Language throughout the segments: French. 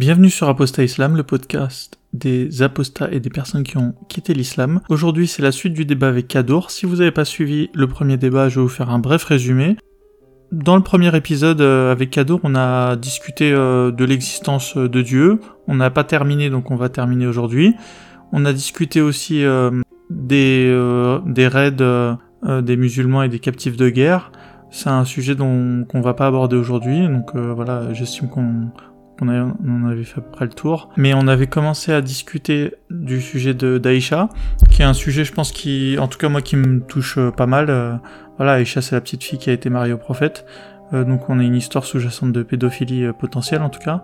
Bienvenue sur Apostat Islam, le podcast des apostats et des personnes qui ont quitté l'islam. Aujourd'hui, c'est la suite du débat avec Kadour. Si vous n'avez pas suivi le premier débat, je vais vous faire un bref résumé. Dans le premier épisode euh, avec Kadour, on a discuté euh, de l'existence de Dieu. On n'a pas terminé, donc on va terminer aujourd'hui. On a discuté aussi euh, des, raids des musulmans et des captifs de guerre. C'est un sujet qu'on va pas aborder aujourd'hui, donc voilà, j'estime qu'on on, on, avait fait à peu près le tour. Mais on avait commencé à discuter du sujet de d'Aïcha, qui est un sujet, je pense, qui, en tout cas moi, qui me touche euh, pas mal. Euh, voilà, Aïcha, c'est la petite fille qui a été mariée au prophète. Euh, donc on a une histoire sous-jacente de pédophilie potentielle, en tout cas.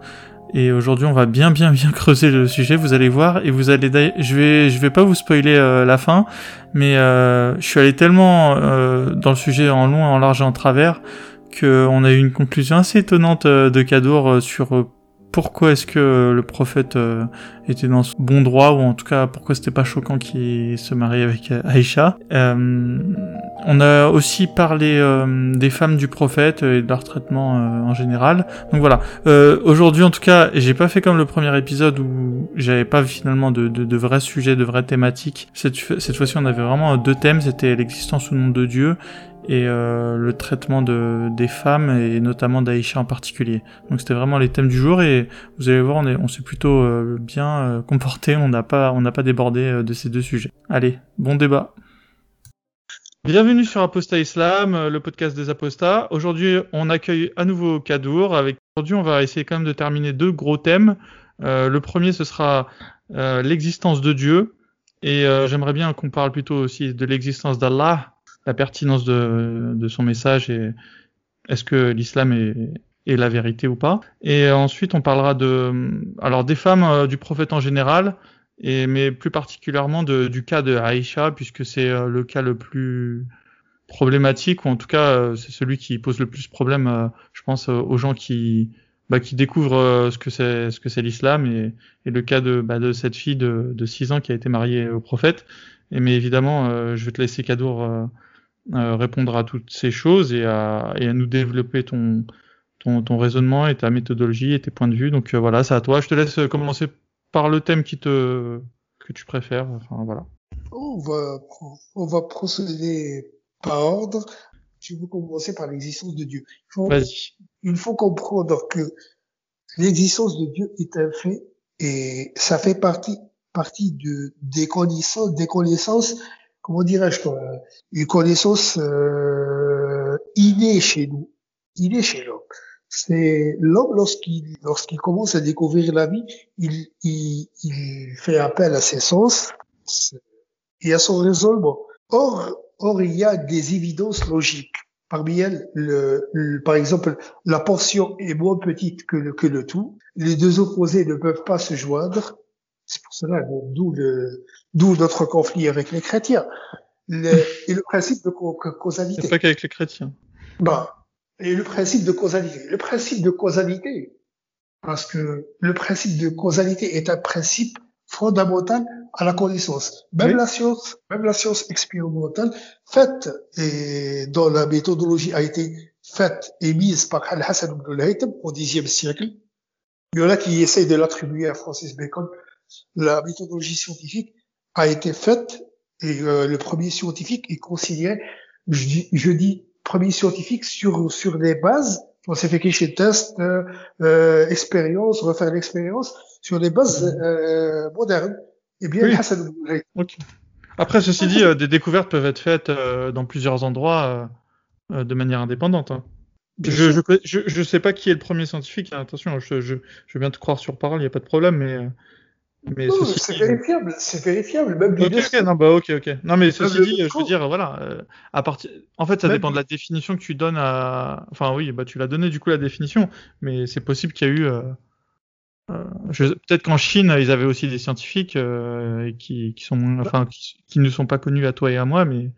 Et aujourd'hui, on va bien, bien, bien creuser le sujet. Vous allez voir, et vous allez. Je vais, je vais pas vous spoiler la fin, mais je suis allé tellement dans le sujet en long, en large et en travers qu'on a eu une conclusion assez étonnante de Kadour sur pourquoi est-ce que le prophète euh, était dans ce bon droit, ou en tout cas pourquoi c'était pas choquant qu'il se marie avec euh, Aïcha. Euh, on a aussi parlé des femmes du prophète et de leur traitement en général. Donc voilà. Aujourd'hui en tout cas, j'ai pas fait comme le premier épisode où j'avais pas finalement de, de, de, vrais sujets, de vraies thématiques. Cette, cette fois-ci on avait vraiment deux thèmes, c'était l'existence ou non de Dieu et euh, le traitement de, des femmes et notamment d'Aïcha en particulier. Donc c'était vraiment les thèmes du jour et vous allez voir on, est, on s'est plutôt euh, bien euh, comporté, on n'a pas on pas débordé euh, de ces deux sujets. Allez, bon débat. Bienvenue sur Apostat Islam, le podcast des apostats. Aujourd'hui, on accueille à nouveau Kadour. Avec aujourd'hui, on va essayer quand même de terminer deux gros thèmes. le premier, ce sera l'existence de Dieu, et j'aimerais bien qu'on parle plutôt aussi de l'existence d'Allah, la pertinence de, de son message et est-ce que l'islam est, est, la vérité ou pas. Et ensuite, on parlera de, alors des femmes euh, du prophète en général, et mais plus particulièrement de, du cas de Aïcha, puisque c'est euh, le cas le plus problématique, ou en tout cas euh, c'est celui qui pose le plus problème, je pense, aux gens qui bah, qui découvrent ce que c'est ce que c'est l'islam et, et, le cas de, bah, de cette fille de, de 6 ans qui a été mariée au prophète. Et mais évidemment, je vais te laisser Kadour répondre à toutes ces choses et à, et à nous développer ton, ton, ton, raisonnement et ta méthodologie et tes points de vue. Donc euh, voilà, c'est à toi. Je te laisse commencer par le thème qui te, que tu préfères. Enfin voilà. On va, on va procéder par ordre. Je veux commencer par l'existence de Dieu. Il faut, il faut comprendre que l'existence de Dieu est un fait et ça fait partie, partie de, des connaissances, des connaissances comment dirais-je, une connaissance euh, innée chez nous, innée chez l'homme. C'est l'homme lorsqu'il lorsqu'il commence à découvrir la vie, il, il, il fait appel à ses sens et à son raisonnement. Or, or il y a des évidences logiques. Parmi elles, le, par exemple, la portion est moins petite que le, que le tout. Les deux opposés ne peuvent pas se joindre. Cela, d'où le, d'où notre conflit avec les chrétiens. Le, et le principe de causalité. C'est pas qu'avec les chrétiens. Bah, et le principe de causalité. Le principe de causalité, parce que le principe de causalité est un principe fondamental à la connaissance. Même la science, même la science expérimentale, faite et dont la méthodologie a été faite et mise par Al-Hassan ibn al au Xe siècle. Il y en a qui essayent de l'attribuer à Francis Bacon la méthodologie scientifique a été faite et euh, le premier scientifique est considéré, je dis, je dis premier scientifique sur sur des bases, on s'est fait chez test, euh, euh, expérience, refaire l'expérience sur des bases euh, modernes. Et bien, oui. Hassan Après, ceci dit, des découvertes peuvent être faites dans plusieurs endroits de manière indépendante. Hein. Je, je, je, je, sais pas qui est le premier scientifique. Hein, attention, je, je, je veux bien te croire sur parole, il n'y a pas de problème, mais mais c'est vérifiable, c'est vérifiable, même okay, okay, non, bah, ok, ok. Non, mais ceci dit, je veux dire, voilà, euh, à partir, en fait, ça dépend de la définition que tu donnes à, enfin, oui, bah, tu l'as donné, du coup, la définition, mais c'est possible qu'il y a eu, euh, euh, peut-être qu'en Chine, ils avaient aussi des scientifiques, euh, qui, qui sont, enfin, qui, qui, ne sont pas connus à toi et à moi, mais,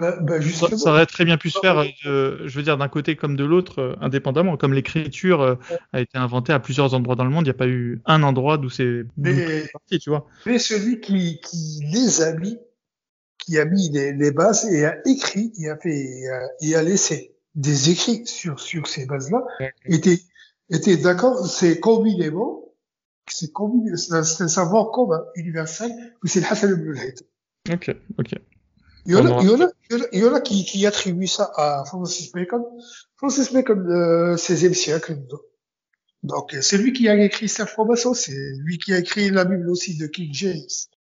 bah, bah ça, ça, aurait très bien pu se faire, euh, je veux dire, d'un côté comme de l'autre, euh, indépendamment. Comme l'écriture euh, a été inventée à plusieurs endroits dans le monde, il n'y a pas eu un endroit d'où c'est parti, tu vois. Mais celui qui, qui les a mis, qui a mis les, les bases et a écrit, et a fait, et a, laissé des écrits sur sur ces bases-là, était était d'accord, c'est combinément c'est commun, c'est un, savoir commun, universel, que c'est le Hassan ibn Ok, ok. Il y en a, il y en a, il y en a qui, qui attribuent ça à Francis Bacon. Francis Bacon, euh, 16e siècle. Donc, c'est lui qui a écrit Saint Francisco, c'est lui qui a écrit la Bible aussi de King James.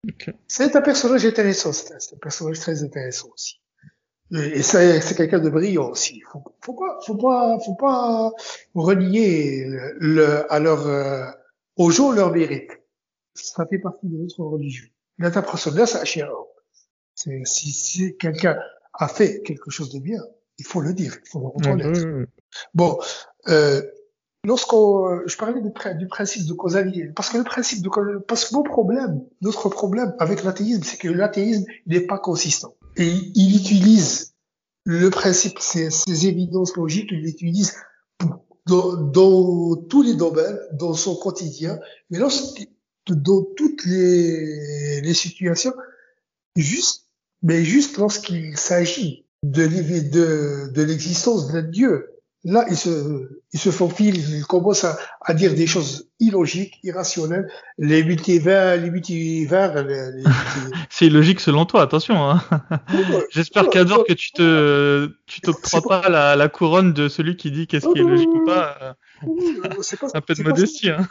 Okay. C'est un personnage intéressant, c'est un personnage très intéressant aussi. Et c'est quelqu'un de brillant aussi. Faut, faut pas, faut pas, faut pas relier le, à leur, euh, aux gens leur mérite. Ça fait partie de notre religion. L'interprétation de c'est c'est si, si quelqu'un a fait quelque chose de bien, il faut le dire, il faut le reconnaître. Bon, euh, lorsqu'on, je parlais du, du, principe de causalité, parce que le principe de parce que mon problème, notre problème avec l'athéisme, c'est que l'athéisme n'est pas consistant. Et il utilise le principe, ces, ces évidences logiques, il utilise dans, dans, tous les domaines, dans son quotidien, mais lorsque, dans toutes les, les situations, juste mais juste lorsqu'il s'agit de, de, de l'existence d'un Dieu, là, il se, il se faufile, il commence à, à dire des choses illogiques, irrationnelles, les multivers, les multivers, les, les C'est illogique selon toi, attention, hein. J'espère qu'Adore que tu te, tu t'octroies pas la, la couronne de celui qui dit qu'est-ce qui est logique ou pas. C'est un peu de modestie, hein.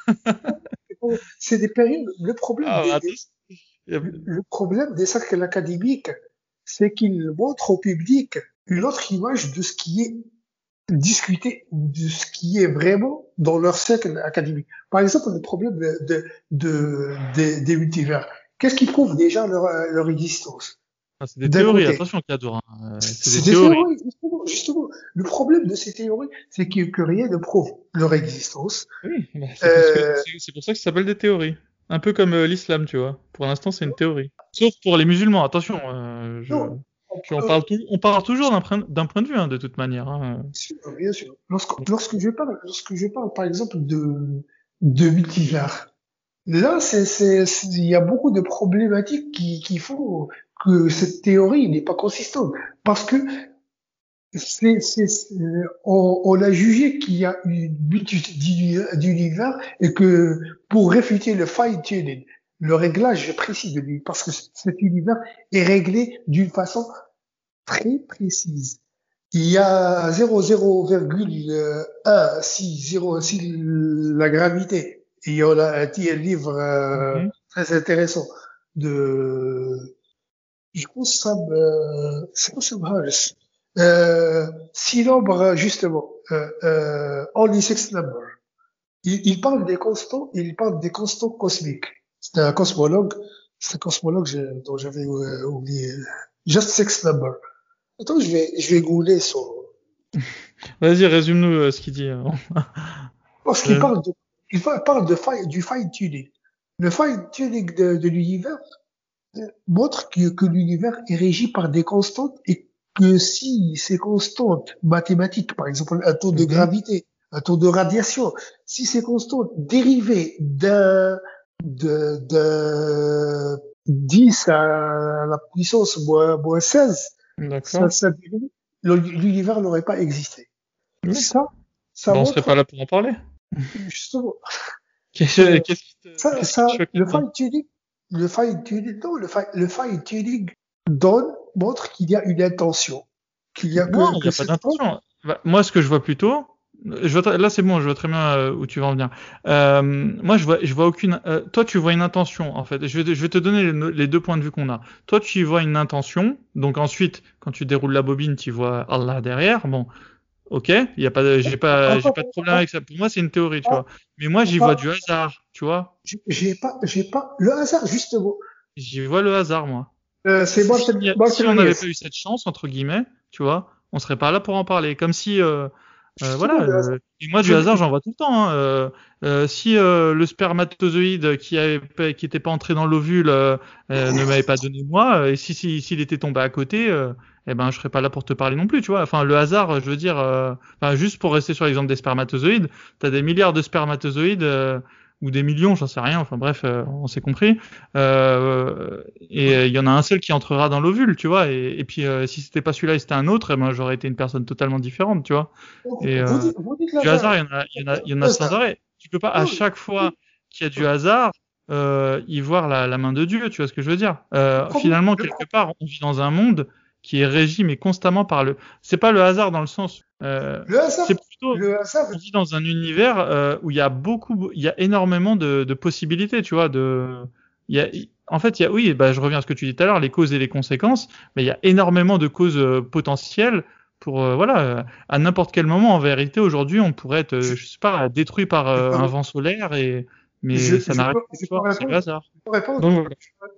C'est des périodes, le problème, ah, des, le problème des cercles académiques, c'est qu'ils montrent au public une autre image de ce qui est discuté, de ce qui est vraiment dans leur cercle académique. Par exemple, le problème de, de, de des multivers. Qu'est-ce qui prouve déjà leur, leur existence? Ah, C'est des théories, attention Cador. Hein. Euh, c'est des, théories. justement, justement, Le problème de ces théories, c'est que, rien ne prouve leur existence. Oui, euh, c'est pour ça que ça s'appelle des théories. Un peu comme euh, l'islam, tu vois. Pour l'instant, c'est une théorie. Sauf pour les musulmans, attention. Euh, je... on, parle on parle toujours d'un point de vue, hein, de toute manière. Hein. Bien sûr. Lorsque, lorsque, je parle, lorsque je parle, par exemple, de, de multivers, là, c'est, il y a beaucoup de problématiques qui, qui font que cette théorie n'est pas consistante. Parce que c'est, c'est, on, on, a jugé qu'il y a une multitude d'univers et que pour réfuter le fine-tuning, le réglage précis de lui, parce que cet univers est réglé d'une façon très précise. Il y a 0,160 la gravité. Et il y a un livre euh, mm-hmm. très intéressant de, je pense, Sam, euh, c'est pas Sam Harris euh, six nombres, justement, euh, euh, only six number. Il, il, parle des constants, il parle des constants cosmiques. C'est un cosmologue, c'est un cosmologue dont j'avais euh, oublié. Just six number. Attends, je vais, je vais gouler sur. Vas-y, résume-nous euh, ce qu'il dit. Parce qu'il parle de, il parle de du fine tuning. Le fine tuning de, de l'univers montre que, que l'univers est régi par des constantes et que si ces constantes mathématiques, par exemple un taux de mhm. gravité, un taux de radiation, si ces constantes dérivées d'un de, de 10 à la puissance moins, moins 16, ça, ça, l'univers n'aurait pas existé. Ça, ça on serait pas là pour en parler. Justement. Qu'est-ce te, ça, ça, le fine tuning, le fine tuning, non, le fine, le fine tuning donne montre qu'il y a une intention. Qu'il y a non, il n'y a pas d'intention. Bah, moi, ce que je vois plutôt, je vois là c'est bon, je vois très bien euh, où tu vas en venir. Euh, moi, je vois, je vois aucune. Euh, toi, tu vois une intention en fait. Je vais, je vais te donner les, deux points de vue qu'on a. Toi, tu y vois une intention. Donc ensuite, quand tu déroules la bobine, tu vois Allah derrière. Bon, ok, il y a pas, j'ai pas, j'ai pas de problème avec ça. Pour moi, c'est une théorie, tu vois. Mais moi, j'y vois du hasard, tu vois. J'ai pas, j'ai pas le hasard justement. J'y vois le hasard, moi. Euh, c'est bon, si, si on n'avait pas eu cette chance, entre guillemets, tu vois, on serait pas là pour en parler. Comme si, euh, euh, voilà. Et moi, du hasard, j'en vois tout le temps. Hein. Si le spermatozoïde qui avait, qui était pas entré dans l'ovule ne m'avait pas donné moi, et si s'il si, était tombé à côté, eh ben, je serais pas là pour te parler non plus, tu vois. Enfin, le hasard, je veux dire, enfin, juste pour rester sur l'exemple des spermatozoïdes, t'as des milliards de spermatozoïdes ou des millions, j'en sais rien. Enfin bref, euh, on s'est compris. Euh, et il y en a un seul qui entrera dans l'ovule, tu vois. Et, et puis euh, si c'était pas celui-là et c'était un autre, eh ben j'aurais été une personne totalement différente, tu vois. Et du hasard, il y en a, il y en a, il y en a sans arrêt. Tu peux pas à chaque fois qu'il y a du hasard, euh, y voir la, la, main de Dieu, tu vois ce que je veux dire euh, Finalement, quelque part, on vit dans un monde qui est régi mais constamment par le. C'est pas le hasard dans le sens. Euh, le hasard. C'est plutôt. Le hasard. On vit dans un univers euh, où il y a beaucoup, il y a énormément de, de possibilités, tu vois. De, il y a, en fait, il y a, oui, bah, je reviens à ce que tu dis tout à l'heure, les causes et les conséquences, mais il y a énormément de causes euh, potentielles pour, euh, voilà, à n'importe quel moment, en vérité, aujourd'hui, on pourrait être, je sais pas, détruit par un vent solaire et mais ça n'arrête pas, c'est le hasard. Donc,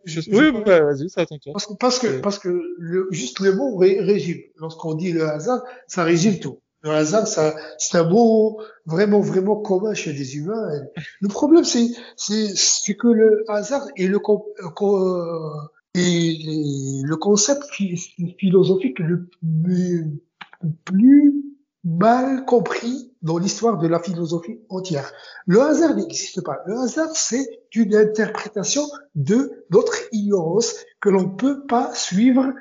je, oui, bah, vas-y, ça t'entend. Parce que, parce que, parce que le, juste le mot ré, résume. Lorsqu'on dit le hasard, ça résume tout. Le hasard, ça, c'est un mot vraiment, vraiment commun chez les humains. Le problème, c'est, c'est, c'est que le hasard est le, euh, est le concept philosophique le plus mal compris dans l'histoire de la philosophie entière. Le hasard n'existe pas. Le hasard, c'est une interprétation de notre ignorance que l'on ne peut pas suivre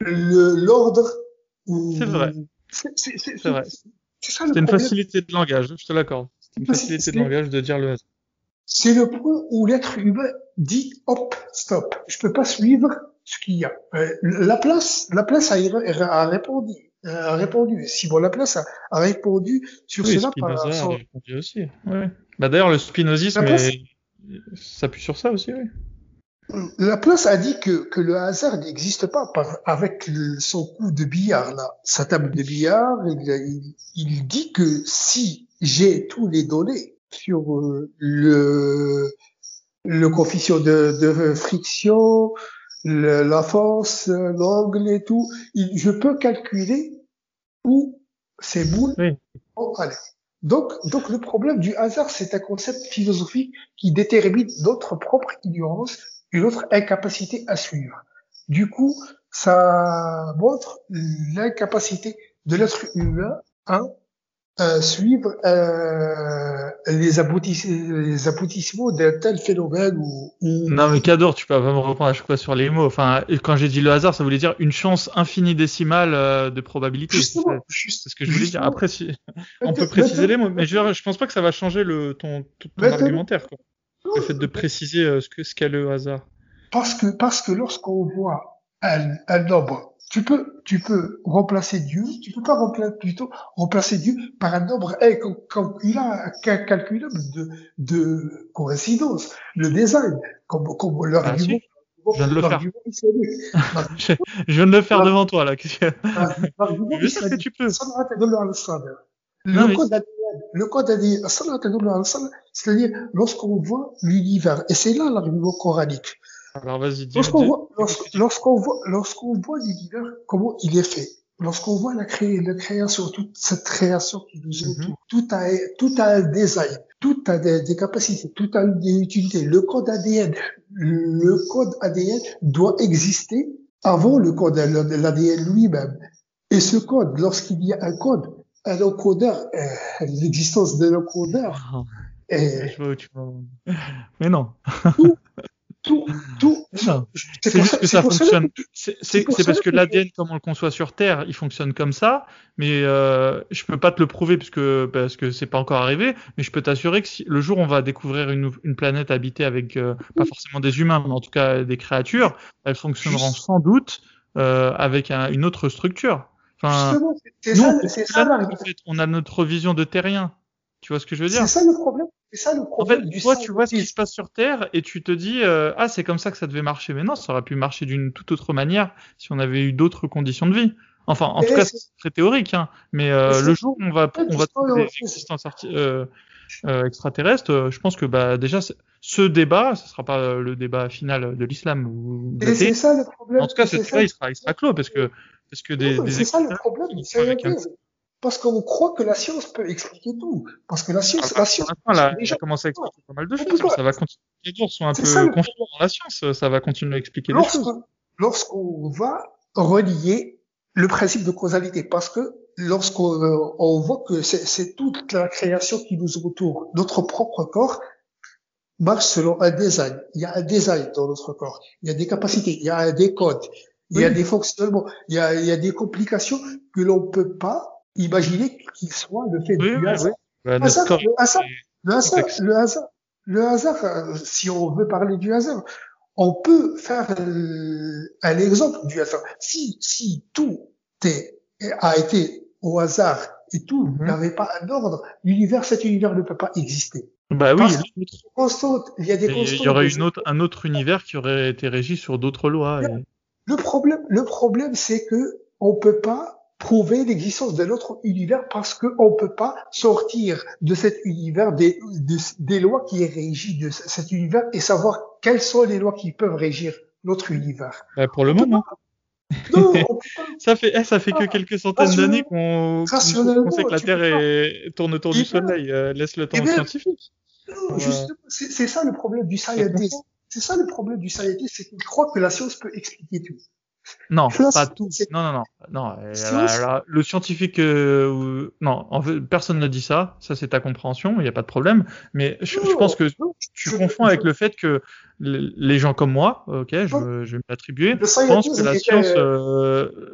l'ordre. C'est vrai. C'est vrai. C'est une facilité de langage, je te l'accorde. C'est une facilité de langage de dire le hasard. C'est le point où l'être humain dit hop, stop. Je peux pas suivre ce qu'il y a. Euh, la place, la place a répondu a répondu. Simon Laplace a, a répondu sur oui, cela. Spinoza par, a répondu aussi. Ouais. Bah d'ailleurs, le spinozisme, s'appuie sur ça aussi, oui. Laplace a dit que, que le hasard n'existe pas par, avec le, son coup de billard, là, sa table de billard. Il, il, dit que si j'ai tous les données sur euh, le, le coefficient de, de friction, le, la force, l'angle et tout, je peux calculer où ces boules vont aller. Donc, donc le problème du hasard, c'est un concept philosophique qui détermine notre propre ignorance et notre incapacité à suivre. Du coup, ça montre l'incapacité de l'être humain à euh, suivre euh, les, aboutissements, les aboutissements d'un tel phénomène ou, Non mais Cador, tu peux pas me reprendre à chaque fois sur les mots. Enfin, quand j'ai dit le hasard, ça voulait dire une chance infinie décimale euh, de probabilité. Justement, c'est ce que je voulais dire. Après, si... on peut préciser les mots, mais je, je pense pas que ça va changer le ton, ton argumentaire. Quoi. Le fait de préciser euh, ce que ce qu'est le hasard. Parce que parce que lorsqu'on voit un, un nombre tu peux, tu peux remplacer Dieu, tu peux pas remplacer, plutôt remplacer Dieu par un nombre hey, comme, il a calculable de, de coïncidence. Le design, comme, comme l'argument. Ah, je viens de le faire. je, viens de le faire devant toi, là. Je que tu peux. Le code ADN, le code ADN, c'est-à-dire lorsqu'on voit l'univers, et c'est là l'argument coranique. Alors vas-y, dis Lorsqu'on voit, lorsqu'on voit, lorsqu'on voit comment il est fait, lorsqu'on voit la, cré la création, toute cette création qui nous mhm. entoure, tout a, tout a un design, tout a des, des, capacités, tout a des utilités. Le code ADN, le code ADN doit exister avant le code l'ADN lui-même. Et ce code, lorsqu'il y a un code, un encodeur, euh, l'existence d'un encodeur. Oh. Je vois où tu Mais non tout, tout. C'est juste que ça fonctionne. C'est parce que l'ADN, comme on le conçoit sur Terre, il fonctionne comme ça. Mais euh, je peux pas te le prouver puisque parce que c'est pas encore arrivé. Mais je peux t'assurer que si le jour où on va découvrir une, une planète habitée avec euh, pas forcément des humains, mais en tout cas des créatures, elles fonctionneront sans doute euh, avec un, une autre structure. Enfin, c'est ça, ça, en fait, on a notre vision de terrien. Tu vois ce que je veux dire? C'est ça le problème. C'est ça le problème. En fait, toi, tu vois ce qui se passe sur Terre et tu te dis euh, ah c'est comme ça que ça devait marcher. Mais non, ça aurait pu marcher d'une toute autre manière si on avait eu d'autres conditions de vie. Enfin, en tout cas, c'est très théorique. Hein. Mais euh, le jour où on va on va trouver des existences euh, euh, extraterrestres, je pense que bah déjà ce débat, ce sera pas le débat final de l'islam. C'est ça le problème. En tout cas, ce débat il sera, il sera clos parce que parce que des, des c'est ça le problème. Parce qu'on croit que la science peut expliquer tout. Parce que la science, ah, la science. Là, déjà... commence à expliquer pas mal de choses. Ça va continuer. Les jours sont un peu confiants dans la science. Ça va continuer à expliquer des choses. Lorsqu'on va relier le principe de causalité, parce que lorsqu'on euh, on voit que c'est toute la création qui nous entoure, notre propre corps marche selon un design. Il y a un design dans notre corps. Il y a des capacités, il y a des codes, il y a des fonctionnements, il y a, il y a des complications que l'on peut pas Imaginez qu'il soit le fait du hasard. le hasard, le hasard, le hasard, le hasard, si on veut parler du hasard, on peut faire un exemple du hasard. Si, si tout est, a été au hasard et tout mhm. n'avait pas un ordre, l'univers, cet univers ne peut pas exister. Bah oui, il y a des Il y aurait une autre, un autre univers qui aurait été régi sur d'autres lois. Le problème, le problème, c'est que on peut pas prouver l'existence d'un autre univers parce qu'on ne peut pas sortir de cet univers des, des lois qui régissent de cet univers et savoir quelles sont les lois qui peuvent régir notre univers. Bah, pour le moment. Non, ça fait eh, ça fait que quelques centaines d'années qu'on sait que la Terre est, tourne autour du eh Soleil. Euh, laisse le temps aux scientifiques. C'est ça le problème du scientisme. C'est ça le problème du scientisme, c'est qu'il croit que la science peut expliquer tout. Non, pas tout. Non, non, non, non. Euh, le scientifique, euh, non, en fait, personne ne dit ça. Ça, c'est ta compréhension. Il n'y a pas de problème. Mais je, pense que tu confonds avec le fait que les gens comme moi, ok, je, je vais m'attribuer, pensent que la science euh,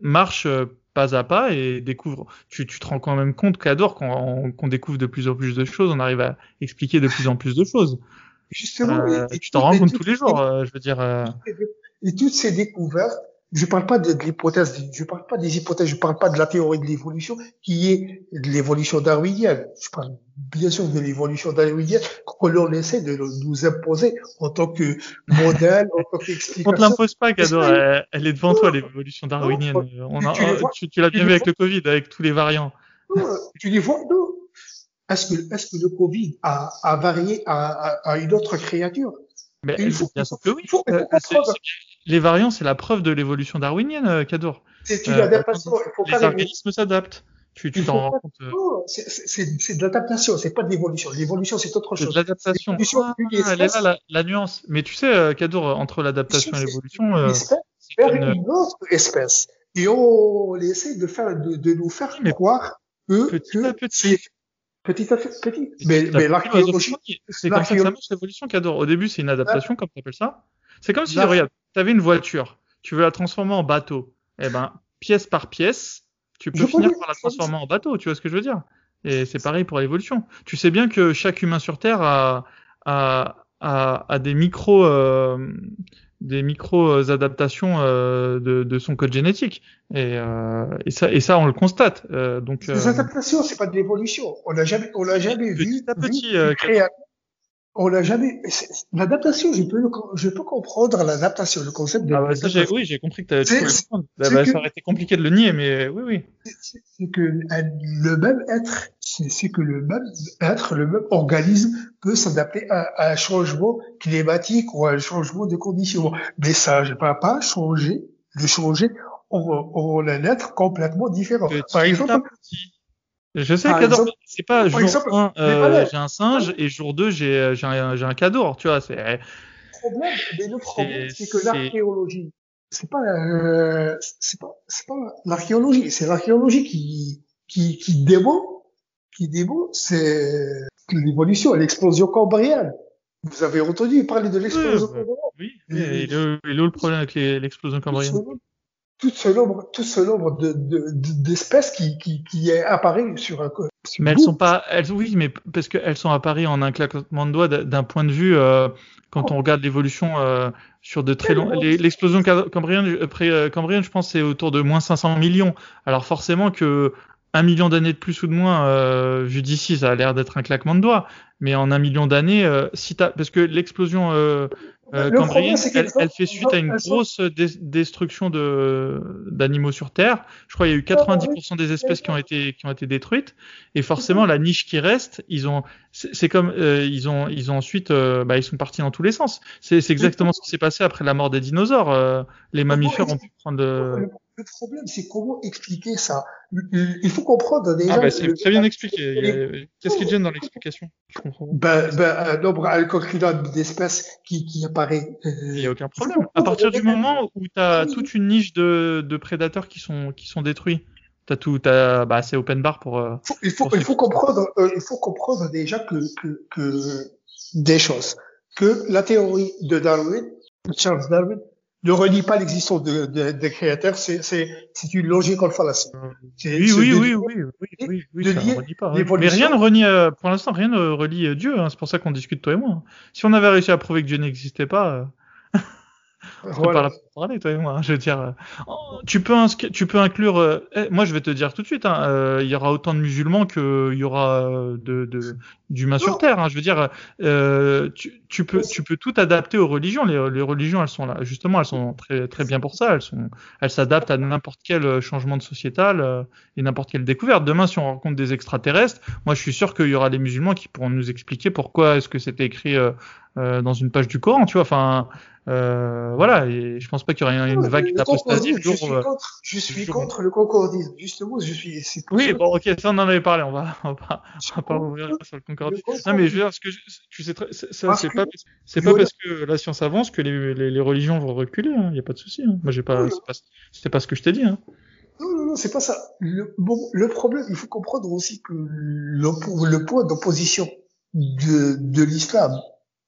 marche pas à pas et découvre. Tu, tu te rends quand même compte qu'adore qu'on découvre de plus en plus de choses, on arrive à expliquer de plus en plus de choses. Justement, et, tu t'en rends compte tous les jours. je veux dire. Et toutes ces découvertes, je parle pas de, l'hypothèse, je parle pas des hypothèses, je parle pas de la théorie de l'évolution qui est de l'évolution darwinienne. Je parle bien sûr de l'évolution darwinienne que l'on essaie de nous imposer en tant que modèle, en tant qu'explication. On te l'impose pas, Cado, elle, elle, est devant toi, l'évolution darwinienne. On tu, tu, l'as bien vu avec le Covid, avec tous les variants. tu les vois, non. Est-ce que, est-ce que le Covid a, a varié à, à, une autre créature? Mais il faut, bien sûr que oui. Faut, euh, les variants, c'est la preuve de l'évolution darwinienne, euh, Cador. C'est une adaptation. Euh, les organismes s'adaptent. Tu t'en rends compte. Euh. C'est de l'adaptation, c'est pas de l'évolution. L'évolution, c'est autre chose. C'est de l'adaptation. Ah, elle est là la, la, nuance. Mais tu sais, Cador, entre l'adaptation et l'évolution, euh, vers une... une autre espèce. Et on essaie de faire, de, de nous faire mais croire que, petit que à petit. Petit à petit. Mais, mais l'archéologie. C'est comme ça que ça marche l'évolution, Cador. Au début, c'est une adaptation, comme tu appelles ça. C'est comme si, regarde, tu avais une voiture, tu veux la transformer en bateau. Eh ben, pièce par pièce, tu peux finir par la transformer en bateau, tu vois ce que je veux dire? Et c'est pareil pour l'évolution. Tu sais bien que chaque humain sur Terre a, a, a, a des micro... Euh, des micro adaptations euh, de, de, son code génétique. Et, euh, et, ça et ça on le constate. Euh, donc des adaptations c'est pas de l'évolution. On l'a jamais on l'a jamais petit vu à petit vu, euh, on l'a jamais. L'adaptation, je peux, je peux comprendre l'adaptation, le concept de. Ah bah ça, oui, j'ai compris que tu bah, bah, Ça aurait été compliqué de le nier, mais oui, oui. C'est que le même être, c'est que le même être, le même organisme peut s'adapter à, un changement climatique ou à un changement de conditions. Mais ça, je ne peux pas changer, de changer on, un être complètement différent. Par exemple, je sais, Cador, c'est pas jour 1, euh, j'ai un singe et jour 2, j'ai, euh, j'ai un, un cadeau, tu vois, c'est. Le problème, mais le problème, c'est que l'archéologie, c'est pas, euh, c'est pas, c'est pas l'archéologie, c'est l'archéologie qui, qui, qui démontre, qui c'est l'évolution, l'explosion cambrienne. Vous avez entendu parler de l'explosion cambrienne? Oui. Et, et, le, et le problème avec l'explosion cambrienne? Tout ce nombre, tout ce nombre de, d'espèces qui, qui, qui apparaît sur un mais elles sont pas, elles, oui, mais parce qu'elles sont apparues en un claquement de doigts d'un point de vue, euh, quand on regarde l'évolution euh, sur de très longs, l'explosion cambrienne, euh, euh, cambrienne, je pense, c'est autour de moins 500 millions. Alors forcément que un million d'années de plus ou de moins, euh, vu d'ici, ça a l'air d'être un claquement de doigts. Mais en un million d'années, euh, si t'as, parce que l'explosion euh, euh cambrienne, elle, fait suite à une grosse destruction de d'animaux sur Terre. Je crois qu'il y a eu 90% des espèces qui ont été qui ont été détruites. Et forcément, la niche qui reste, ils ont, c'est comme euh, ils ont ils ont ensuite, euh, bah, ils sont partis dans tous les sens. C'est exactement ce qui s'est passé après la mort des dinosaures. les mammifères ont pu prendre le problème, c'est comment expliquer ça? Il faut comprendre déjà. Ah bah c'est très bien expliqué. Qu'est-ce qui gêne dans l'explication? Ben, ben, un nombre incalculable d'espèces qui, qui apparaît. Euh, il n'y a aucun problème. À partir du moment où tu as toute une niche de, de prédateurs qui sont, qui sont détruits, T'as tout, t'as, bah, c'est open bar pour. Euh, il faut, il faut comprendre, euh, il faut comprendre déjà que, que, que des choses, que la théorie de Darwin, Charles Darwin, ne renie pas l'existence de, de, des créateurs, c'est, une logique en fallacie. Oui, oui, oui, oui, oui, oui, oui, ça ne renie pas. Mais rien ne renie, euh, pour l'instant, rien ne relie euh, Dieu, hein, c'est pour ça qu'on discute toi et moi. Si on avait réussi à prouver que Dieu n'existait pas, voilà. parler, toi et moi. Hein, je veux dire, euh, tu peux, tu peux inclure. Euh, eh, moi, je vais te dire tout de suite, hein, euh, il y aura autant de musulmans qu'il y aura de, de d'humains sur terre. Hein, je veux dire, tu, tu, peux, tu peux tout adapter aux religions. Les, les, religions, elles sont là, justement, elles sont très, très bien pour ça. Elles sont, elles s'adaptent à n'importe quel changement de sociétal et n'importe quelle découverte. Demain, si on rencontre des extraterrestres, moi, je suis sûr qu'il y aura les musulmans qui pourront nous expliquer pourquoi est-ce que c'était écrit dans une page du Coran. Tu vois, enfin. Euh, voilà, et je pense pas qu'il y aurait une vague d'apostasie. Je, suis euh, contre, je suis contre le concordisme. Justement, je suis. Oui, bon, ok, ça on en avait parlé. On va, on va, on va pas ouvrir sur le concordisme. Non, mais je veux dire, ce que tu sais, ça, c'est pas, c'est pas parce que la science avance que les, les, les religions vont reculer. Il hein, n'y a pas de souci. Hein. Moi, j'ai pas, c'était pas, pas ce que je t'ai dit. Hein. Non, non, non, c'est pas ça. Le, bon, le problème, il faut comprendre aussi que le, le point d'opposition de, de l'islam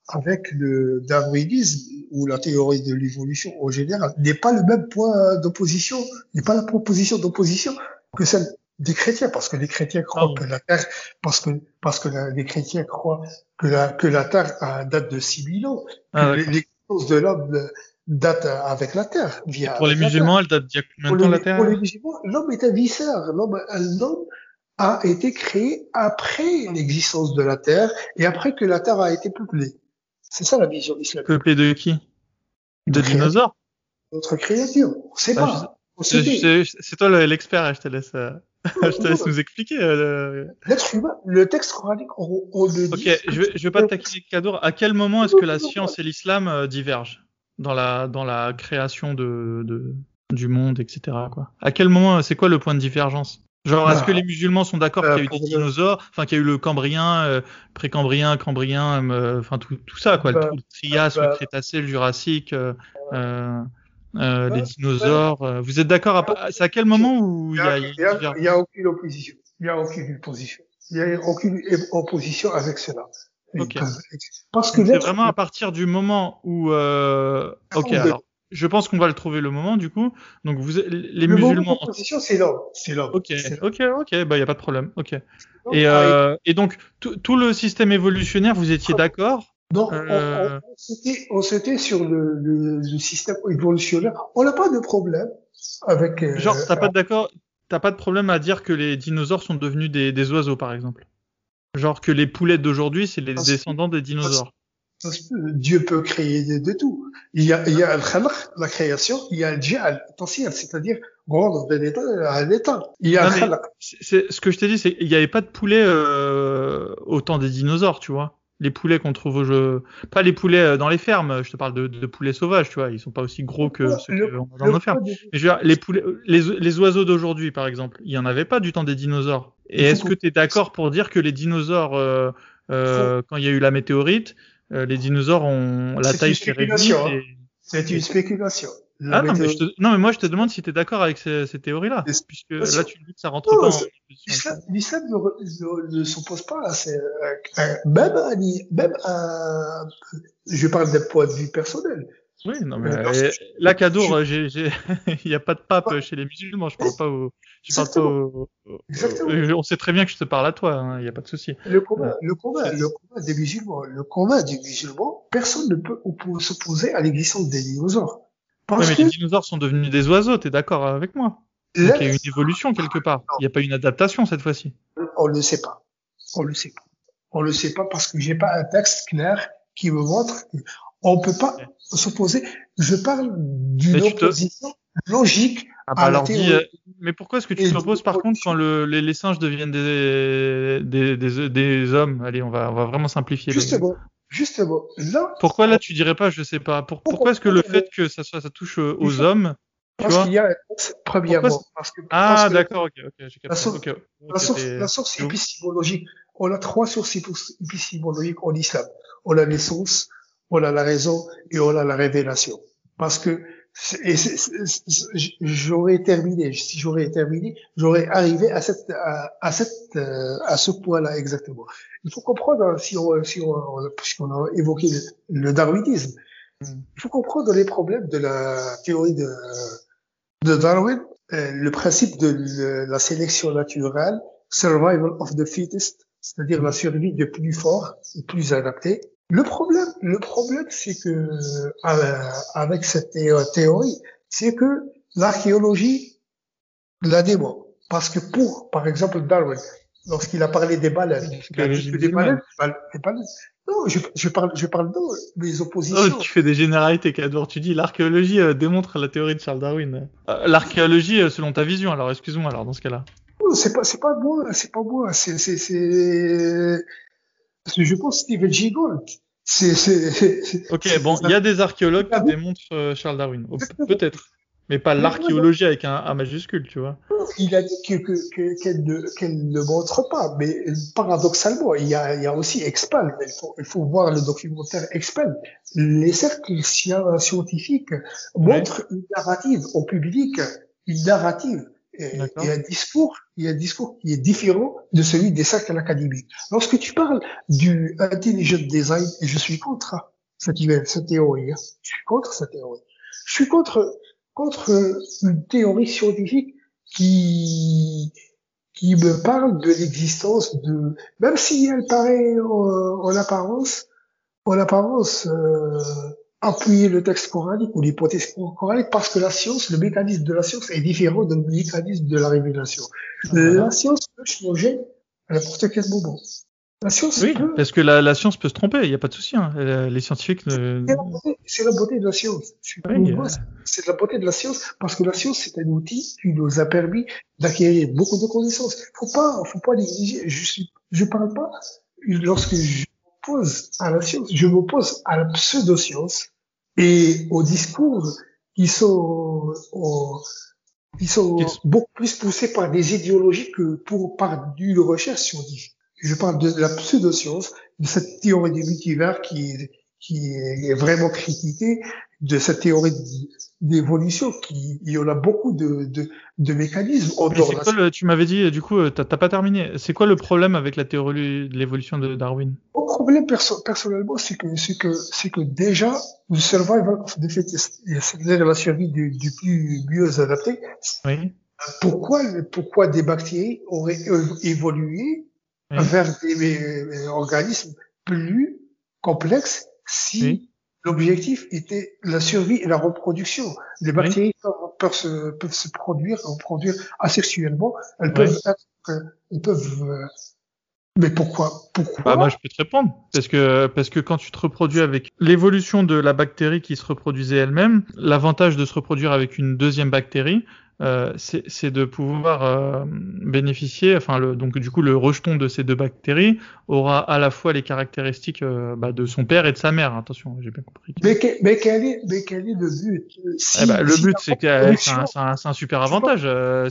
avec le darwinisme ou la théorie de l'évolution en général n'est pas le même point d'opposition, n'est pas la proposition d'opposition que celle des chrétiens, parce que les chrétiens croient ah que la Terre, parce que parce que les chrétiens croient que la que la Terre a date de 6000 ans, ah, l'existence de l'homme date avec la Terre. Via pour les musulmans, elle date d'il y a combien de temps la Terre Pour les musulmans, l'homme est un visseur. L'homme, l'homme a été créé après l'existence de la Terre et après que la Terre a été peuplée. C'est ça la vision islamique. Peuplé de qui? De dinosaures Notre créature. On sait ah, pas. c'est toi l'expert, je te laisse, euh, je te laisse nous expliquer. Euh, le texte coranique, on, on le dit. Ok, je vais, je vais pas te taquiner Kadour. À quel moment est-ce que la science et l'islam euh, divergent dans la, dans la création de, de, du monde, etc. Quoi? À quel moment, c'est quoi le point de divergence? Genre, est-ce que les musulmans sont d'accord qu'il y a eu des dinosaures, enfin qu'il y a eu le Cambrien, euh, précambrien, Cambrien, euh, enfin tout, tout ça quoi, le, Trias, le Crétacé, le Jurassique, euh, euh, les dinosaures. Vous êtes d'accord C'est à quel moment où il y a, il y a, il y a aucune opposition, il y a aucune opposition, il y a aucune opposition avec cela. Okay. Parce que c'est vraiment à partir du moment où, ok alors je pense qu'on va le trouver le moment du coup. Donc vous les le musulmans. position c'est l'homme, c'est l'homme. Ok, ok, ok, bah y a pas de problème. Ok. Et, euh, et donc tout le système évolutionnaire, vous étiez d'accord? Non, euh... on, s'était sur le, le, le, système évolutionnaire. On n'a pas de problème avec. Euh, Genre t'as pas d'accord, t'as pas de problème à dire que les dinosaures sont devenus des, des oiseaux par exemple? Genre que les poulets d'aujourd'hui c'est les descendants des dinosaures? Dieu peut créer de, tout. Il y a, il y a la création, il y a potentiel, c'est-à-dire rendre de l'état à l'état. Il y a c'est, ce que je t'ai dit, c'est qu'il n'y avait pas de poulet euh, au temps des dinosaures, tu vois. Les poulets qu'on trouve au jeu, pas les poulets euh, dans les fermes. Je te parle de, de poulets sauvages, tu vois. Ils sont pas aussi gros que ceux qu'on a dans nos fermes. Mais je veux dire, les poulets, les, les oiseaux d'aujourd'hui, par exemple, il y en avait pas du temps des dinosaures. Et est-ce que tu es d'accord pour dire que les dinosaures, euh, euh, quand il y a eu la météorite, euh, les dinosaures ont la taille. Hein. C'est une spéculation. Ah non mais, te... non mais, moi je te demande si tu es d'accord avec ces, ces théories-là, puisque là tu dis que ça rentre pas en L'islam ne, ne s'oppose pas à ces, euh, même, à, même à, je parle d'un point de vue personnel, oui, non, mais euh, là, Kadour, il n'y a pas de pape chez les musulmans. Je parle pas au, je parle pas au, on sait très bien que je te parle à toi. Il hein, n'y a pas de souci. Le combat, le combat, le combat des musulmans, le combat des musulmans, personne ne peut s'opposer à l'existence des dinosaures. Parce mais les dinosaures sont devenus des oiseaux. T'es d'accord avec moi? Il y a une évolution quelque part. Il n'y a pas une adaptation cette fois-ci. On le sait pas. On le sait pas. On le sait pas parce que j'ai pas un texte clair qui me montre on peut pas s'opposer. Je parle d'une opposition logique ah bah à la théorie. Euh, mais pourquoi est-ce que tu t'opposes par contre quand le, les, les, singes deviennent des, des, des, des, hommes? Allez, on va, on va vraiment simplifier. Justement, justement. Là, pourquoi là tu dirais pas, je sais pas. pourquoi, est-ce que le fait que ça, soit, ça touche aux hommes parce qu'il y a premièrement. Parce que, ah, d'accord, ok, ok, j'ai La, source, okay, la source, la source épistémologique. On a trois sources épistémologiques en islam. On a les sources, on a la raison et on a la révélation. Parce que j'aurais terminé, si j'aurais terminé, j'aurais arrivé à cette, à, cette, euh, à ce point-là exactement. Il faut comprendre, hein, si on, si on, puisqu'on a évoqué le, darwinisme, Il faut comprendre les problèmes de la théorie de, de Darwin, euh, le principe de la sélection naturelle, survival of the fittest, c'est-à-dire la survie du plus fort, du plus adapté. Le problème, le problème, c'est que euh, avec cette théorie, c'est que l'archéologie la démontre. Parce que pour, par exemple, Darwin, lorsqu'il a parlé des baleines, il a dit que des baleines, des baleines, non, je, je parle, je parle de mes oppositions. Oh, tu fais des généralités, Cador. Tu dis l'archéologie euh, démontre la théorie de Charles Darwin. Euh, l'archéologie, euh, selon ta vision. Alors, excuse-moi. Alors, dans ce cas-là. C'est pas, c'est pas moi. C'est pas moi. C'est, c'est, c'est. Parce que je pense Steven. C'est, c'est. Ok, bon, il y a des archéologues qui démontrent Charles Darwin. Peut-être mais pas l'archéologie avec un A majuscule, tu vois. Il a dit qu'elle que, ne, ne montre pas, mais paradoxalement, il y a, il y a aussi Expel. Il faut, il faut voir le documentaire Expel. Les cercles scientifiques montrent une narrative au public, une narrative. Et, et, un discours, il y a un discours qui est différent de celui des cercles académiques. Lorsque tu parles du intelligent design, je suis contre cette, cette théorie, hein. je suis contre cette théorie. Je suis contre contre une théorie scientifique qui qui me parle de l'existence de même si elle paraît en, apparence en apparence euh, appuyer le texte coranique ou l'hypothèse coranique parce que la science le mécanisme de la science est différent du mécanisme de la révélation la science peut changer à n'importe quel moment oui, parce que la, la, science peut se tromper, il n'y a pas de souci. Hein. Les scientifiques. C'est la, beauté de la science. C'est la beauté de la science parce que la science c'est un outil qui nous a permis d'acquérir beaucoup de connaissances. Faut pas, faut pas négliger. Je je parle pas lorsque je m'oppose à la science, je m'oppose à la pseudo-science et aux discours qui sont, qui sont beaucoup plus poussés par des idéologies que pour par du recherche scientifique. Je parle de la pseudo-science, de cette théorie du multivers qui est, qui est vraiment critiquée, de cette théorie d'évolution qui il y en a beaucoup de, de, de mécanismes. Quoi tu m'avais dit, du coup, t'as pas terminé. C'est quoi le problème avec la théorie de l'évolution de Darwin? Le problème personnellement, c'est que c'est que c'est que déjà le survival of the fittest, c'est-à-dire la survie du, du plus mieux adapté. Oui. Pourquoi pourquoi des bactéries auraient évolué vers des, organismes plus complexes si l'objectif était la survie et la reproduction. Les bactéries peuvent, se, peuvent se produire, produire asexuellement. Elles peuvent être, elles peuvent euh, mais pourquoi Pourquoi? Bah moi je peux te répondre parce que parce que quand tu te reproduis avec l'évolution de la bactérie qui se reproduisait elle-même, l'avantage de se reproduire avec une deuxième bactérie, euh, c'est de pouvoir euh, bénéficier, enfin le, donc du coup le rejeton de ces deux bactéries aura à la fois les caractéristiques euh, bah, de son père et de sa mère. Attention, j'ai bien compris. Mais, mais, quel est, mais quel est le but? Eh bah, Le but c'est que c'est un, un, super avantage.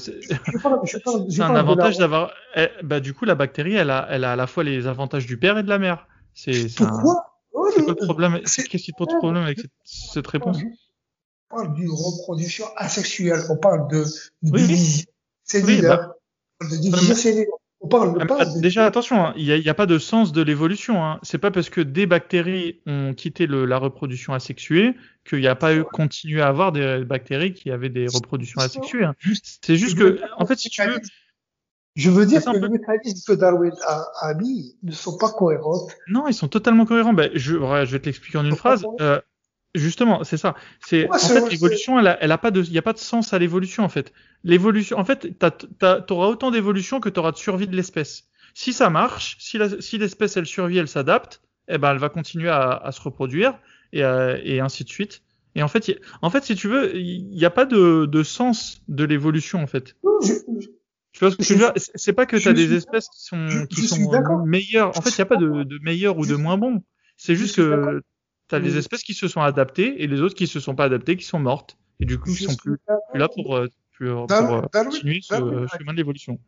C'est un avantage d'avoir. Eh, bah, du coup la bactérie elle a, elle a à la fois les avantages du père et de la mère. C'est pourquoi? Quoi le problème? Qu'est-ce qui pose problème avec cette, cette réponse? Parle d'une reproduction asexuelle, on parle de, de oui, division cellulaire, bah, de division cellulaire. On parle pas de... Déjà, attention, hein, il n'y a, a, pas de sens de l'évolution. Hein. C'est pas parce que des bactéries ont quitté le, la reproduction asexuée qu'il n'y a pas eu continué à avoir des bactéries qui avaient des reproductions asexuées. Hein. C'est juste que, en fait, si tu veux, je veux dire que les mécanismes que Darwin a, a, mis ne sont pas cohérents. Non, ils sont totalement cohérents. Ben, je, je vais te l'expliquer en une phrase. Euh, Justement, c'est ça. C'est en fait l'évolution, elle a, elle a pas de, il y a pas de sens à l'évolution en fait. L'évolution, en fait, t'auras autant d'évolution que t'auras de survie de l'espèce. Si ça marche, si l'espèce si elle survit, elle s'adapte, eh ben elle va continuer à, à se reproduire et, euh, et ainsi de suite. Et en fait, en fait, si tu veux, il n'y a pas de, de sens de l'évolution en fait. tu vois ce que je veux dire? C'est pas que tu as des espèces qui sont, qui sont meilleures. En fait, il n'y a pas de, de meilleurs ou de moins bons. C'est juste que T'as les espèces qui se sont adaptées et les autres qui se sont pas adaptées, qui sont mortes. Et du coup, ils sont plus, là pour, euh, pour, euh, continuer ce chemin de l'évolution.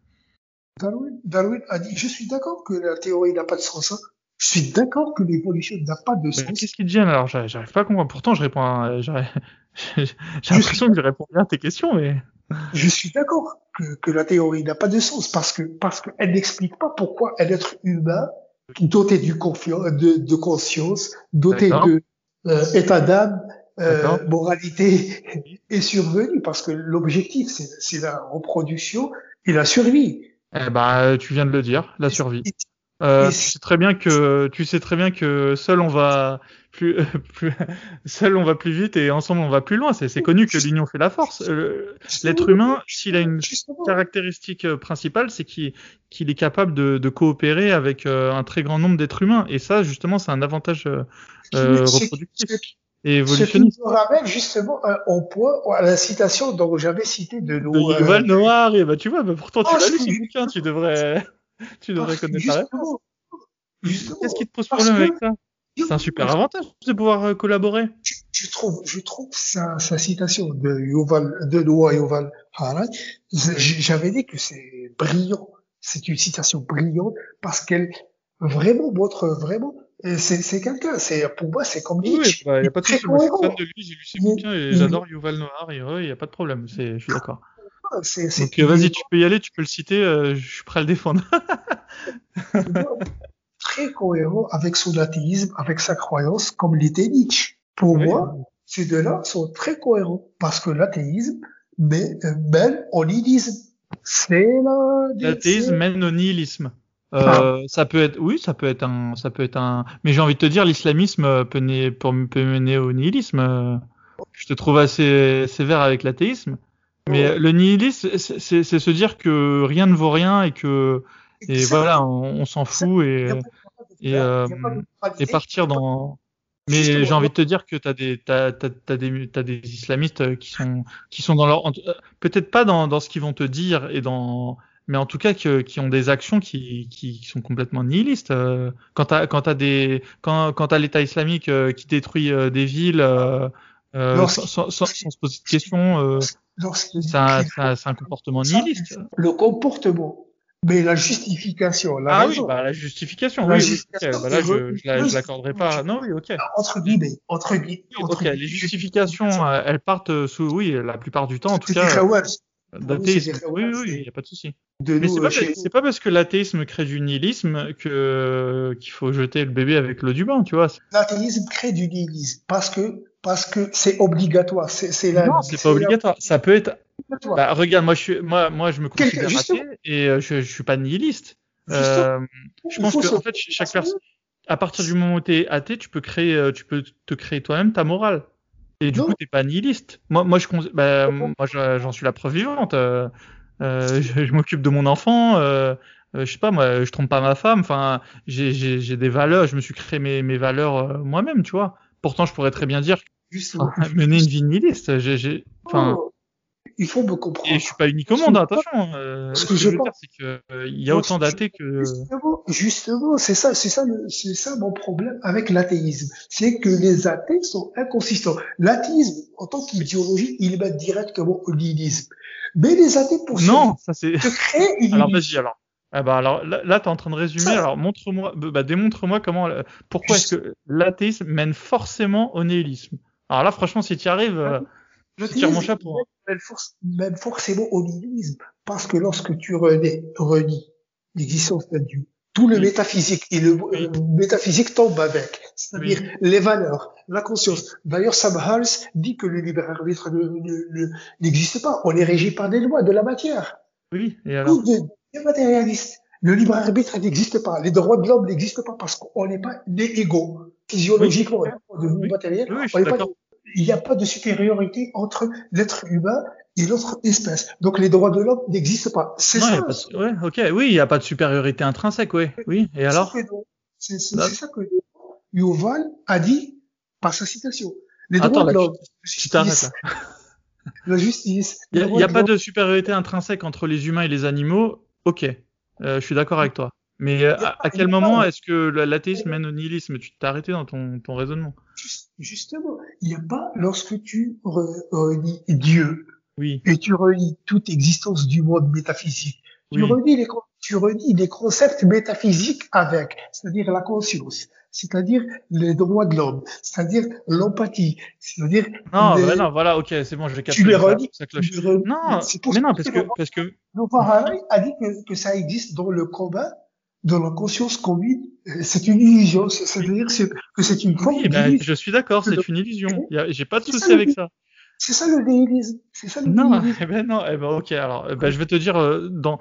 Darwin, Darwin, a dit, je suis d'accord que la théorie n'a pas de sens. Hein. Je suis d'accord que l'évolution n'a pas de sens. Qu'est-ce qui te gêne alors J'arrive pas à comprendre. Pourtant, je réponds. À... J'ai l'impression que je réponds bien à tes questions, mais. Je suis d'accord que, que la théorie n'a pas de sens parce que parce qu'elle n'explique pas pourquoi un être humain doté du de, de conscience, doté de euh, état d'âme, euh, moralité est survenu parce que l'objectif, c'est la reproduction et la survie. Eh ben, tu viens de le dire, la survie. Euh, tu sais très bien que tu sais très bien que seul on va plus, plus seul on va plus vite et ensemble on va plus loin. C'est connu que l'union fait la force. Euh, l'être humain, s'il a une caractéristique euh, principale, c'est qu'il est capable de, de coopérer avec un très grand nombre d'êtres humains. Et ça, justement, c'est un avantage reproductif et évolutionniste. Ce qui me ramène justement au point à la citation dont j'avais cité de nous. De Yuval Noir. Et bah tu vois, bah, pourtant tu oh, l'as lu ce bouquin, tu devrais tu devrais connaître réponse. Qu'est-ce qui te pose problème avec ça? C'est un super avantage de pouvoir euh, collaborer. Je, trouve, je trouve sa, sa citation de Yuval, de Noah Yuval Harari, j'avais dit que c'est brillant. C'est une citation brillante parce qu'elle vraiment montre vraiment euh, c'est quelqu'un, c'est pour moi c'est comme lui. Oui, bah, il n'y a pas de souci. Moi, je suis fan de lui, j'ai lu ses bouquins et j'adore Yuval Noah. Il n'y a pas de problème. Je suis d'accord. Donc vas-y, tu peux y aller, tu peux le citer, euh, je suis prêt à le défendre. très cohérent avec son athéisme, avec sa croyance, comme l'était Nietzsche. Pour moi, ces deux-là sont très cohérents parce que l'athéisme euh, mène au nihilisme. C'est L'athéisme mène au nihilisme. Euh, ah. Ça peut être, oui, ça peut être un, ça peut être un. Mais j'ai envie de te dire, l'islamisme peut, peut, mener au nihilisme. Je te trouve assez sévère avec l'athéisme. Mais le nihilisme, c'est se dire que rien ne vaut rien et que et voilà, on, s'en fout et et, euh, et partir dans. Mais j'ai envie de te dire que t'as des t'as t'as des t'as des islamistes qui sont qui sont dans leur peut-être pas dans dans ce qu'ils vont te dire et dans mais en tout cas qui, qui ont des actions qui, qui, sont complètement nihilistes. Euh, quand t'as quand t'as des quand quand t'as l'État islamique euh, qui détruit des villes sans, sans, sans, se poser de questions, c'est un, comportement nihiliste. Le comportement. Mais la justification, la Ah oui, bah, la justification, oui, bah, là, je, je l'accorderai pas. Non, oui, ok. Entre guillemets, entre guillemets. ok, les justifications, elles partent sous, oui, la plupart du temps, en tout cas. D'athéisme. Oui, oui, il n'y a pas de souci. Mais c'est pas, euh, pas, parce que l'athéisme crée du nihilisme que qu'il faut jeter le bébé avec l'eau du bain, tu vois. L'athéisme crée du nihilisme parce que parce que c'est obligatoire. C'est la. Non, c'est pas obligatoire. Ça peut être. Bah, regarde, moi je suis, moi, moi je me considère athée et euh, je, je suis pas nihiliste. Euh, je pense que en fait chaque personne, à partir du moment où tu es athée, tu peux créer, euh, tu peux te créer toi-même ta morale. Et du coup, t'es pas nihiliste. Moi, moi, je, bah, moi, j'en suis la preuve vivante. Euh, euh je, je m'occupe de mon enfant. Euh, euh, je sais pas, moi, je trompe pas ma femme. Enfin, j'ai des valeurs. Je me suis créé mes, mes valeurs moi-même, tu vois. Pourtant, je pourrais très bien dire mener une vie nihiliste. J'ai, enfin. Oh il faut me comprendre. Et je suis pas unique au monde, attention. Euh, ce, que, je veux dire, c'est que euh, il y a autant d'athées que. Justement, c'est ça, c'est ça, c'est ça mon problème avec l'athéisme, c'est que les athées sont inconsistants. L'athéisme, en tant qu'idéologie, il va directement au nihilisme. Mais les athées pour non, ça c'est. Une... alors vas-y alors. Ah bah alors là, là tu es en train de résumer. Alors montre-moi, bah, démontre-moi comment, euh, pourquoi est-ce que l'athéisme mène forcément au nihilisme. Alors là, franchement, si tu y arrives, euh, je tire mon chapeau. Hein. Même, forcément au nihilisme, parce que lorsque tu renies, renies l'existence d'un Dieu, tout le métaphysique et le, métaphysique tombe avec, c'est-à-dire les valeurs, la conscience. D'ailleurs, Sam Hals dit que le libre arbitre n'existe pas. On est régi par des lois de la matière. Oui, et alors Les matérialistes. Le libre arbitre n'existe pas. Les droits de l'homme n'existent pas parce qu'on n'est pas des égaux. Physiologiquement, de oui. matériel, on n'est pas il n'y a pas de supériorité entre l'être humain et l'autre espèce. Donc les droits de l'homme n'existent pas. C'est ça. ouais, ok, oui, il n'y a pas de supériorité intrinsèque, oui. Oui, et alors C'est ça que Yuval a dit par sa citation. Les droits de l'homme. Tu t'arrêtes La justice. Il n'y a, pas de supériorité intrinsèque entre les humains et les animaux. Ok, euh, je suis d'accord avec toi. Mais euh, à, quel moment est-ce que l'athéisme mène au nihilisme? Tu t'es arrêté dans ton, ton raisonnement. Justement, il n'y a pas lorsque tu renies Dieu oui. et tu renies toute existence du monde métaphysique. Tu, renies les, tu renies les concepts métaphysiques avec, c'est-à-dire la conscience, c'est-à-dire les droits de l'homme, c'est-à-dire l'empathie, c'est-à-dire. Non, non, voilà, ok, c'est bon, je vais Tu les renies. Non, mais non, parce que, parce que. Non, a dit que, que ça existe dans le commun dans la conscience commune, c'est une illusion. C'est-à-dire que c'est une forme oui, ben, Je suis d'accord, c'est une illusion. J'ai pas de souci avec ça. C'est ça le nihilisme. C'est ça le non, eh ben non, eh ben ok. Alors, eh ben, je vais te dire euh, dans.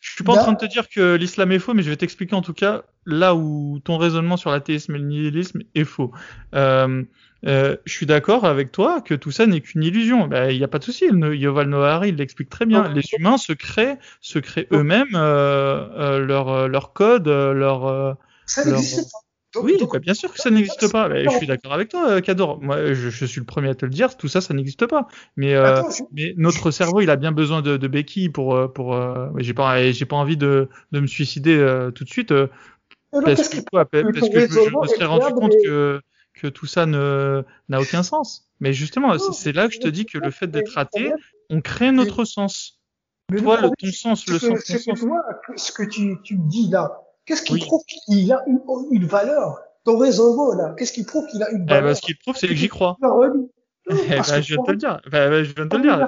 Je suis pas en train de te dire que l'islam est faux, mais je vais t'expliquer en tout cas là où ton raisonnement sur l'athéisme et le nihilisme est faux. Euh, euh, je suis d'accord avec toi que tout ça n'est qu'une illusion. Ben, il n'y a pas de souci. Yoval Noah il l'explique très bien. Les humains se créent, se créent eux-mêmes euh, euh, leur leur code, leur. Ça n'existe pas oui, bah, bien sûr que ça n'existe pas. Bah, je suis d'accord avec toi, Cador. Moi, je, je, suis le premier à te le dire. Tout ça, ça n'existe pas. Mais, mais notre cerveau, il a bien besoin de, de béquilles pour, pour. J'ai pas, j'ai pas envie de, de me suicider tout de suite. Parce, que, quoi, parce que je, je, me serais rendu compte que, que tout ça ne n'a aucun sens. Mais justement, c'est là que je te dis que le fait d'être athée, on crée notre sens. toi, le, ton sens, le sens, ton sens. ce que tu, tu dis là, Qu'est-ce qui prouve qu'il a une, une, valeur? Ton raisonnement, là, qu'est-ce qui prouve qu'il a une eh ben, valeur? eh Ce qui prouve, c'est que j'y crois. eh ben, je viens de te le dire. Ben, ben, je viens de te le dire.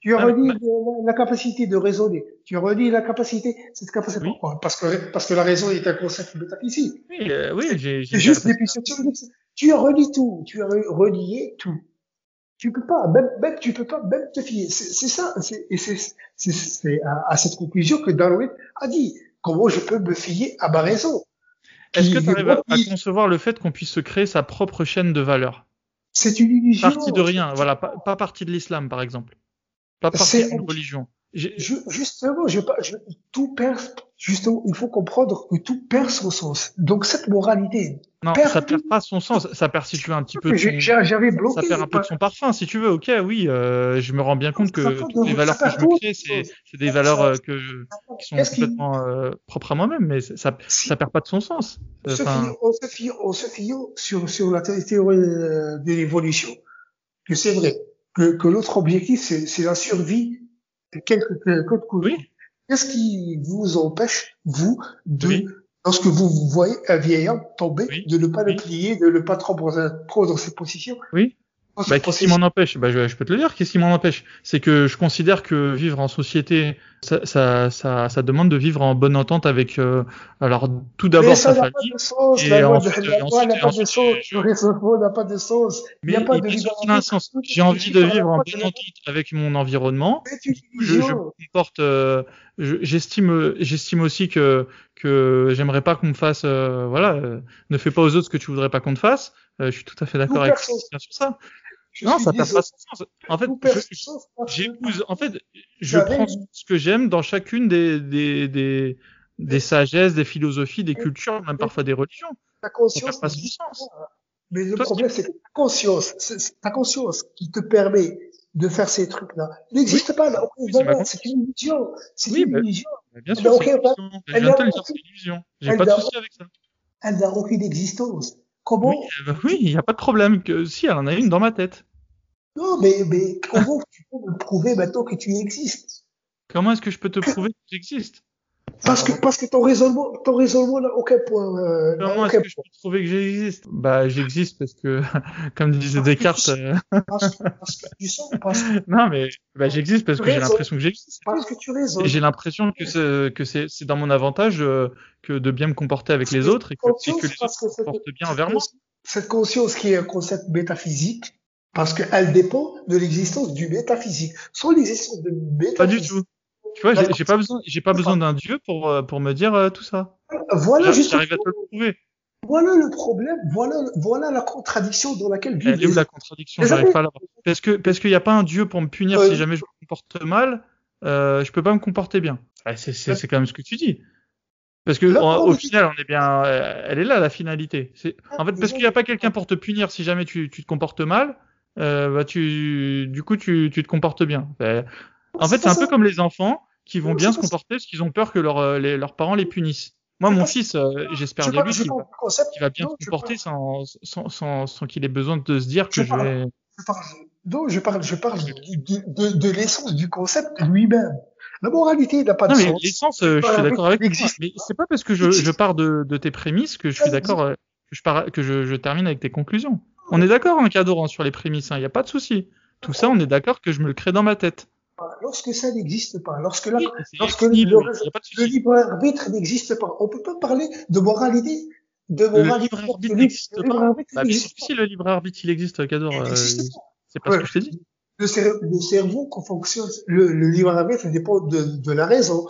Tu as relié la capacité de raisonner. Tu as relié la capacité, cette capacité. Oui. Pourquoi? Parce que parce que la raison est un concept métaphysique. Oui, euh, oui, j'ai. juste depuis Tu as relié tout. Tu as relié tout. Tu peux pas, même, même tu peux pas même te fier. C'est ça. Et c'est à, à cette conclusion que Darwin a dit comment je peux me fier à ma raison? Est-ce que tu arrives à, concevoir le fait qu'on puisse se créer sa propre chaîne de valeur? C'est une illusion. Partie de rien, voilà, pas, pas partie de l'islam par exemple, pas partie d'une religion. Je, justement, je, je, tout perd, justement, il faut comprendre que tout perd son sens. Donc cette moralité. Non, perd ça perd pas son sens. Ça perd si tu veux un petit peu. J'avais bloqué. Ça perd un peu de son parfum, si tu veux. Ok, oui, euh, je me rends bien compte que toutes les valeurs que je me crée, c'est des valeurs euh, que qui sont complètement euh, propres à moi-même, mais ça ça perd pas de son sens. On se fie, on se fie sur sur la théorie euh, de l'évolution. Que c'est vrai que, que l'autre objectif c'est la survie quelques codes oui. Qu'est-ce qui vous empêche, vous, de, lorsque vous, voyez un vieillard tomber, de ne pas le plier, de ne pas trop, trop dans ses positions Oui. Bah, qu'est-ce qui m'en empêche? Bah, je, je, peux te le dire. Qu'est-ce qui m'en empêche? C'est que je considère que vivre en société, ça, ça, ça, ça demande de vivre en bonne entente avec, euh, alors tout d'abord sa famille. Ensuite, de, la loi n'a pas de sens. Le raisonnement n'a pas de sens. Mais, Il n'y a pas de. J'ai envie de vivre en bonne entente avec mon environnement. Je, je comporte. Euh, j'estime, j'estime aussi que que j'aimerais pas qu'on me fasse, euh, voilà, euh, ne fais pas aux autres ce que tu voudrais pas qu'on te fasse. Euh, je suis tout à fait d'accord avec toi non, ça perd pas sens. En fait, j'épouse. En fait, je prends ce que j'aime dans chacune des, des, des, des sagesses, des philosophies, des cultures, même parfois des religions. Ta conscience. Ça pas sens. Mais le problème, c'est que ta conscience, ta conscience qui te permet de faire ces trucs-là n'existe pas là. C'est une illusion. C'est une illusion. bien sûr, c'est une illusion. J'ai pas de souci avec ça. Elle n'a aucune existence. Comment Oui, il n'y a pas de problème. Que si, elle en a une dans ma tête. Non, mais, mais comment tu peux me prouver maintenant que tu existes Comment est-ce que je peux te prouver que tu existes parce que, parce que ton raisonnement, ton raisonnement n'a aucun point. Euh, Comment est-ce que je peux trouver que j'existe? Bah, j'existe parce que, comme disait Descartes. Euh... Parce, que, parce que tu sens, parce que... Non, mais bah, j'existe parce que j'ai l'impression que j'existe. Parce que tu raisonnes. Et j'ai l'impression que c'est que c'est c'est dans mon avantage euh, que de bien me comporter avec les autres et que, et que les autres se comportent bien envers moi. Cette conscience qui est un concept métaphysique, parce qu'elle dépend de l'existence du métaphysique. Sans l'existence de métaphysique. Pas du tout. Tu vois, j'ai pas besoin, j'ai pas besoin d'un dieu pour euh, pour me dire euh, tout ça. Voilà J'arrive à te le prouver. Voilà le problème, voilà voilà la contradiction dans laquelle vivent. Elle est où la contradiction? J'arrive pas à la Parce que parce qu'il n'y a pas un dieu pour me punir si jamais je me comporte mal, euh, je peux pas me comporter bien. c'est c'est quand même ce que tu dis. Parce que au final, on est bien, elle est là la finalité. C'est en fait parce qu'il n'y a pas quelqu'un pour te punir si jamais tu, tu te comportes mal. Euh, bah tu, du coup, tu, tu te comportes bien. En fait, c'est un peu comme les enfants qui vont bien se comporter parce qu'ils ont peur que leur, euh, les, leurs parents les punissent. Moi, mon fils, euh, j'espère bien lui qu'il va, va, bien se comporter sans, sans, sans, sans qu'il ait besoin de se dire que je, vais. Non, je parle, je parle de, de, de l'essence du concept lui-même. La moralité n'a pas de non, mais L'essence, euh, je suis d'accord avec toi. Mais c'est pas parce que je, je pars de, de tes prémices que je suis d'accord, que je, pars, que je, je termine avec tes conclusions. On est d'accord, un cadeau sur les prémices, il hein, n'y a pas de souci. Tout ça, on est d'accord que je me le crée dans ma tête. Pas, lorsque ça n'existe pas, lorsque, la, lorsque le, le, libre arbitre n'existe pas, on peut pas parler de moralité. De moralité. Le libre arbitre n'existe pas. Bah, si le libre arbitre il existe, Cador, euh, c'est pas ce que je t'ai dit. Le, le cerveau qu'on fonctionne, le, le libre arbitre dépend de, de la raison.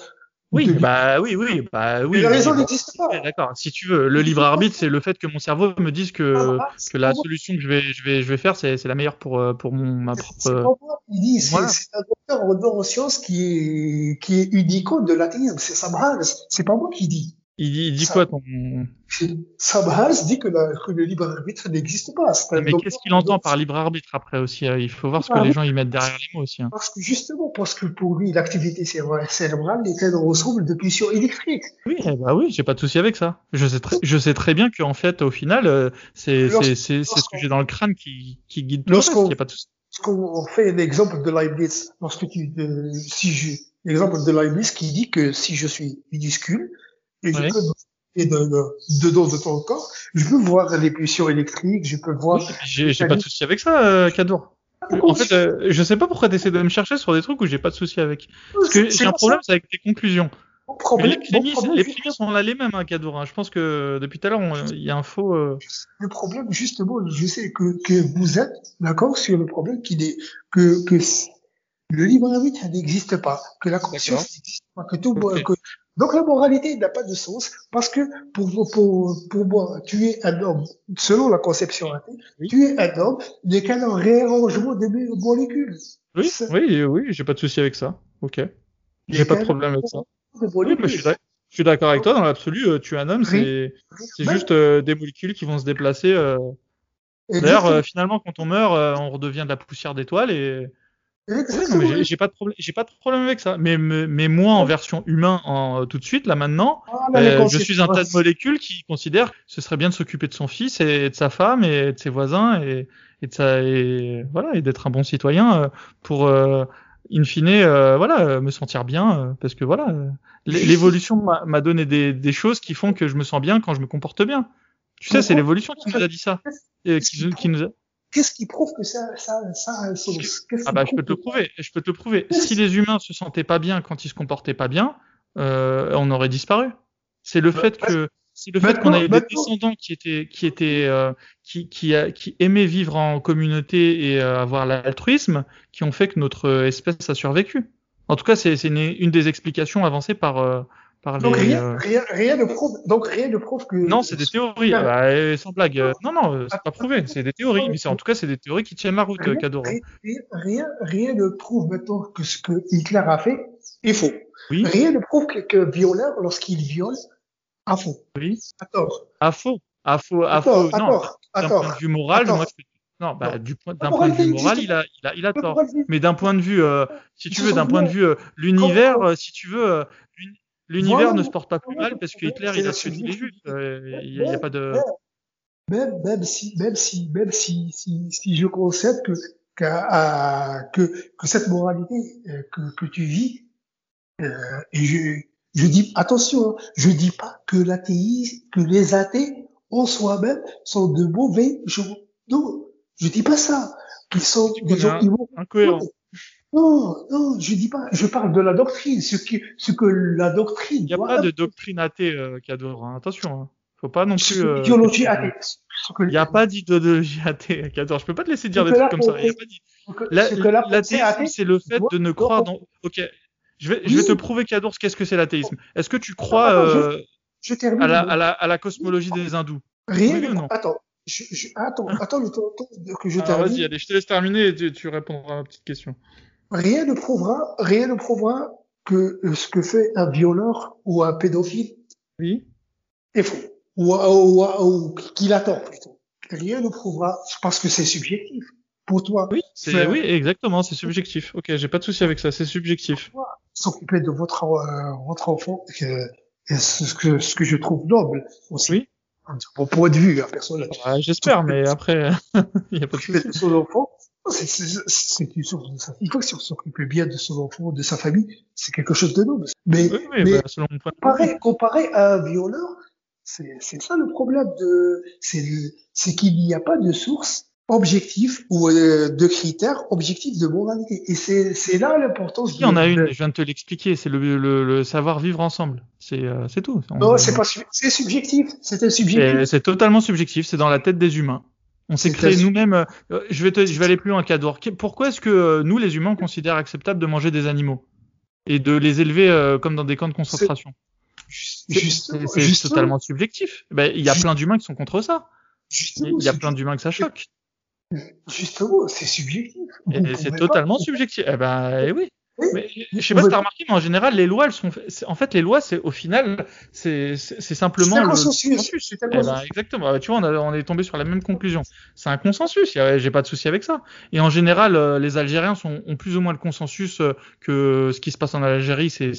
Oui, bah oui, oui, bah oui. la raison n'existe pas. D'accord. Si tu veux, le libre arbitre, c'est le fait que mon cerveau me dise que, ah, que la solution que je vais, je vais, je vais faire, c'est, c'est la meilleure pour, euh, pour mon, ma propre. C'est pas Il dit, c'est, c'est un docteur en neurosciences qui est, qui est unico de l'athéisme. C'est Sam C'est pas moi qui dis. Il dit, il dit quoi ton Sam dit que, que le libre arbitre n'existe pas. Mais qu'est-ce qu'il entend par libre arbitre après aussi euh, Il faut voir ce que ah, les gens y mettent derrière les mots aussi. Hein. Parce que justement, parce que pour lui, l'activité cérébrale est un ensemble de pulsions électriques. Oui, eh bah oui, j'ai pas de souci avec ça. Je sais très, je sais très bien qu'en fait, au final, euh, c'est ce que j'ai dans le crâne qui qui guide tout le reste. Pas de souci. Lorsqu'on fait l'exemple de Leibniz, lorsque tu, si je, l'exemple de Leibniz qui dit que si je suis minuscule, et je peux et de, de, dedans de ton corps, je peux voir les pulsions électriques, je peux voir. j'ai pas de souci avec ça, euh, Kadour. En fait, euh, je sais pas pourquoi tu essaies de me chercher sur des trucs où j'ai pas de souci avec. Parce que j'ai un problème, c'est avec tes conclusions. les prémices, sont là les mêmes, hein, Kadour. Hein. Je pense que depuis tout à l'heure, il y a un faux. Euh... Le problème, justement, je sais que, que vous êtes d'accord sur le problème qu'il est que, que le libre arbitre n'existe pas, que la conscience n'existe pas, que tout, que donc la moralité n'a pas de sens parce que pour, pour, pour moi, tu es un homme, selon la conception athée, tu es un homme n'est qu'un réarrangement des molécules. Oui, oui, oui, j'ai pas de souci avec ça. Ok. J'ai pas de problème avec ça. Oui, mais je suis d'accord avec toi, dans l'absolu, euh, tu es un homme, c'est c'est juste euh, des molécules qui vont se déplacer. Euh... D'ailleurs, euh, finalement, quand on meurt, on redevient de la poussière d'étoiles et j'ai pas de problème, j'ai pas de problème avec ça. Mais, mais, moi, en version humain, en, tout de suite, là maintenant, ah, euh, je suis un tas de molécules qui considèrent que ce serait bien de s'occuper de son fils et de sa femme et de ses voisins et, et de sa, et voilà, et d'être un bon citoyen euh, pour, euh, in fine, euh, voilà, me sentir bien, parce que voilà, l'évolution m'a donné des, des choses qui font que je me sens bien quand je me comporte bien. Tu sais, c'est l'évolution qui nous a dit ça, et qui, qui nous a Qu'est-ce qui prouve que ça, ça, ça a un sens? Ah bah je peux te le prouver. Je peux te le prouver. Si les humains se sentaient pas bien quand ils se comportaient pas bien, euh, on aurait disparu. C'est le fait que c'est le fait qu'on ait des descendants qui étaient qui étaient euh, qui qui, qui aimaient vivre en communauté et euh, avoir l'altruisme qui ont fait que notre espèce a survécu. En tout cas, c'est une, une des explications avancées par euh, donc rien, euh, rien, rien ne prouve, donc rien ne prouve que. Non, c'est des théories. Ah, bah, sans blague. Euh, non, non, euh, c'est pas prouvé. C'est des théories, mais c'est en tout cas c'est des théories qui tiennent la route, rien, Cador. Rien, rien, ne prouve maintenant que ce que Hitler a fait est faux. Oui. Rien ne prouve que, que violeur, lorsqu'il viole, a faux. Oui. À tort. À faux. À faux. À faux. Non. D'un point de vue moral, moi, je non, bah, du point, d'un point de vue moral, il a, il a, il a tort. Mais d'un point de vue, euh, si tu veux, d'un point de vue l'univers, si tu veux, L'univers ne se porte pas plus mal parce que Hitler il a tué les juifs. Euh, il n'y a, pas de. Même, même si, même si, même si, si, si je concède que, que, que cette moralité euh, que, que tu vis, euh, et je, je dis, attention, hein, je dis pas que l'athéisme, que les athées en soi-même sont de mauvais gens. Non, je dis pas ça. Qu'ils sont des gens incohérents. Non, non, je dis pas, je parle de la doctrine, ce, qui, ce que la doctrine. Il n'y a pas de doctrine athée, euh, Cador, hein. attention. Hein. Faut pas non plus. Euh, idéologie athée. Il n'y a pas d'idéologie athée, Cador. Je peux pas te laisser dire des trucs comme ça. Il y a pas L'athéisme, c'est le fait de ne croire dans. Ok, je vais, je vais te prouver, Cador, qu'est-ce que c'est l'athéisme. Est-ce que tu crois euh, je, à, la, à, la, à la cosmologie des hindous? Rien. non? Attends. Je, je, attends, attends le temps que je termine. Vas-y, allez, je te laisse terminer et tu, tu répondras à ma petite question rien ne prouvera, rien ne prouvera que ce que fait un violeur ou un pédophile oui. est faux. Ou, ou, ou, qu'il attend plutôt. Rien ne prouvera parce que c'est subjectif. Pour toi. Oui, c'est, oui, exactement, c'est subjectif. Ok, j'ai pas de souci avec ça, c'est subjectif. S'occuper de votre, euh, votre enfant, c'est ce que, ce que je trouve noble aussi. Oui. Mon point de vue, hein, personne. j'espère, mais après, il y a pas de souci. de son enfant, c'est une source de sa... Il faut s'occuper bien de son enfant, de sa famille, c'est quelque chose de noble. Mais, mais bah, comparé, comparé à un violeur, c'est ça le problème de, c'est qu'il n'y a pas de source objectifs ou euh, de critères objectifs de moralité. Et c'est c'est là l'importance. Il y en a une. Je viens de te l'expliquer. C'est le, le, le, savoir vivre ensemble. C'est euh, c'est tout. non, c'est pas c'est subjectif. C'était subjectif. C'est totalement subjectif. C'est dans la tête des humains. On s'est créé nous-mêmes. Euh, je vais te, je vais aller plus loin, Cador. Pourquoi est-ce que nous, les humains, on considère acceptable de manger des animaux et de les élever comme dans des camps de concentration? C'est totalement subjectif. Ben, il y a plein d'humains qui sont contre ça. Il y a plein d'humains que ça choque. Justement, c'est subjectif. C'est totalement subjectif. Eh ben, eh oui. Mais, je sais pas si t'as remarqué, mais en général, les lois, elles sont, en fait, les lois, c'est au final, c'est, c'est simplement un consensus. Eh ben, exactement. Ah, tu vois, on, on, est tombé sur la même conclusion. C'est un consensus. J'ai pas de souci avec ça. Et en général, euh, les Algériens sont, ont plus ou moins le consensus euh, que ce qui se passe en Algérie, c'est,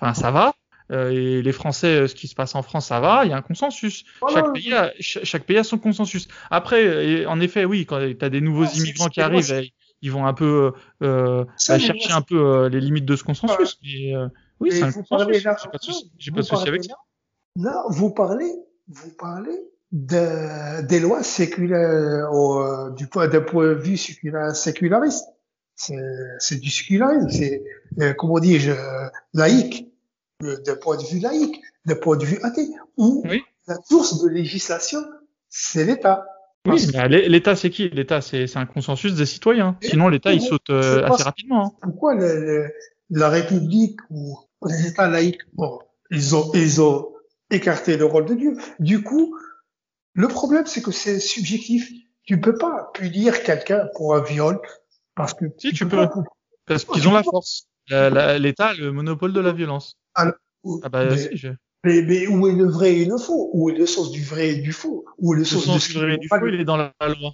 enfin, ça va. Euh, et les Français, ce qui se passe en France, ça va, il y a un consensus. chaque, pays a, chaque, pays a son consensus. Après, en effet, oui, quand tu as des nouveaux immigrants qui arrivent, ils vont un peu euh, chercher un peu euh, les limites de ce consensus. Mais, euh, oui, c'est un consensus. J'ai pas de souci, pas de souci avec ça. Là, vous parlez, vous parlez de, des lois séculaires au, du point d'un point de vue séculariste. C'est du sécularisme, c'est comment dis-je laïque, d'un point de vue laïque, d'un point de vue athée, où la source de législation, c'est l'État. Oui, mais l'État, c'est qui? L'État, c'est un consensus des citoyens. Sinon, l'État, il saute euh, assez rapidement. Hein. Pourquoi le, la République ou les États laïcs, bon, ils ont, ils ont écarté le rôle de Dieu. Du coup, le problème, c'est que c'est subjectif. Tu peux pas punir quelqu'un pour un viol parce que. Si, tu, peux. Parce qu'ils ont la force. L'État a le monopole de la violence. ah bah, si, je... Mais, mais, où est le vrai et le faux? Où est le sens du vrai et du faux? Où est le, sens, du vrai et du faux Il est dans la loi.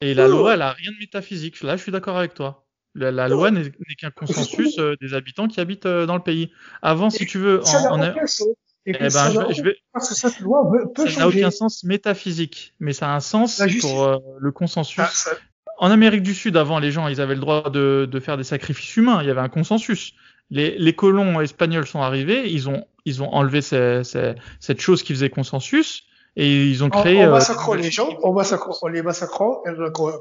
Et la loi, elle a rien de métaphysique. Là, je suis d'accord avec toi. La, loi n'est qu'un consensus euh, des habitants qui habitent euh, dans le pays. Avant, si tu veux, en, en eh ben, je vais, Parce que cette loi peut ça n'a aucun sens métaphysique, mais ça a un sens pour euh, le consensus. Ah, en Amérique du Sud, avant, les gens, ils avaient le droit de, de faire des sacrifices humains. Il y avait un consensus. Les, les colons espagnols sont arrivés, ils ont ils ont enlevé cette chose qui faisait consensus et ils ont créé. On, on massacre les gens, on massacre, on les massacre,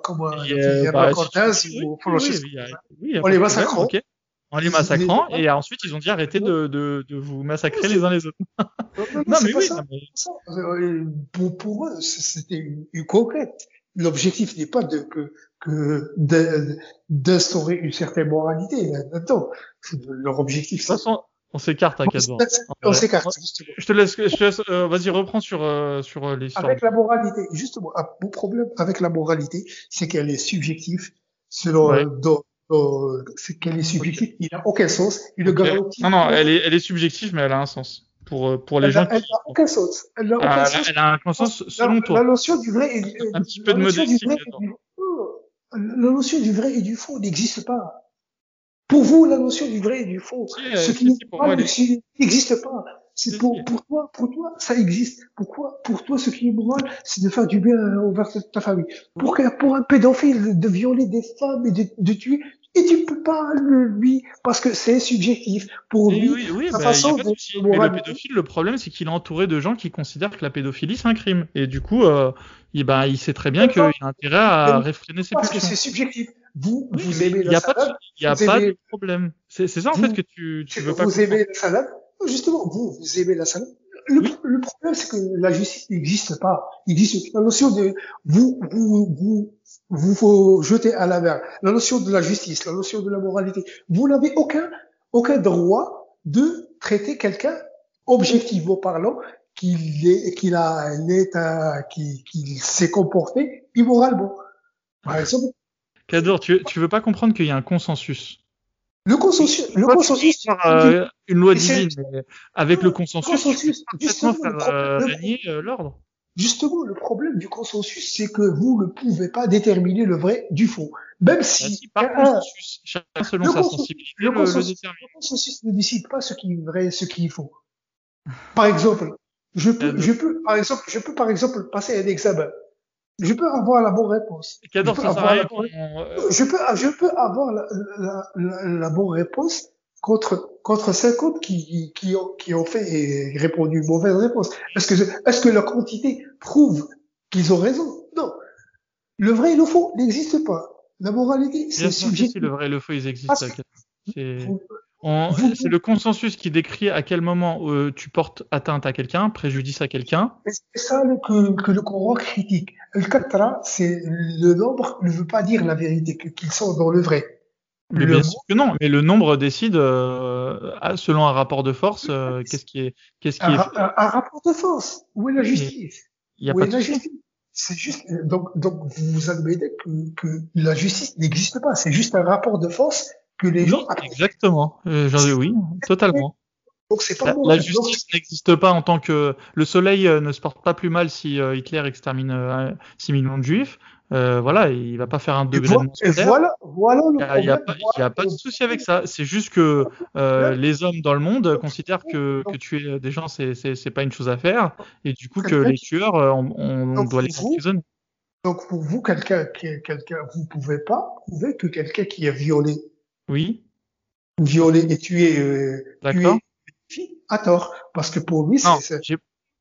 comme euh, bah, Cortez ou On les massacre. En les massacrant, et ensuite ils ont dit arrêtez de, de, de vous massacrer les uns les autres. non, mais oui. Euh, pour, pour eux, c'était une, une conquête. L'objectif n'est pas de que, que d'instaurer une certaine moralité là-dedans. Leur objectif. De toute façon, on s'écarte à quatre On s'écarte. Je te laisse, je te laisse, euh, vas-y, reprends sur, euh, sur euh, l'histoire. Avec la moralité, justement, un bon problème avec la moralité, c'est qu'elle est subjective, selon, ouais. c'est qu'elle est subjective, il n'a aucun sens, il ne garantit. Non, non, elle est, elle est subjective, mais elle a un sens. Pour, pour les elle gens. A, elle n'a aucun sens. Elle n'a aucun ah, sens. Elle a un sens selon la, toi. La notion du vrai et du, un petit peu de modestie. La notion du vrai et du faux n'existe pas. Pour vous, la notion du vrai et du faux, si, ce qui n'existe pas. C'est pour, pour toi, pour toi, ça existe. Pourquoi Pour toi, ce qui est moral, c'est de faire du bien envers ta famille. Pour, pour un pédophile, de violer des femmes et de, de tuer, et tu peux pas lui, parce que c'est subjectif. Pour lui, oui, oui, bah, façon de, Mais le pédophile, le problème, c'est qu'il est entouré de gens qui considèrent que la pédophilie, c'est un crime. Et du coup, euh, il, bah, il sait très bien qu'il a intérêt à réfréner ses Parce que c'est subjectif. Vous, vous aimez la salade. Il n'y a pas de problème. C'est ça, en fait, que tu, tu veux pas. Vous aimez la salade. Justement, vous, vous aimez la salade. Le, le problème, c'est que la justice n'existe pas. Il existe la notion de vous, vous, vous, vous faut jeter à la mer. La notion de la justice, la notion de la moralité. Vous n'avez aucun, aucun droit de traiter quelqu'un, objectivement parlant, qu'il est, qu'il a, l'état, qu'il s'est comporté immoralement. Par exemple, Cador, tu, tu veux pas comprendre qu'il y a un consensus? Le consensus, le consensus. Euh, une loi divine, avec le consensus, consensus faire euh, régner euh, l'ordre. Justement, le problème du consensus, c'est que vous ne pouvez pas déterminer le vrai du faux. Même si. Bah, si par consensus, chacun selon sa sensibilité le, le, consensus, le, le consensus ne décide pas ce qui est vrai, ce qui est faux. Par exemple, je peux, je peux, par exemple, je peux par exemple passer un examen je peux avoir la bonne réponse. Je peux, avoir la bonne... je peux, je peux avoir la, la, la, la, bonne réponse contre contre 50 qui qui ont qui ont fait et répondu une mauvaise réponse. Est-ce que est-ce que la quantité prouve qu'ils ont raison? Non. Le vrai et le faux n'existent pas. La moralité, c'est subjectif. le vrai et le faux, ils existent. C'est le consensus qui décrit à quel moment euh, tu portes atteinte à quelqu'un, préjudice à quelqu'un. C'est ça que, que, le Coran critique. Le katra, c'est le nombre ne veut pas dire la vérité, qu'ils sont dans le vrai. Mais bien sûr que non, mais le nombre décide euh, selon un rapport de force. Euh, qu'est-ce qui est, qu'est-ce qui un, est... un, un, rapport de force. Où est la justice? Il y a pas de justice C'est juste donc donc vous admettez que, que la justice n'existe pas. C'est juste un rapport de force que les gens. Exactement. Euh, J'en oui, totalement. Donc c'est pas la, la justice n'existe pas en tant que le soleil euh, ne se porte pas plus mal si euh, Hitler extermine euh, 6 millions de juifs. Euh, voilà, il va pas faire un degré et de voilà, voilà Il n'y a, pas, y a pas de souci avec ça. C'est juste que euh, les hommes dans le monde considèrent que, que tuer des gens, c'est pas une chose à faire, et du coup que les tueurs, on, on doit les emprisonner. Donc pour vous, quelqu'un quelqu'un, vous pouvez pas prouver que quelqu'un qui a violé, oui, violé et tué, euh, tué à tort, parce que pour lui, c'est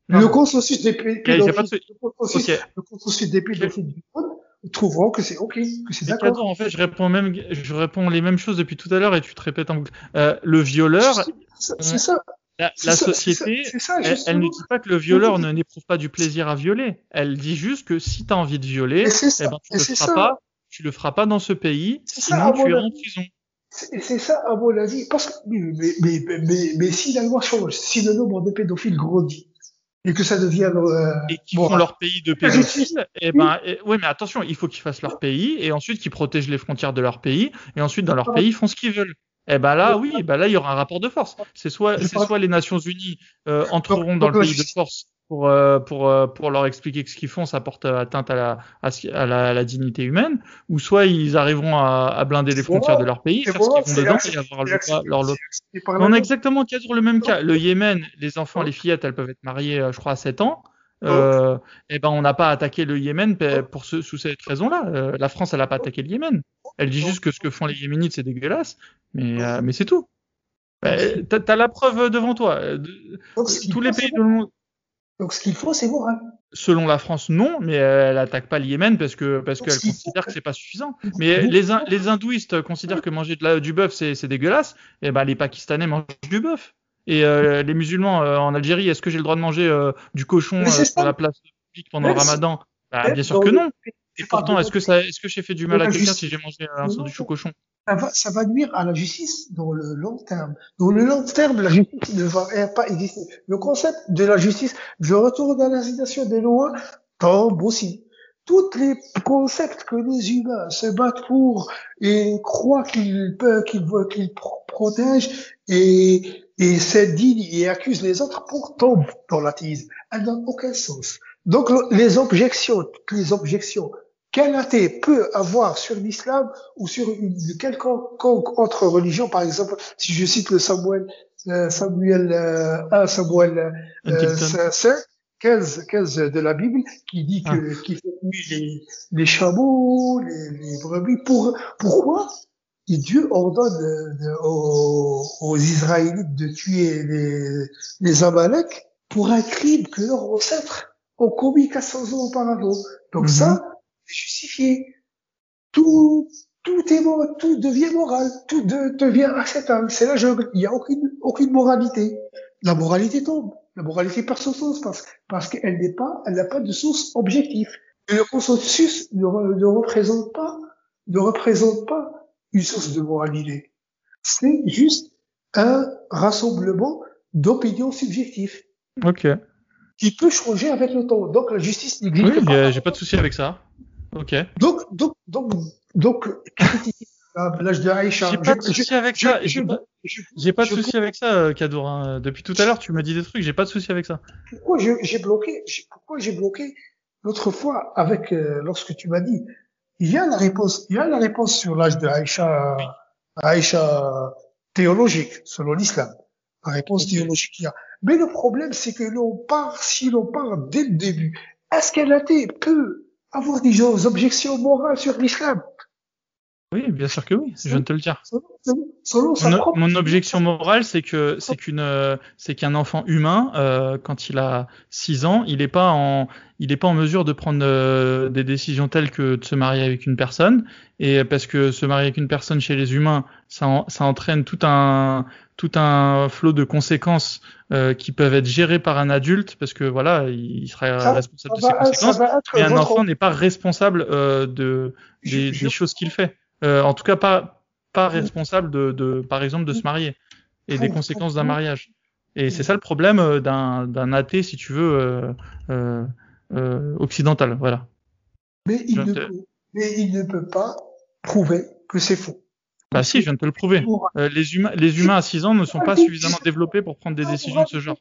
le consensus des pédophiles, le consensus, okay. le consensus des pédophiles du monde trouveront que c'est ok, que c'est d'accord. En fait, je réponds même, je réponds les mêmes choses depuis tout à l'heure et tu te répètes en boucle. Euh, le violeur, c'est ça. La, la société, ça, elle, elle, ne dit pas que le violeur ne n'éprouve pas du plaisir à violer. Elle dit juste que si tu as envie de violer, eh ben, tu le feras pas. Tu le feras pas dans ce pays, sinon tu iras en prison. C'est ça, à mon avis, parce que, mais, mais, mais, mais, si la loi change, si le nombre de pédophiles grandit, et que ça devient euh, et qui font leur pays de pédophiles et ben et, oui mais attention il faut qu'ils fassent leur pays et ensuite qu'ils protègent les frontières de leur pays et ensuite dans leur pays ils font ce qu'ils veulent. Et ben là oui ben là il y aura un rapport de force. C'est soit c'est soit les Nations Unies euh, entreront dans le pays de force pour euh, pour euh, pour leur expliquer que ce qu'ils font ça porte atteinte à la à, la, à la, dignité humaine. Ou soit ils arriveront à, à blinder les frontières de leur pays faire ce qu'ils font dedans et avoir le, leur lot on a exactement toujours le même cas. Le Yémen les enfants les fillettes elles peuvent être mariées euh, je crois à 7 ans. Euh, et ben on n'a pas attaqué le Yémen pour ce, sous cette raison-là. Euh, la France, elle n'a pas attaqué le Yémen. Elle dit juste que ce que font les Yéménites, c'est dégueulasse, mais euh, mais c'est tout. Bah, T'as as la preuve devant toi. tous les pays de le monde, donc ce qu'il faut, c'est moral. Selon la France, non, mais elle attaque pas le Yémen parce que parce qu'elle considère que c'est pas suffisant. Mais les les hindouistes considèrent que manger de la, du bœuf c'est c'est dégueulasse. Et ben les Pakistanais mangent du bœuf. Et euh, les musulmans euh, en Algérie, est-ce que j'ai le droit de manger euh, du cochon euh, sur la place publique pendant le Ramadan? Bah, Bien sûr que non. Et pourtant, est-ce que ça, est-ce que j'ai fait du mal à quelqu'un si j'ai mangé un sandwich au cochon? Ça va, ça va nuire à la justice dans le long terme. Dans le long terme, la justice ne va pas exister. Le concept de la justice, je retourne à la citation des lois, tombe aussi. Tous les concepts que les humains se battent pour et croient qu'ils peuvent, qu'ils veulent, qu'ils protègent et, et s'indignent et accusent les autres pour tomber dans l'athéisme. Elles n'ont aucun sens. Donc, les objections, les objections qu'un athée peut avoir sur l'islam ou sur une quelconque autre religion, par exemple, si je cite le Samuel, euh, Samuel euh, 1, Samuel euh, 5, 15, 15 de la Bible, qui dit que ah. qu'il fait les, les chameaux, les, les brebis. Pour, pourquoi et Dieu ordonne euh, aux, aux, Israélites de tuer les, les Amalek pour un crime que leurs ancêtres ont commis 400 ans auparavant? Donc mm -hmm. ça, justifié. Tout, tout est tout devient moral, tout devient acceptable. C'est la jungle. Il n'y a aucune, aucune moralité. La moralité tombe. La moralité perd son sens parce, parce qu'elle n'est pas, elle n'a pas de source objective. Le consensus ne, ne représente pas, ne représente pas une source de moralité. C'est juste un rassemblement d'opinions subjectives. Ok. Qui peut changer avec le temps. Donc la justice n'existe oui, pas. J'ai pas de souci avec ça. Ok. Donc, donc, donc, donc, l'âge de Aïcha. J'ai pas de souci avec ça. J'ai pas de souci avec ça, Kadour. Hein. Depuis tout à l'heure, tu m'as dit des trucs. J'ai pas de souci avec ça. Pourquoi j'ai bloqué Pourquoi j'ai bloqué l'autre fois avec euh, lorsque tu m'as dit il y a la réponse, il y a la réponse sur l'âge de Aïcha. Aïcha théologique selon l'islam. La réponse okay. théologique il y a. Mais le problème, c'est que l'on part, si l'on part dès le début, est-ce qu'elle a été peu avoir des objections morales sur l'islam. Oui, bien sûr que oui, je viens de te le dire. mon, mon, objection morale, c'est que c'est qu'une c'est qu'un enfant humain, euh, quand il a 6 ans, il n'est pas en il est pas en mesure de prendre euh, des décisions telles que de se marier avec une personne, et parce que se marier avec une personne chez les humains, ça, ça entraîne tout un tout un flot de conséquences euh, qui peuvent être gérées par un adulte, parce que voilà, il sera responsable de ses conséquences, mais un enfant n'est pas responsable euh, de des, des choses qu'il fait. Euh, en tout cas, pas, pas responsable de, de, par exemple, de se marier et des conséquences d'un mariage. Et c'est ça le problème euh, d'un athée, si tu veux, euh, euh, euh, occidental. Voilà. Mais il, ne peut, mais il ne peut pas prouver que c'est faux. Bah si, je viens de te le prouver. Euh, les, humains, les humains à 6 ans ne sont pas suffisamment développés pour prendre des décisions de ce genre.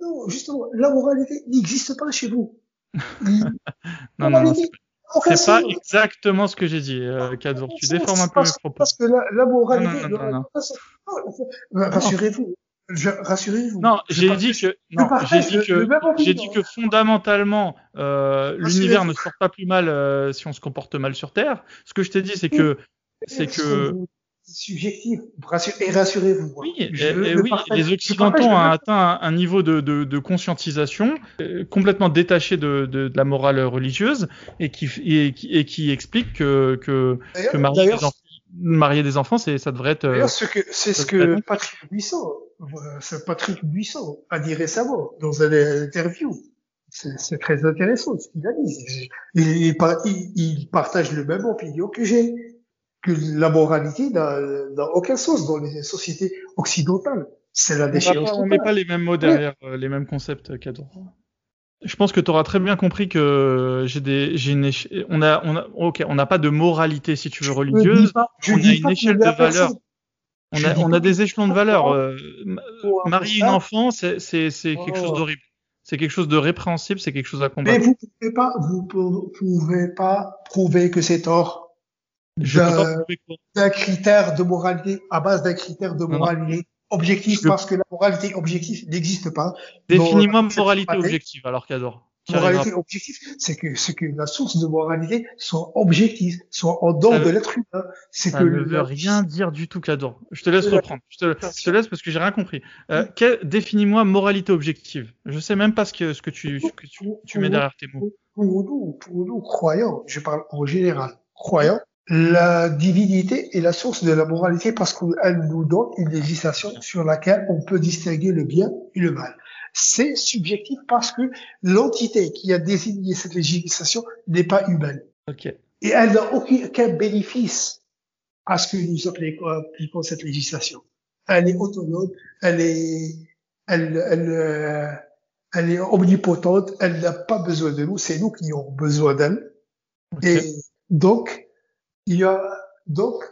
non, justement, la moralité n'existe pas chez vous. non, non, non, c'est pas exactement ce que j'ai dit, euh, Kadour. Tu déformes un peu mes propos. Parce que la, la moralité. Non, non, non, non. Rassurez-vous. Rassurez-vous. Non, j'ai dit que non, j'ai dit que j'ai dit que fondamentalement euh, l'univers ne sort pas plus mal euh, si on se comporte mal sur Terre. Ce que je t'ai dit, c'est que c'est que subjectif. Et rassurez-vous. Oui, et, oui les Occidentaux ont atteint un, niveau de, de, de conscientisation euh, complètement détaché de, de, la morale religieuse et qui, et, et qui explique que, que, que marier, des enfants, marier des enfants, c'est, ça devrait être. D'ailleurs, ce que, c'est ce que Patrick Buisson, c'est Patrick Buisson a dit récemment dans une interview. C'est très intéressant ce qu'il a dit. Il, il, il partage le même opinion que j'ai que la moralité n'a aucun sens dans les sociétés occidentales. C'est la déchéance. On met pas les mêmes mots derrière euh, les mêmes concepts, Cador. Je pense que tu auras très bien compris que j'ai des, j'ai une on a, on a, ok, on n'a pas de moralité si tu veux religieuse. on a une échelle de valeur. On a, on a des échelons de valeur. Euh, marier une enfant, c'est, c'est, c'est quelque chose oh. d'horrible. C'est quelque chose de répréhensible, c'est quelque chose à combattre. Mais vous pouvez pas, vous pouvez pas prouver que c'est tort d'un critère de moralité, à base d'un critère de moralité objectif, parce que la moralité objective n'existe pas. Définis-moi moralité objective, alors qu'adore. Moralité objective, c'est que, c'est que la source de moralité soit objective, soit en dehors de l'être humain. C'est que ne veut rien dire du tout, qu'adore. Je te laisse reprendre. Je te, je te laisse parce que j'ai rien compris. Euh, définis-moi moralité objective. Je sais même pas ce que, ce que tu, ce que tu, tu mets derrière tes mots. Pour nous, pour nous, croyants, je parle en général, croyants, la divinité est la source de la moralité parce qu'elle nous donne une législation sur laquelle on peut distinguer le bien et le mal. C'est subjectif parce que l'entité qui a désigné cette législation n'est pas humaine. Okay. Et elle n'a aucun bénéfice à ce que nous appliquons cette législation. Elle est autonome, elle est, elle, elle, euh, elle est omnipotente, elle n'a pas besoin de nous, c'est nous qui avons besoin d'elle. Et donc, il y a donc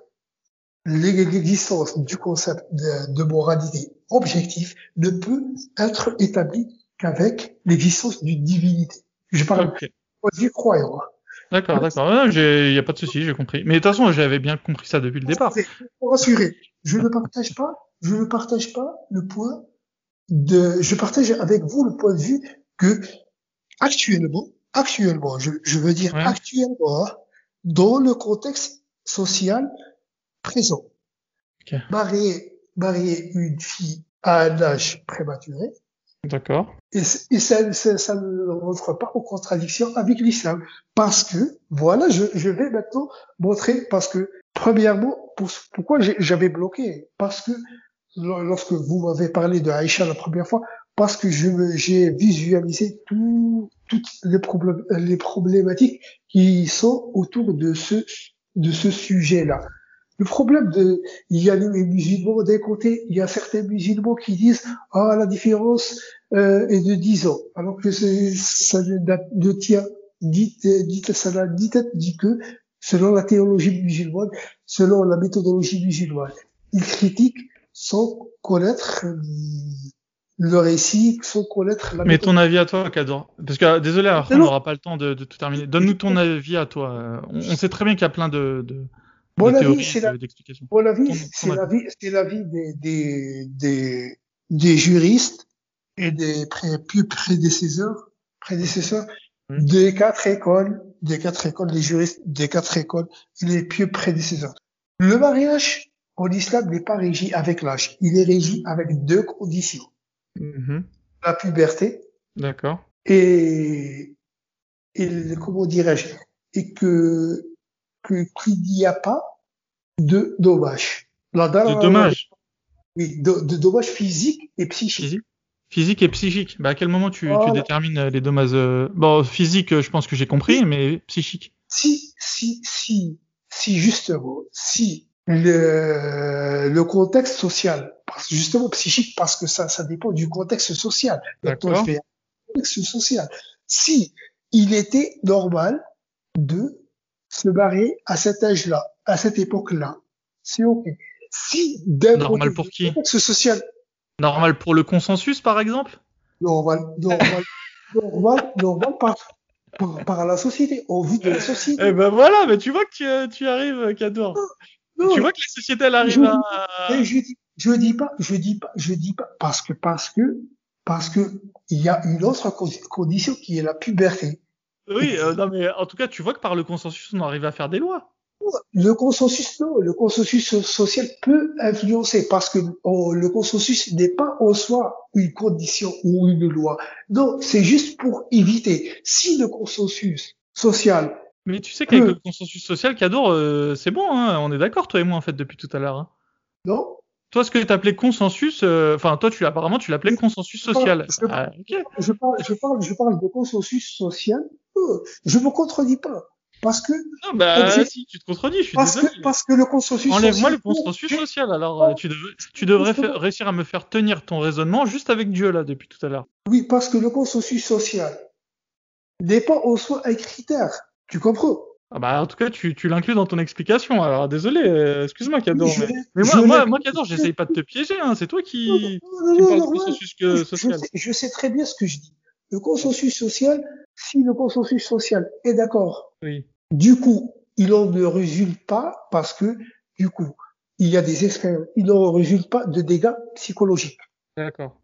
l'existence du concept de, moralité objective ne peut être établie qu'avec l'existence d'une divinité. Je parle okay. du croyant. Hein. D'accord, d'accord. Il n'y a pas de souci, j'ai compris. Mais de toute façon, j'avais bien compris ça depuis le départ. Pour rassurer, je ne partage pas, je ne partage pas le point de, je partage avec vous le point de vue que actuellement, actuellement, je, je veux dire actuellement, dans le contexte social présent. Okay. Marier, marier une fille à un âge prématuré. D'accord. Et, et ça, ça, ça, ne rentre pas en contradiction avec l'islam. Parce que, voilà, je, je vais maintenant montrer, parce que, premièrement, pour, pourquoi j'avais bloqué? Parce que, lorsque vous m'avez parlé de Aïcha la première fois, parce que j'ai visualisé tout, toutes les, problèmes, les problématiques qui sont autour de ce, de ce sujet-là. Le problème de, il y a les musulmans d'un côté, il y a certains musulmans qui disent, ah, la différence euh, est de 10 ans, alors que ça ne tient, dit, dit, ça dit, dit que, selon la théologie musulmane, selon la méthodologie musulmane, ils critiquent sans connaître le récit sans connaître la Mais ton avis à toi, Cador Parce que, désolé, après, on n'aura pas le temps de, de tout terminer. Donne-nous ton avis à toi. On, on, sait très bien qu'il y a plein de, de, bon de théories, d'explications. Avis, c'est l'avis, l'avis des, des, des, des, juristes et des pré, plus prédécesseurs, prédécesseurs mmh. des quatre écoles, des quatre écoles, les juristes des quatre écoles, les pieux prédécesseurs. Le mariage en islam n'est pas régi avec l'âge, il est régi avec deux conditions. Mmh. La puberté. D'accord. Et, et comment dirais-je, et que qu'il n'y a pas de dommages. de dommages. Oui, de, dommages physiques et psychiques. Physique, et psychique. Bah, à quel moment tu, tu détermines les dommages euh... Bon, physique, je pense que j'ai compris, mais psychique. Si, si, si, si justement, si le, le contexte social, justement psychique, parce que ça, ça dépend du contexte social. D'accord. Contexte social. Si il était normal de se marier à cet âge-là, à cette époque-là, c'est ok. Si d'un normal pour qui? social. Normal pour le consensus, par exemple? Normal, normal, normal, normal par, par, la société, au vu de la société. Eh ben voilà, mais tu vois que tu, tu arrives, Cador. Tu vois que la société elle arrive à. Je dis, je dis pas, je dis pas, je dis pas, parce que parce que parce que il y a une autre condition qui est la puberté. Oui, euh, non, mais en tout cas, tu vois que par le consensus, on arrive à faire des lois. Le consensus, non, le consensus social peut influencer parce que oh, le consensus n'est pas en soi une condition ou une loi. Non, c'est juste pour éviter. Si le consensus social. Mais tu sais qu'avec le consensus social, Cador, euh, c'est bon, hein, on est d'accord, toi et moi, en fait, depuis tout à l'heure. Hein. Non, toi, ce que tu appelais consensus, euh, enfin, toi, tu apparemment, tu l'appelais consensus social. Je, parle, ah, je, parle, je, parle, je parle de consensus social. Euh, je me contredis pas. Parce que. Non, bah, si, tu te contredis, je suis parce désolé. Que, parce que le consensus Enlève-moi le consensus social, alors, euh, tu, tu devrais réussir à me faire tenir ton raisonnement juste avec Dieu, là, depuis tout à l'heure. Oui, parce que le consensus social pas au soi un critère. Tu comprends? Ah bah, en tout cas, tu, tu l'inclus dans ton explication. Alors, désolé, euh, excuse-moi, Cador. Mais, moi, moi, moi, Cador, j'essaye pas de te piéger. Hein. C'est toi qui, non, non, non, consensus que, social. Je sais, je sais, très bien ce que je dis. Le consensus social, si le consensus social est d'accord, oui. du coup, il en ne résulte pas parce que, du coup, il y a des expériences, il n'en résulte pas de dégâts psychologiques. D'accord.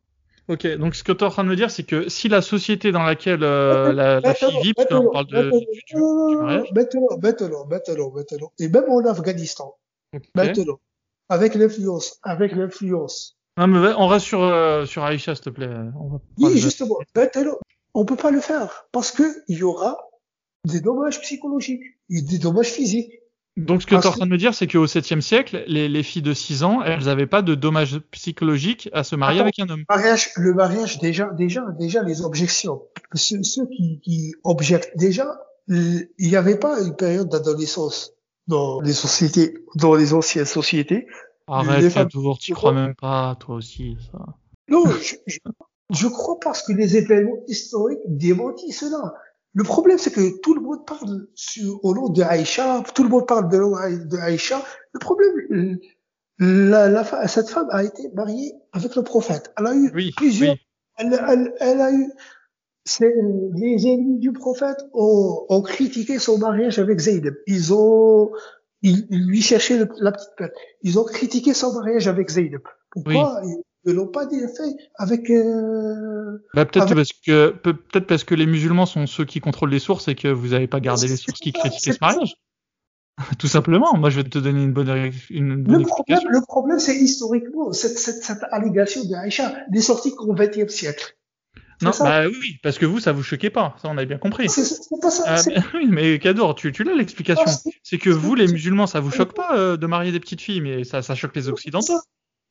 Ok, donc ce que tu es en train de me dire, c'est que si la société dans laquelle euh, la, la, fille vit, qu'on parle de, du, et même en Afghanistan, maintenant, avec l'influence, avec l'influence. Non, mais on reste sur, euh, sur Aïcha, s'il te plaît. On va oui, justement, maintenant, on peut pas le faire parce que il y aura des dommages psychologiques et des dommages physiques. Donc, ce que tu es en train de me dire, c'est qu'au 7e siècle, les, les, filles de 6 ans, elles n'avaient pas de dommages psychologiques à se marier avec un homme. Le mariage, le mariage, déjà, déjà, déjà, les objections. Ceux, ceux qui, qui objectent déjà, il n'y avait pas une période d'adolescence dans les sociétés, dans les anciennes sociétés. Arrête, femmes... toujours, tu crois même pas, toi aussi, ça. Non, je, je, je crois parce que les événements historiques démentissent cela. Le problème, c'est que tout le monde parle sur, au nom de Aïcha, tout le monde parle de, de Aïcha. Le problème, la, la, cette femme a été mariée avec le prophète. Elle a eu oui, plusieurs. Oui. Elle, elle, elle, a eu. Les ennemis du prophète ont, ont, critiqué son mariage avec Zayd. Ils ont, ils, lui cherchaient la petite pète. Ils ont critiqué son mariage avec Zayd. Pourquoi oui ne l'ont pas fait avec. Euh, bah, peut-être parce que peut-être parce que les musulmans sont ceux qui contrôlent les sources et que vous n'avez pas gardé les sources qui critiquaient ce mariage. Tout simplement. Moi, je vais te donner une bonne, une bonne le problème, le problème, c'est historiquement cette, cette, cette allégation de Aïcha n'est sortie qu'au XXe siècle. Non, bah oui, parce que vous, ça vous choquait pas. Ça, on avait bien compris. C'est pas ça. Ah, mais, oui, mais Cador, tu, tu l'as l'explication. C'est que vous, les musulmans, ça vous choque pas euh, de marier des petites filles, mais ça, ça choque les occidentaux.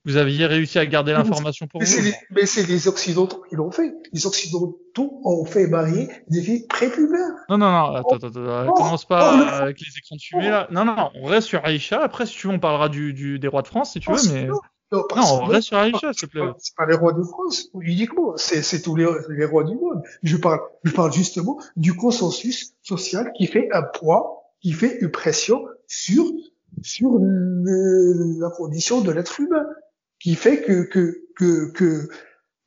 Vous aviez réussi à garder l'information pour mais vous. Mais c'est les Occidentaux qui l'ont fait. Les Occidentaux ont fait marier des filles prépubères. Non, non, non, attends, attends, attends. Oh, commence pas oh, avec les écrans de fumée là. Non, non, on reste sur Aïcha. Après, si tu veux, on parlera du, du des rois de France, si tu veux, mais. Non, non, non on reste sur Aïcha, s'il te plaît. C'est pas les rois de France, uniquement. C'est, c'est tous les, les rois du monde. Je parle, je parle justement du consensus social qui fait un poids, qui fait une pression sur, sur le, la condition de l'être humain qui fait que que que que,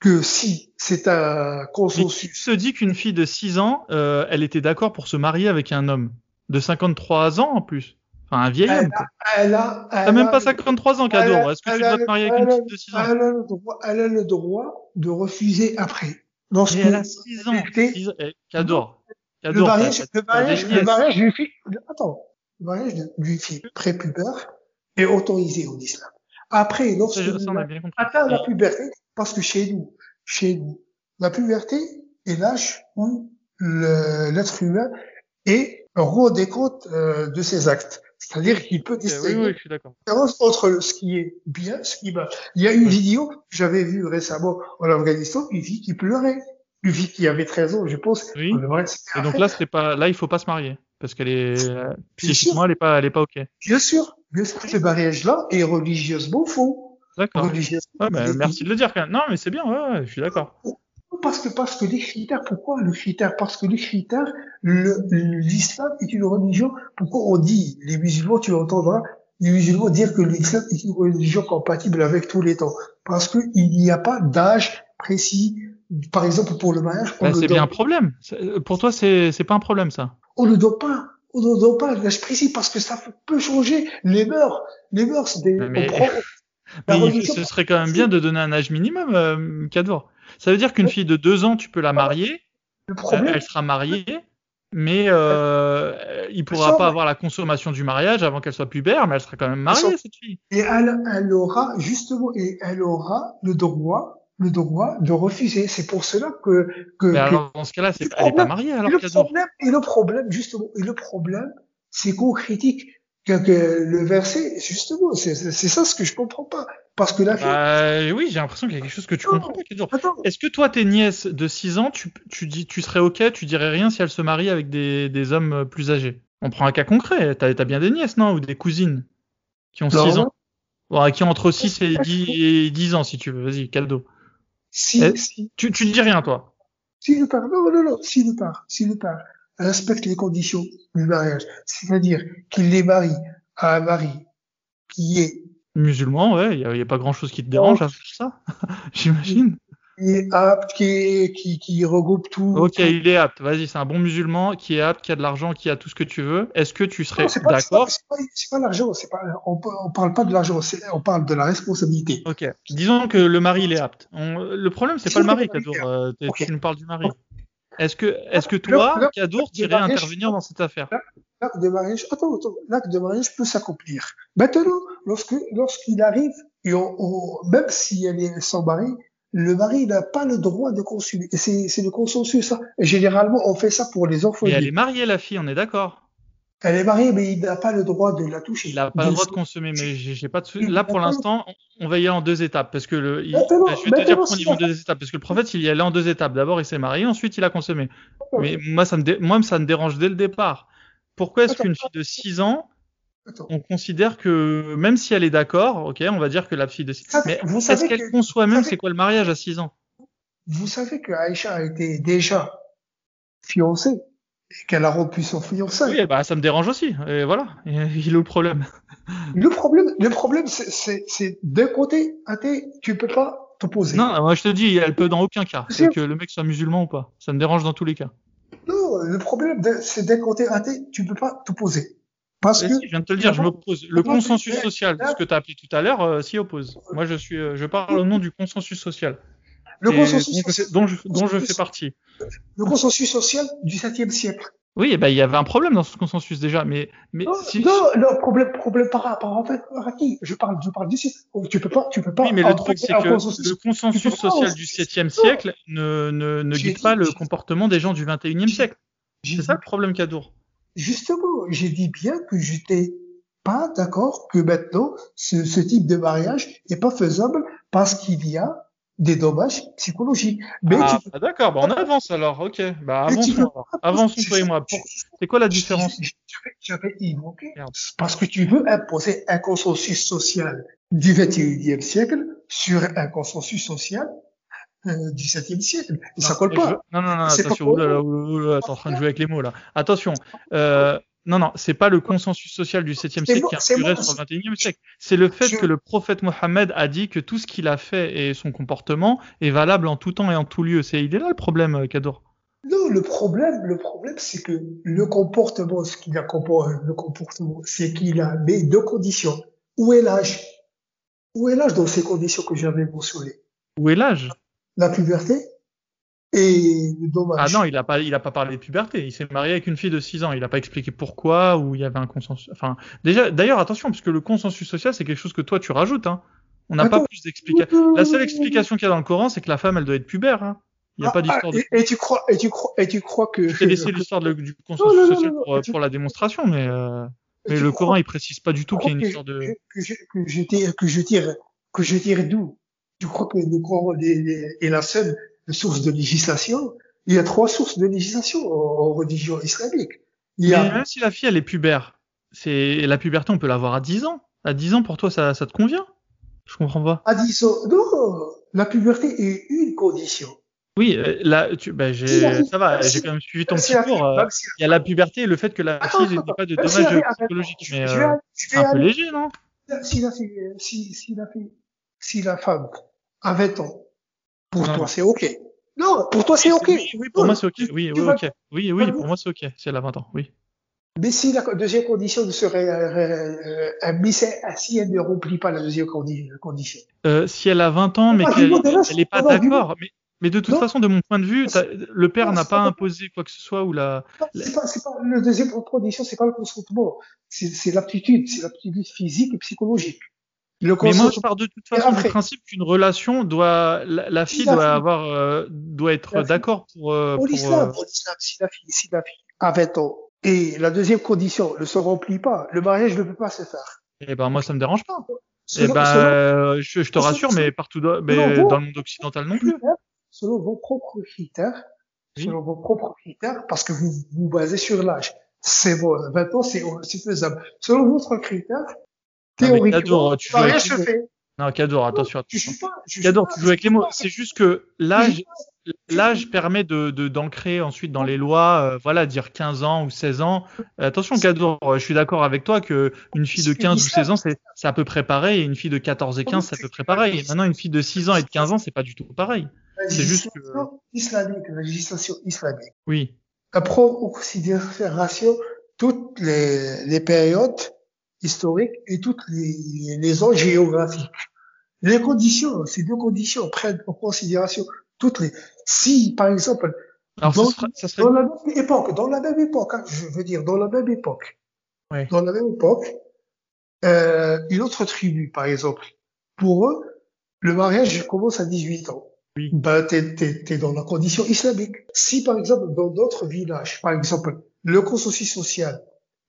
que si c'est un consensus. tu se dit qu'une fille de 6 ans, euh, elle était d'accord pour se marier avec un homme de 53 ans en plus. Enfin, un vieil elle homme. A, elle a, elle T'as même pas 53 ans, Cador. Est-ce que tu dois te marier avec une fille de 6 ans? elle a, le droit, elle a le droit de refuser après. Lorsque elle a 6 ans. 6 ans. Eh, Cador, le mariage, le mariage, le mariage d'une fille, attends, le mariage d'une fille prépubère est autorisé en islam. Après, lorsque atteint la puberté, parce que chez nous, chez nous, la puberté est l'âge où l'être humain est comptes euh, de ses actes. C'est-à-dire qu'il peut distinguer oui, oui, je suis d'accord. entre ce qui est bien, ce qui va. Il y a une vidéo que j'avais vue récemment en Afghanistan, une fille qui pleurait. Une fille qui avait 13 ans, je pense. Oui. Et donc là, c'était pas, là, il faut pas se marier. Parce qu'elle est, psychiquement, elle est pas, elle est pas ok. Bien sûr. Bien sûr. Ce mariage-là est religieusement faux. D'accord. Religieusement. Ouais, bah, merci de le dire quand même. Non, mais c'est bien, ouais, je suis d'accord. Parce que, parce que les critères, pourquoi le critère? Parce que les critères, l'islam est une religion. Pourquoi on dit, les musulmans, tu entendras, les musulmans dire que l'islam est une religion compatible avec tous les temps? Parce qu'il n'y a pas d'âge précis. Par exemple, pour le mariage. Bah, c'est bien un problème. Pour toi, c'est, pas un problème, ça. On ne doit pas. On ne doit pas l'âge précis parce que ça peut changer les mœurs. Les mœurs, des, mais... mais ce serait quand même bien de donner un âge minimum, euh, ça veut dire qu'une fille de deux ans, tu peux la marier, le problème, elle sera mariée, mais euh, il pourra pas avoir la consommation du mariage avant qu'elle soit pubère, mais elle sera quand même mariée cette fille. Et elle, elle aura justement, et elle aura le droit le droit de refuser. C'est pour cela que. que mais alors, dans ce cas-là, c'est, elle n'est pas mariée alors. Le problème, et le problème, justement, et le problème, c'est qu'on critique que, que, le verset, justement, c'est, c'est ça ce que je comprends pas. Parce que là, bah, oui, j'ai l'impression qu'il y a quelque chose que tu comprends pas. Est-ce que toi, tes nièces de 6 ans, tu, tu, dis, tu serais ok, tu dirais rien si elles se marient avec des, des hommes plus âgés? On prend un cas concret. T'as as bien des nièces, non? Ou des cousines qui ont 6 ans bon, Qui ont entre 6 et 10, et 10 ans, si tu veux. Vas-y, cadeau. Si, eh, si. Tu, tu ne dis rien, toi Si le père, non, non, non, si le père, si le père respecte les conditions du mariage, c'est-à-dire qu'il les marie à un mari qui est Musulman, ouais, il n'y a, pas grand chose qui te dérange à faire ça, j'imagine. Qui est apte, qui, qui, qui regroupe tout. Ok, il est apte. Vas-y, c'est un bon musulman qui est apte, qui a de l'argent, qui a tout ce que tu veux. Est-ce que tu serais d'accord C'est pas, pas l'argent, pas, on, on parle pas de l'argent, on parle de la responsabilité. Ok. Disons que le mari il est apte. le problème c'est pas le mari, Kadour. Euh, Tu nous parles du mari. Est-ce que, est-ce que toi, Kadour, tu irais intervenir dans cette affaire? l'acte de mariage, attends, attends, l'acte de mariage peut s'accomplir. Maintenant, lorsque, lorsqu'il arrive, et on, même si elle est sans mari, le mari n'a pas le droit de consommer. C'est, le consensus, ça. Et généralement, on fait ça pour les enfants. Et elle est mariée, la fille, on est d'accord. Elle est mariée, mais il n'a pas le droit de la toucher. Il n'a pas le droit de consommer, mais j'ai pas de Là, pour l'instant, on va y aller en deux étapes, parce que le, il... je vais te dire pourquoi on y va en deux étapes, parce que le prophète, il y allait en deux étapes. D'abord, il s'est marié, ensuite, il a consommé. Mais moi, ça me, moi, ça me dérange dès le départ. Pourquoi est-ce qu'une fille de 6 ans, on considère que, même si elle est d'accord, ok, on va dire que la fille de 6 ans, mais est-ce qu'elle conçoit même c'est quoi le mariage à 6 ans? Vous savez que Aïcha a été déjà fiancée et qu'elle a rompu son fiancé. Oui, bah ça me dérange aussi. Et voilà, il est le problème Le problème, le problème, c'est d'un côté, athée, tu peux pas t'opposer. Non, moi je te dis, elle peut dans aucun cas. C'est que le mec soit musulman ou pas. Ça me dérange dans tous les cas. Non, le problème, c'est d'un côté athée, tu peux pas t'opposer. Parce que. je viens de te le dire, je m'oppose. Le consensus social, ce que tu as appelé tout à l'heure, euh, s'y oppose. Moi, je suis, euh, je parle au nom du consensus social. Le consensus dont, dont, je, dont je fais partie. Le consensus social du 7e siècle. Oui, eh ben, il y avait un problème dans ce consensus déjà, mais, mais non, si... non, problème, problème par rapport en fait, à qui? Je parle, je parle d'ici. Tu peux pas, tu peux pas. Oui, mais le truc c'est que le consensus social du 7e siècle ne, ne, ne guide pas le comportement des gens du 21e siècle. C'est ça le problème, Kadour. Justement, j'ai dit bien que j'étais pas d'accord que maintenant ce, ce type de mariage n'est pas faisable parce qu'il y a des dommages psychologiques. Mais ah, tu... d'accord, bah on avance alors, ok. Bah avançons, avançons toi et moi. C'est quoi la différence parce que tu veux imposer un consensus social du 21e siècle sur un consensus social euh, du 7e siècle. Et ça colle pas. Non, non, non, attention, t'es en train de jouer avec les mots là. Attention, euh, non, non, c'est pas le consensus social du 7e siècle qui a duré sur le 21e siècle. C'est le fait que le prophète Mohammed a dit que tout ce qu'il a fait et son comportement est valable en tout temps et en tout lieu. C'est, il est là le problème, euh, Kador. Non, le problème, le problème, c'est que le comportement, ce qu'il a le comportement, c'est qu'il a mis deux conditions. Où est l'âge? Où est l'âge dans ces conditions que j'avais mentionnées? Où est l'âge? La puberté Et le dommage. Ah non, il a pas, il a pas parlé de puberté. Il s'est marié avec une fille de 6 ans. Il a pas expliqué pourquoi ou il y avait un consensus. Enfin, déjà, d'ailleurs, attention, parce que le consensus social, c'est quelque chose que toi tu rajoutes. Hein. On n'a pas plus d'explications. La seule explication qu'il y a dans le Coran, c'est que la femme, elle doit être pubère. Hein. Il n'y a Ah, pas d'histoire ah, de. et, et tu crois, et tu crois, et tu crois que. Je t'ai laissé l'histoire du consensus non, non, social non, pour, et tu- pour la démonstration, mais, euh, et mais le crois- Coran, il précise pas du tout qu'il y a une histoire de. que, que je, que je tire, que je tire, que je tire d'où? Tu crois que le Coran est, la seule source de législation Il y a trois sources de législation en, religion islamique. Il y Mais a, même si la fille, elle est pubère, c'est la puberté, on peut l'avoir à 10 ans. À 10 ans, pour toi, ça, ça te convient? Je comprends pas. à 10 ans, non, la puberté est une condition. Oui, euh, là, tu, bah, j'ai, ça va, j'ai quand même suivi ton petit cours. euh, Il y a la puberté et le fait que la Attends, fille n'ait pas de dommages psychologiques. je- Mais je euh, je c'est un peu léger, non? si la fille, si, si la fille, si la femme a 20 ans, pour Non. toi c'est ok. Non, pour toi c'est ok. Oui, oui, pour moi c'est ok. Oui, oui, vas- ok. Oui, oui, pour moi c'est ok. Si elle a 20 ans, oui. Mais si la deuxième condition serait, euh, euh, mais si elle ne remplit pas la deuxième condi- condition. Euh, si elle a 20 ans, mais Ah, qu'elle dis-moi, Dallas, elle est pas non, non, d'accord, mais, mais de toute Non. façon, de mon point de vue, le père Non, n'a pas pas- imposé quoi que ce soit ou la. C'est pas, c'est pas, le deuxième condition, c'est pas le consentement. C'est l'aptitude, c'est l'aptitude physique et psychologique. Le Mais moi, je pars de toute façon du principe qu'une relation doit, la, fille la doit fille- avoir, euh, doit être d'accord pour, euh, pour pour, l'islam, euh, pour l'islam, si la fille, si la fille a 20 ans, et la deuxième condition ne se remplit pas, le mariage ne peut pas se faire. eh ben moi ça me dérange pas. Eh ben, selon- euh, je, je te rassure, mais partout dans, mais le monde occidental non plus. selon vos propres critères, Oui. selon vos propres critères, parce que vous vous basez sur l'âge. C'est bon, 20 ans, c'est faisable. Selon votre critère, théoriquement, Cador, tu joues avec se les fait. Non, Cador, attention, Je attention. suis pas, je suis Cador, pas- tu joues avec les mots. C'est juste que l'âge, l'âge permet de, de d'ancrer ensuite dans les lois, euh, voilà, dire 15 ans ou 16 ans. Euh, attention, Cador, je suis d'accord avec toi que une fille de 15 ou 16 ans, c'est, c'est à peu près pareil, et une fille de 14 et 15, c'est à peu près pareil. Et maintenant, une fille de 6 ans et de 15 ans, c'est pas du tout pareil. La c'est juste que- islamique, la législation islamique, Oui. elle prend en considération toutes les, les périodes historiques et toutes les, les zones géographiques. Les conditions, ces deux conditions prennent en considération toutes les. Si, par exemple, Alors, ça dans, serait, ça serait, dans la même époque, dans la même époque, hein, je veux dire, dans la même époque, dans la même époque, euh, une autre tribu, par exemple, pour eux, le mariage commence à 18 ans. Oui. Ben, t'es, t'es, t'es dans la condition islamique. Si, par exemple, dans d'autres villages, par exemple, le consensus social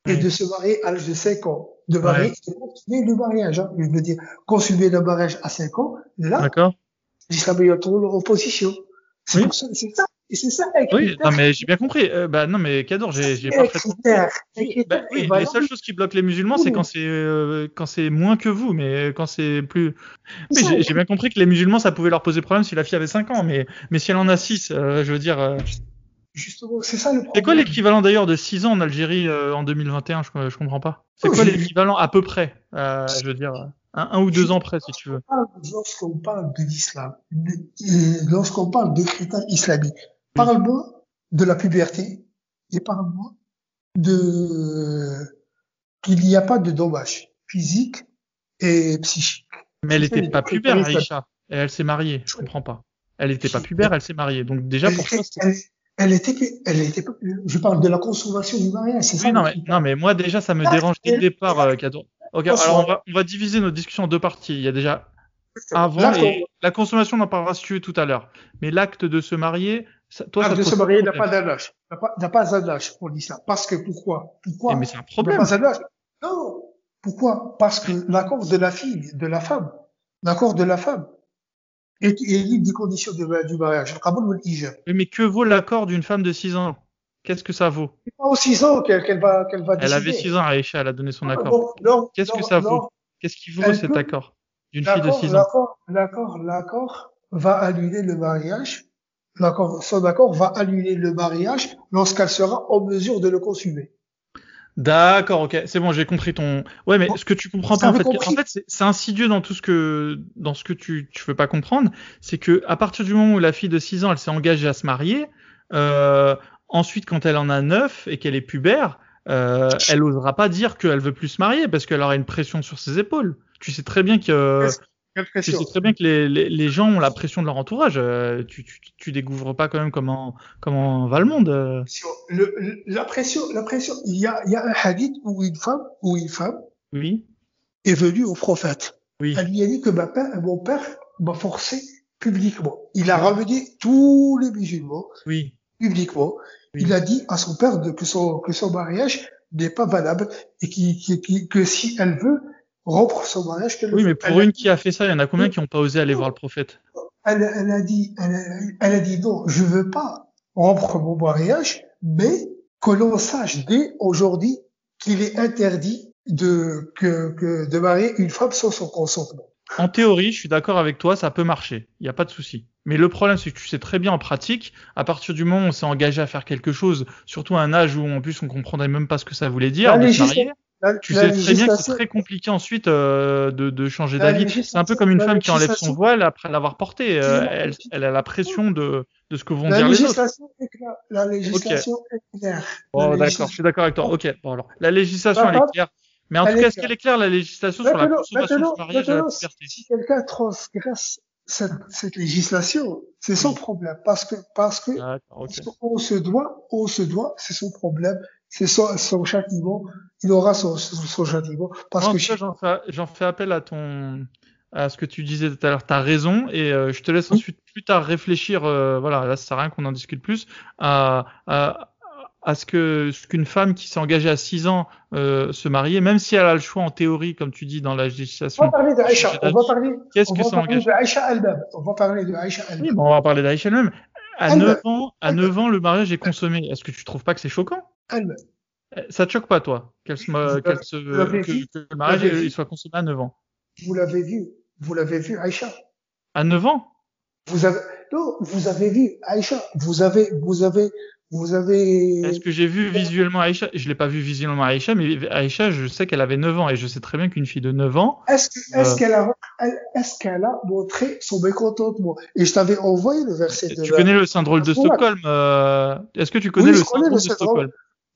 Ouais. de se marier à l'âge de 5 ans, de marier, de consommer le mariage, hein, je veux dire, consommer le mariage à 5 ans, là, l'islam est en opposition. C'est Oui. ça, c'est ça, et c'est ça, Oui, non, mais j'ai bien compris. Euh, bah, non, mais Cador, j'ai, j'ai un parfaitement critère, un Oui, critère bah oui, les seules choses qui bloquent les musulmans, c'est quand c'est euh, quand c'est moins que vous, mais quand c'est plus. Oui, j'ai bien compris que les musulmans, ça pouvait leur poser problème si la fille avait 5 ans, mais mais si elle en a 6, je veux dire. Justement, c'est ça le problème. C'est quoi l'équivalent d'ailleurs de 6 ans en Algérie euh, en 2021 je, je comprends pas. C'est Oh, quoi l'équivalent à peu près euh, Je veux dire, un, un ou deux ans près, si tu veux? Lorsqu'on parle de l'islam, euh, lorsqu'on parle de critères islamiques, parle-moi de la puberté et parle-moi de qu'il n'y a pas de dommages physiques et psychiques. Mais elle C'est était les pas pubère. Aïcha. Et elle s'est mariée, je comprends pas. Elle était pas pubère, elle s'est mariée. Donc déjà pour elle, elle était, elle était, je parle de la consommation du mariage, c'est ça. Oui, non le mais, non, mais moi déjà, ça me dérange dès le départ, euh, Cador. Ok, Attention. alors on va, on va diviser notre discussion en deux parties. Il y a déjà avant et la consommation, on en parlera si tu veux tout à l'heure. Mais l'acte de se marier, ça, toi, ça L'acte te de se marier n'a pas d'un âge. N'a pas, âge pour l'islam. Parce que pourquoi? Pourquoi? Eh, Mais c'est un problème. pas. Non. Pourquoi? Parce que l'accord de la fille, de la femme, l'accord de la femme est, est l'une des conditions de- du mariage. Mais que vaut l'accord d'une femme de 6 ans? Qu'est-ce que ça vaut? C'est pas aux 6 ans qu'elle, va, qu'elle va Elle avait 6 ans, Aïcha, elle a donné son Ah, accord. Qu'est-ce que ça non. vaut? Qu'est-ce qui vaut Elle cet peut- accord d'une fille de L'accord, 6 ans? l'accord, l'accord, l'accord va annuler le mariage. L'accord, son accord va annuler le mariage lorsqu'elle sera en mesure de le consommer. D'accord, ok, c'est bon, j'ai compris ton. Ouais, mais Bon, ce que tu comprends pas en fait, en fait, c'est- insidieux dans tout ce que dans ce que tu tu veux pas comprendre, c'est que à partir du moment où la fille de 6 ans, elle s'est engagée à se marier, euh, ensuite quand elle en a 9 et qu'elle est pubère, euh, elle osera pas dire qu'elle veut plus se marier parce qu'elle aura une pression sur ses épaules. Tu sais très bien que Tu sais très bien que les, les, les, gens ont la pression de leur entourage. Euh, tu, tu, tu, découvres pas quand même comment, comment va le monde. Euh. Le, la pression, la pression. Il y a, il y a un hadith où une femme, où une femme oui. est venue au prophète. Oui. Elle lui a dit que ma père, mon père m'a forcé publiquement. Il a ramené tous les musulmans oui. publiquement. Il a dit à son père de, que, son, que son mariage n'est pas valable et qui, qui, que si elle veut rompre son mariage. Oui, mais pour une qui a fait ça, il y en a combien qui n'ont pas osé aller voir le prophète? Elle, elle, a dit, elle a, elle a dit non, je veux pas rompre mon mariage, mais que l'on sache dès aujourd'hui qu'il est interdit de, que, que, de marier une femme sans son consentement. En théorie, je suis d'accord avec toi, ça peut marcher, il n'y a pas de souci. Mais le problème, c'est que tu sais très bien en pratique, à partir du moment où on s'est engagé à faire quelque chose, surtout à un âge où en plus on comprendrait même pas ce que ça voulait dire, de se marier, tu sais très bien que c'est très compliqué ensuite euh, de, de, changer d'avis. C'est un peu comme une femme qui enlève son voile après l'avoir porté. Euh, elle, elle, a la pression de, de ce que vont dire les autres. La législation est claire. Bon, d'accord, je suis d'accord avec toi. Ok, bon alors, la législation elle est claire. Mais en tout cas, est-ce qu'elle est claire la législation sur la consommation du mariage la puberté? Si quelqu'un transgresse cette, cette législation, c'est son problème parce que parce que on se doit, on se doit, c'est son problème c'est son, son, châtiment, il aura son, son, châtiment. Parce que j'en fais, j'en fais appel à ton, à ce que tu disais tout à l'heure. T'as raison et euh, je te laisse ensuite plus tard réfléchir. Euh, voilà, là ça sert à rien qu'on en discute plus. À, à, à ce que ce qu'une femme qui s'est engagée à 6 ans euh, se marier, même si elle a le choix en théorie, comme tu dis dans la législation. On va parler d'Aïcha. On va parler. Qu'est-ce que ça engage? elle-même. On va parler d'Aïcha elle-même. Oui, bon, on va parler d'Aïcha elle-même. À 9 ans, à 9 ans, le mariage est consommé. Est-ce que tu trouves pas que c'est choquant? Elle-même. Euh, ça te choque pas, toi, qu'elle se, qu'elle se, que, que, le mariage il soit consommé à 9 ans Vous l'avez vu, vous l'avez vu, Aïcha. À 9 ans? Vous avez, non, vous avez vu, Aïcha, vous avez, vous avez, vous avez. Est-ce que j'ai vu visuellement Aïcha? Je l'ai pas vu visuellement Aïcha, mais Aïcha, je sais qu'elle avait 9 ans et je sais très bien qu'une fille de 9 ans. Est-ce est-ce euh, qu'elle a, est-ce qu'elle a montré son mécontentement? Et je t'avais envoyé le verset de. Tu connais le syndrome de Stockholm euh... Est-ce que tu connais le syndrome de Stockholm?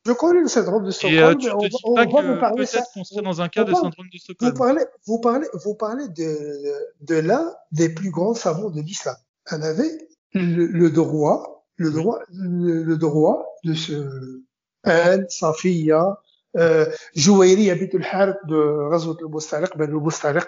Je connais le syndrome de Stockholm. Et, tu on, on, va parler peut-être qu'on serait dans un cas de syndrome de Stockholm. Vous parlez, vous parlez, vous parlez de, de l'un des plus grands savants de l'islam. On avait le, le, droit, le droit, le, le droit de ce Elle, Safiya, euh, Jouairi habite le Harb de Razwat al-Mustariq, ben al-Mustariq.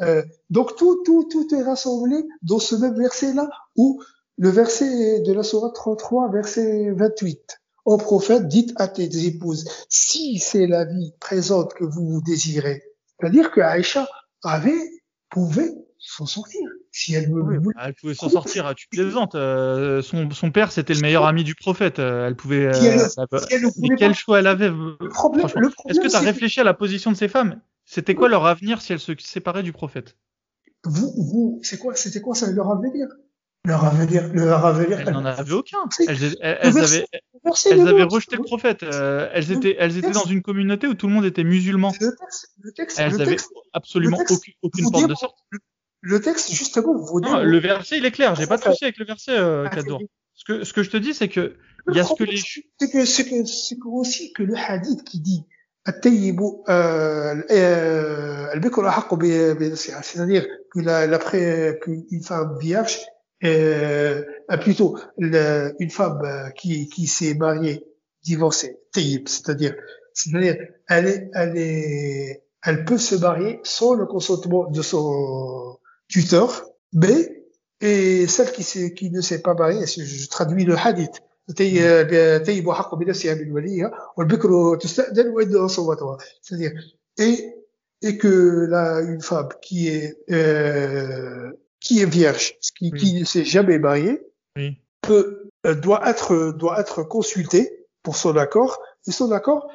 Euh, donc tout, tout, tout est rassemblé dans ce même verset-là, où le verset de la Sourate 33, verset 28 au prophète, dites à tes épouses, si c'est la vie présente que vous désirez, c'est-à-dire que Aïcha avait, pouvait s'en sortir. Si elle voulait. elle pouvait s'en sortir, tu plaisantes. Euh, son, son père, c'était le meilleur ami du prophète. Euh, elle pouvait. Euh, mais quel choix elle avait Est-ce que tu as réfléchi à la position de ces femmes? C'était quoi leur avenir si elles se séparaient du prophète? Vous, vous, c'est quoi C'était quoi ça leur avenir? leur avenir, leur avenir. Elles n'en avaient aucun. Elles, elles, avaient, elles avaient rejeté le prophète. Euh, elles étaient, elles étaient dans une communauté où tout le monde était musulman. Le texte, le texte, elles n'avaient absolument aucune, aucune porte de sortie. Le texte, justement, vous dire. le verset, il est clair. J'ai pas de souci avec le verset, euh, ah, Ce que, ce que je te dis, c'est que il y a ce que les. C'est que, c'est que, c'est que aussi que le hadith qui dit الطيب البكر أحق بنفسها c'est-à-dire que l'après qu'une femme vierge euh, plutôt le, une femme euh, qui, qui s'est mariée, divorcée, c'est-à-dire, c'est-à-dire, elle est, elle est, elle peut se marier sans le consentement de son tuteur, mais et celle qui, qui ne s'est pas mariée, je, traduis le hadith, c'est-à-dire et et que là une femme qui est euh, qui est vierge, qui, qui ne s'est jamais marié, peut, euh, doit être, doit être consulté pour son accord, et son accord,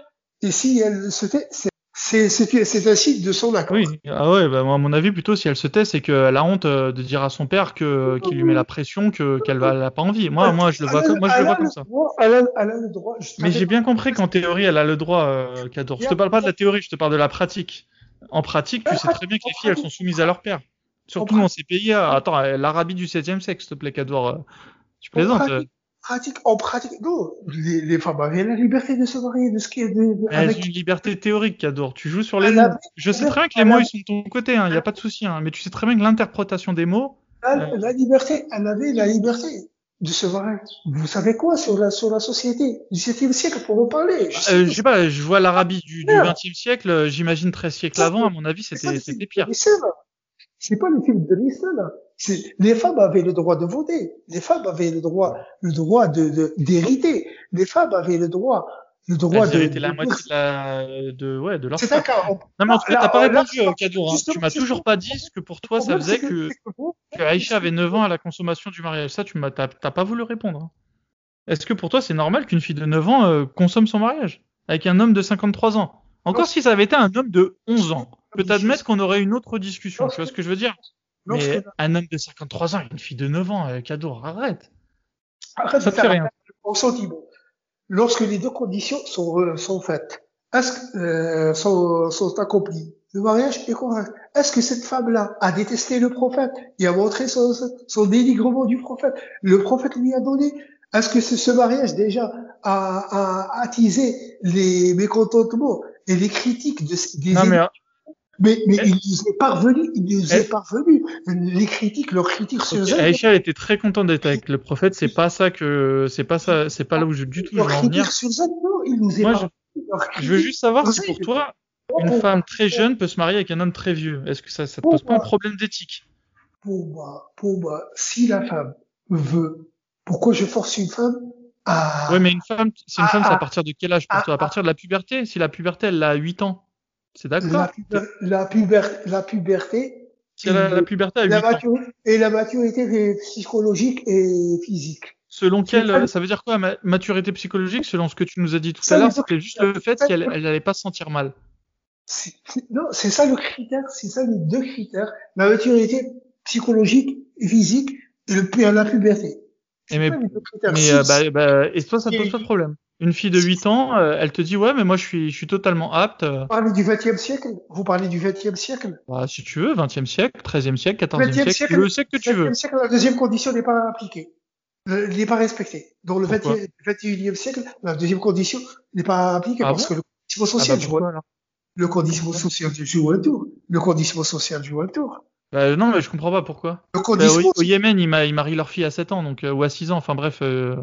et si elle se tait, c'est, signe de son accord. Oui, ah ouais, bah, à mon avis, plutôt, si elle se tait, c'est qu'elle a honte euh, de dire à son père qu'il lui met la pression, que, qu'elle va, elle a pas envie. Moi, moi, je le vois comme, moi, je le vois comme ça. elle, a, elle a le droit. Mais j'ai bien compris qu'en théorie, elle a le droit, euh, Cador. Je te parle pas de la théorie, je te parle de la pratique. En pratique, tu sais très bien que les filles, elles sont soumises à leur père. Surtout dans ces pays. Attends, l'Arabie du 7e siècle, s'il te plaît, Cador. Tu plaisantes. pratique, en pratique, non, les, les femmes avaient la liberté de se marier, de ce qui est de, de- Elles avec ont une liberté théorique, Cador. Tu joues sur les mots. Je sais très bien que les mots, ils sont de ton côté, il n'y a pas de souci. Hein, mais tu sais très bien que l'interprétation des mots, la, la liberté, elle avait la liberté de se marier. Vous savez quoi sur la, sur la société du 7e siècle pour en parler? Je sais euh, pas. je sais pas, je vois l'Arabie du, du Merde. 20e siècle, euh, j'imagine 13 siècles avant, à mon avis, c'était pire. C'est pas le film de l'islam. Les femmes avaient le droit de voter. Les femmes avaient le droit, le droit de, d'hériter. Les femmes avaient le droit, le droit de, la moitié de, la, de, ouais, de leur C'est un cas. On- Non, mais en tout cas, t'as pas répondu, euh, Kadour. hein. Tu m'as toujours pas dit ce que pour toi, ça faisait que, Aïcha avait 9 ans à la consommation du mariage. Ça, tu m'as, t'as, pas voulu répondre. hein. Est-ce que pour toi, c'est normal qu'une fille de 9 ans euh, consomme son mariage avec un homme de 53 ans? Encore Non. si ça avait été un homme de 11 ans, peux t'admettre qu'on aurait une autre discussion. Tu vois ce que je veux dire? Non, Mais un homme de 53 ans et une fille de 9 ans, euh, Kadour, arrête. Arrête Ça de faire rien. au sentiment. Lorsque les deux conditions sont, euh, sont faites, est-ce euh, sont, sont accomplies, le mariage est correct. Est-ce que cette femme-là a détesté le prophète et a montré son, son dénigrement du prophète? Le prophète lui a donné. Est-ce que ce, ce mariage déjà a, a attisé les mécontentements et les critiques de, des Non, mais, mais, mais il nous est parvenu, il nous Elle- est parvenu. Les critiques, leurs critiques sur ok, elle, Aïcha était très contente d'être avec le prophète. C'est pas ça que, c'est pas ça, c'est pas là où je, du tout je veux en venir. critiques sur elle, non, il nous est Moi, parvenu. leurs Je veux juste savoir si Oui. pour toi, une femme très jeune peut se marier avec un homme très vieux. Est-ce que ça, ça te pose pas un problème d'éthique? Pour moi, pour moi, si la femme veut, pourquoi je force une femme à... Ouais, mais une femme, c'est une femme, c'est à partir de quel âge pour toi? À partir de la puberté? Si la puberté, elle a 8 ans, c'est d'accord la, puber- la puberté la puberté à 8 la ans, et la maturité psychologique et physique. selon quelle, pas- ça veut dire quoi, ma- maturité psychologique Selon ce que tu nous as dit tout Ça à l'heure, c'était juste le fait qu'elle elle n'allait pas se sentir mal. Non, c'est ça le critère, c'est ça les deux critères. La maturité psychologique et physique et le, la puberté. Et mais-. Mais euh, bah, bah, et toi, ça pose pas de problème. Une fille de 8 ans, euh, elle te dit ouais, mais moi je suis, je suis totalement apte. euh, Vous parlez du XXe siècle Vous parlez du XXe siècle bah, si tu veux, 20e siècle, 13e siècle, 14e 20e siècle, siècle, le siècle que tu veux. Siècle, la deuxième condition n'est pas appliquée. Le- n'est pas respectée. Dans le Pourquoi 20e 21e siècle, la deuxième condition n'est pas appliquée Ah parce bon que le conditionnement Ah bah, social joue, alors le conditionnement social joue un tour. Le conditionnement social joue un tour. Bah, non, mais je comprends pas pourquoi. Le Bah, au, au Yémen, ils marient leur fille à 7 ans, donc, euh, ou à 6 ans, enfin bref, euh,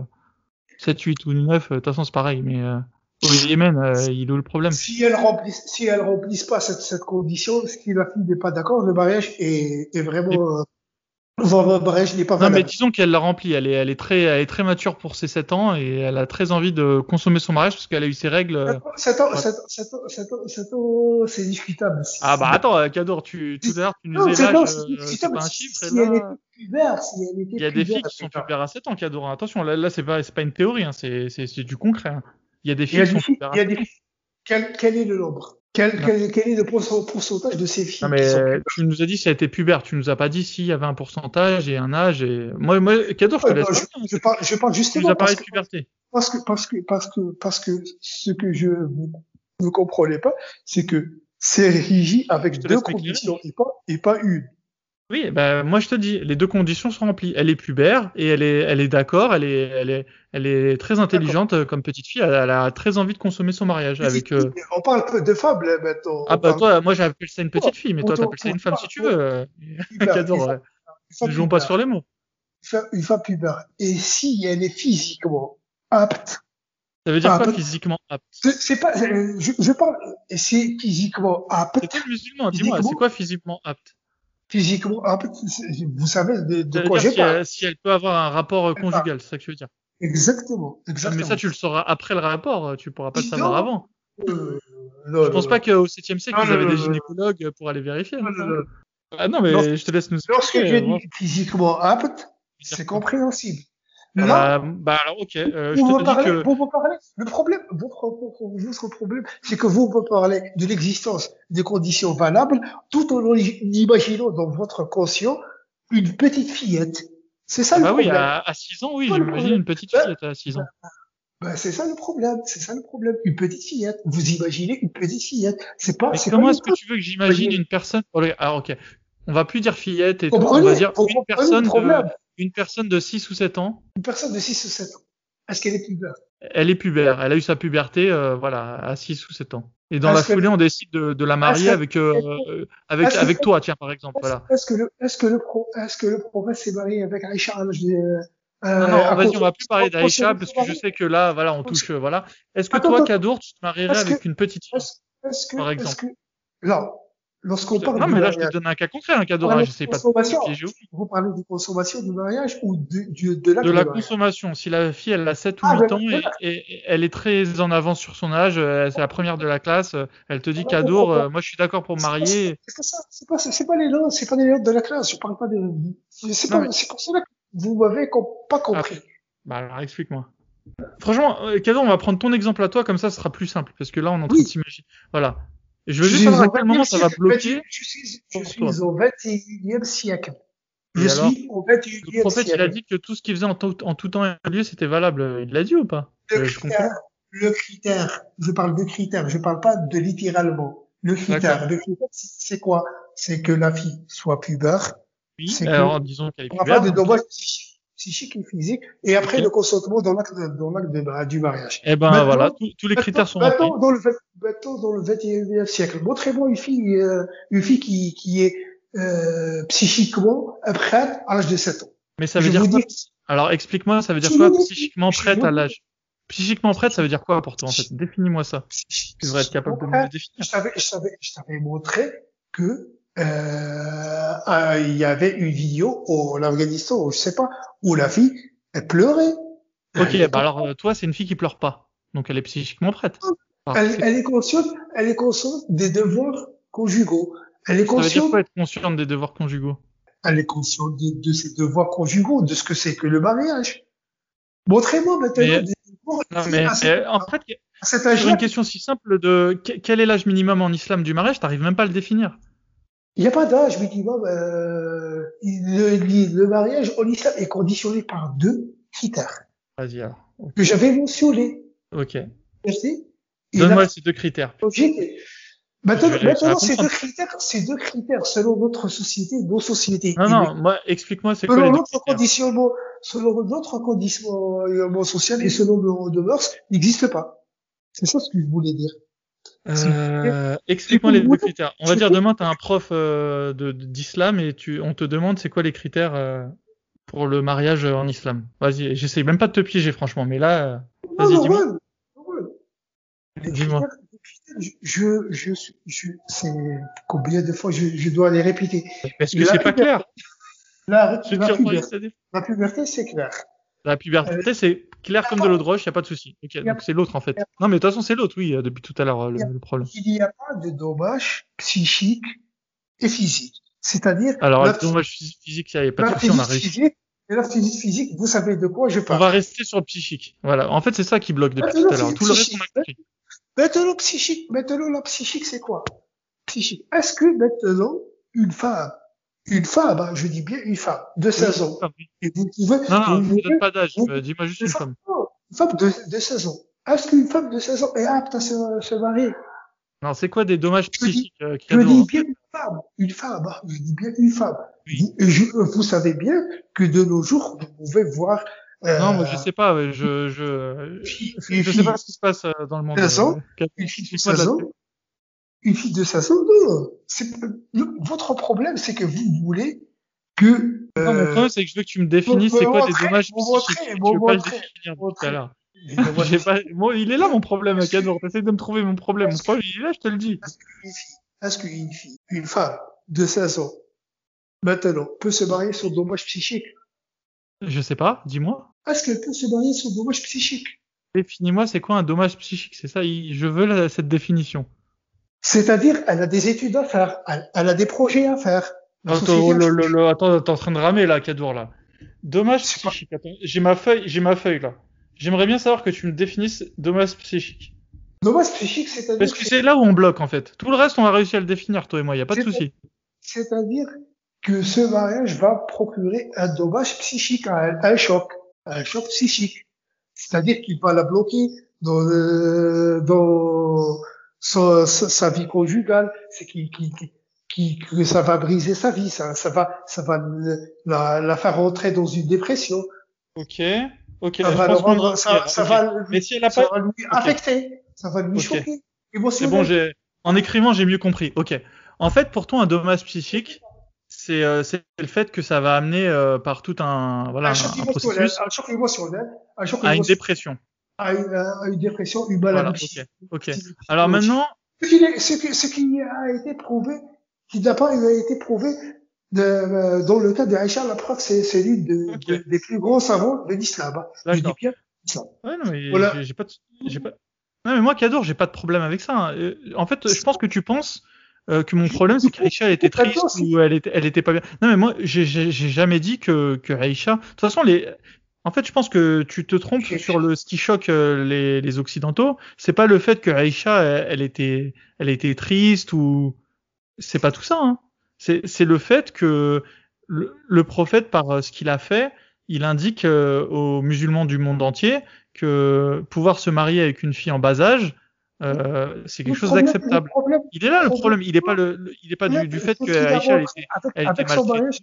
7, 8 ou 9, euh, de toute façon c'est pareil, mais euh, au Yémen, euh, il est où le problème? si elles remplissent, si elles remplissent pas cette, cette condition, si la fille n'est pas d'accord, le mariage est, est vraiment, pas Non, mais disons qu'elle l'a rempli, elle est, elle, est très, elle est très mature pour ses 7 ans et elle a très envie de consommer son mariage parce qu'elle a eu ses règles. euh. Sept ans, Ouais. sept ans, c'est discutable. Ah bah attends, Cador, tu, tout à l'heure tu nous disais l'âge, c'est pas un chiffre, si elle était pubère, si elle était il y a des filles qui sont pubères à 7 ans, Cador, attention, là, là c'est pas, c'est pas une théorie, hein, c'est, c'est, c'est du concret. hein. Il y a des filles qui sont pubères. Quel, quel est le nombre? Quel, quel, quel est le pourcent- pourcentage de ces filles Non mais sont tu nous as dit si elle était pubère, tu nous as pas dit s'il y avait un pourcentage et un âge et moi moi Cador je te Euh, laisse non, parler, hein, je, parle, je parle justement parce de que, puberté. parce que, parce que, parce que, parce que ce que je ne comprenais pas, c'est que c'est régi avec Je deux conditions et pas, et pas une. Oui, bah moi je te dis, les deux conditions sont remplies. Elle est pubère et elle est elle est d'accord, elle est elle est elle est très intelligente euh, comme petite fille, elle, elle a très envie de consommer son mariage avec euh, On parle peu de femmes, là, maintenant. Ah On bah parle toi moi j'appelle ça une petite fille mais toi Autant- t'appelles ça une femme si tu veux. euh, une femme ne jouons pas sur les mots. Une femme- pubère. Et si elle est physiquement apte, Ça veut dire quoi physiquement apte? C'est- pas, euh, je, je parle, c'est physiquement apte, toi musulman, dis-moi, c'est quoi physiquement apte? Physiquement apte, vous savez de, quoi je si elle, si elle peut avoir un rapport conjugal, c'est ça que tu veux dire. Exactement, Ah, exactement. Mais ça, tu le sauras après le rapport, tu pourras pas le savoir avant. Euh, non, Je pense non, pas qu'au 7e siècle, Non, ils avaient des gynécologues pour aller vérifier. non, hein. Ah mais Lorsque- je te laisse nous Lorsque j'ai euh, dit physiquement apte, c'est compréhensible. Ah Là, bah, bah alors, ok, euh, je vous te me dis que... vous me parlez, le problème, votre, votre problème, c'est que vous me parlez de l'existence des conditions valables, tout en imaginant dans votre conscient une petite fillette. C'est ça Ah le bah oui, problème. à, à 6 ans, oui, j'imagine une petite fillette à 6 ans. Ben, c'est ça le problème, c'est ça le problème. Une petite fillette. Vous imaginez une petite fillette. C'est pas, Mais comment est-ce que tu veux que j'imagine une personne... Oh, Alors ok, on va plus dire fillette et tout, on va dire une personne, le problème. de, une personne de 6 ou 7 ans Une personne de 6 ou 7 ans. Est-ce qu'elle est pubère Elle est pubère. Elle a eu sa puberté, euh, voilà, à 6 ou 7 ans. Et dans la foulée, on décide de, de la marier avec euh, avec avec toi, tiens, par exemple. Voilà. Est-ce que le est-ce que le pro, est-ce que le prophète s'est marié avec Aïcha de euh, non, non, vas-y, on va plus parler d'Aïcha parce que je sais que là, voilà, on touche, voilà. Est-ce que toi, Kadour, tu te marierais avec une petite fille, par exemple Non, Lorsqu'on parle non, mais là, je te donne un cas concret, un cas d'orage. Je sais pas Vous parlez de consommation du mariage ou de, de, de De la consommation. Si la fille, elle a 7 ou 8 ah, ans et, elle est très en avance sur son âge, euh, c'est la première de la classe, euh, elle te dit Cadour, euh, moi, je suis d'accord pour me marier. C'est pas, c'est pas les lots, c'est pas les lots de la classe. Je parle pas de, c'est pas, c'est comme ça que vous m'avez pas compris. bah, alors, explique-moi. Franchement, Cadour, on va prendre ton exemple à toi, comme ça, ce sera plus simple, parce que là, on est en train de s'imaginer. Voilà. Je veux juste savoir à quel moment ça va bloquer. Je suis, je suis au 21e siècle. Je suis au 21e siècle. Le prophète, il a dit que tout ce qu'il faisait en tout, en tout temps et lieu, c'était valable. Il l'a dit ou pas? Le, euh, critère, le critère, je parle de critère, je parle pas de littéralement. Le critère, le critère, c'est quoi? C'est que la fille soit pubère. Oui, alors que, disons qu'elle est pubère. pas de dommages psychique et physique, et après le consentement dans l'acte bah, du mariage. Eh ben voilà, tous, les critères sont maintenant, dans le maintenant dans le 21e siècle, montrez-moi une fille euh, une fille qui qui est euh, psychiquement prête à l'âge de 7 ans. Mais ça veut dire quoi Alors explique-moi, ça veut dire quoi psychiquement prête à l'âge? Psychiquement prête, ça veut dire quoi pour toi en fait? Définis-moi ça. Tu devrais être capable de me le définir. Je je t'avais montré que euh, euh, il y avait une vidéo au Afghanistan, je sais pas, où la fille, elle pleurait. Ok, bah alors euh, toi, c'est une fille qui pleure pas, donc elle est psychiquement prête. elle, elle, est consciente, elle est consciente des devoirs conjugaux. Elle est consciente. Ça veut dire quoi être consciente des devoirs conjugaux? Elle est consciente de, de, ses devoirs conjugaux, de ce que c'est que le mariage. Montrez-moi maintenant mais, des devoirs. Non, mais, en fait, c'est une question si simple de quel est l'âge minimum en islam du mariage, t'arrives même pas à le définir. Il n'y a pas d'âge minimum. Euh, le, le, mariage en islam est conditionné par deux critères. Vas-y alors. Que j'avais mentionné. Ok. Merci. Donne-moi ces deux critères. Maintenant, maintenant ces deux critères, ces deux critères, selon notre société, nos sociétés. Non, non, moi, explique-moi c'est quoi les notre conditionnement, selon notre conditionnement social et selon nos, nos mœurs, n'existe pas. C'est ça ce que je voulais dire. Euh, explique-moi les deux critères. On va dire demain, tu as un prof euh, d'islam et tu, on te demande c'est quoi les critères euh, pour le mariage en islam. Vas-y, j'essaye même pas de te piéger franchement, mais là, vas-y, dis-moi. Dis-moi. Je, je, je, c'est combien de fois je, je dois les répéter. Parce que c'est pas clair. La, la, la puberté, c'est clair. La puberté, c'est clair comme de l'eau de roche, il n'y a pas de souci. Donc c'est l'autre en fait. Non, mais de toute façon, c'est l'autre, oui, depuis tout à l'heure, le, problème. Il n'y a pas de dommage psychique et physique. C'est-à-dire. Alors, le dommage physique, il n'y a pas de souci, on a réussi. Et la physique physique, vous savez de quoi je parle. On va rester sur le psychique. Voilà. En fait, c'est ça qui bloque depuis tout à l'heure. Tout le reste, on a compris. Maintenant, psychique, maintenant, la psychique, c'est quoi? Psychique. Est-ce que maintenant, une femme une femme, hein, je dis bien une femme de 16 ans. Et vous pouvez. Non, non, vous ne donne pas d'âge, dis-moi juste une femme. Une femme de, de 16 ans. Est-ce qu'une femme de 16 ans est apte à se, se marier? Non, c'est quoi des dommages psychiques Je dis, euh, je dis bien une femme, une femme, hein, je dis bien une femme. Oui. Je, vous savez bien que de nos jours, vous pouvez voir. Euh, non, moi je sais pas, je je je, je sais pas ce qui se passe euh, dans le monde. 16 ans, euh, une fille de 16 ans, une fille de 16 ans, non. votre problème, c'est que vous voulez que. Euh, non, mon problème, c'est que je veux que tu me définisses c'est quoi des dommages psychiques. Tu veux pas le définir tout à l'heure. pas... Bon, il est là mon problème, Kador. T'essayes de me trouver mon problème. Mon problème, il est là, je te le dis. Est-ce qu'une fille, une femme de 16 ans, maintenant, peut se marier sur dommage psychique Je sais pas, dis-moi. Est-ce qu'elle peut se marier sur dommage psychique Définis-moi, c'est quoi un dommage psychique? C'est ça, je veux cette définition. C'est-à-dire, elle a des études à faire, elle, a des projets à faire. Attends, le, le, le, attends, t'es en train de ramer là, Kadour là. Dommage psychique. Attends, j'ai ma feuille, j'ai ma feuille là. J'aimerais bien savoir que tu me définisses dommage psychique. Dommage psychique, c'est-à-dire. Parce que c'est là où on bloque en fait. Tout le reste, on va réussir à le définir, toi et moi. Y a pas de souci. C'est-à-dire que ce mariage va procurer un dommage psychique à elle, un choc, un choc psychique. C'est-à-dire qu'il va la bloquer dans, le, dans sa, sa, vie conjugale, c'est qui, qui, qui, que ça va briser sa vie, ça, ça va, ça va la, la faire rentrer dans une dépression. Ok. Ok, ça va rendre, ça, ça va, mais si elle a pas... va lui affecter, ça va lui choquer. C'est bon, j'ai, en écrivant, j'ai mieux compris. Ok. En fait, pour toi, un dommage psychique, c'est euh, le fait que ça va amener euh, par tout un voilà un, un processus un choc émotionnel, un choc à une dépression. À une, à une dépression, une maladie. ok. ok. Alors maintenant, ce qui, ce, ce qui, a été prouvé, qui n'a pas été prouvé de, euh, dans le cas de Aïcha, la preuve, c'est celui de, de, des plus grands savants de l'islam. Hein. Je dis bien l'islam. Ouais, non, mais voilà. j'ai pas, pas. Non, mais moi, Kadour, j'ai pas de problème avec ça. Hein. Euh, en fait, je pense que tu penses euh, que mon problème, c'est qu'Aïcha, elle était triste ou elle était, elle était pas bien. Non, mais moi, j'ai jamais dit que, que Aïcha. De toute façon, les. En fait, je pense que tu te trompes sur le ce qui choque euh, les, les occidentaux. C'est pas le fait que Aïcha, elle, était, elle était triste ou. C'est pas tout ça. Hein. C'est le fait que le, le, prophète, par ce qu'il a fait, il indique aux musulmans du monde entier que pouvoir se marier avec une fille en bas âge, euh, c'est quelque chose d'acceptable. Il est là le problème. Il n'est pas le, il est pas du, du fait que Aïcha elle était, elle était mariage,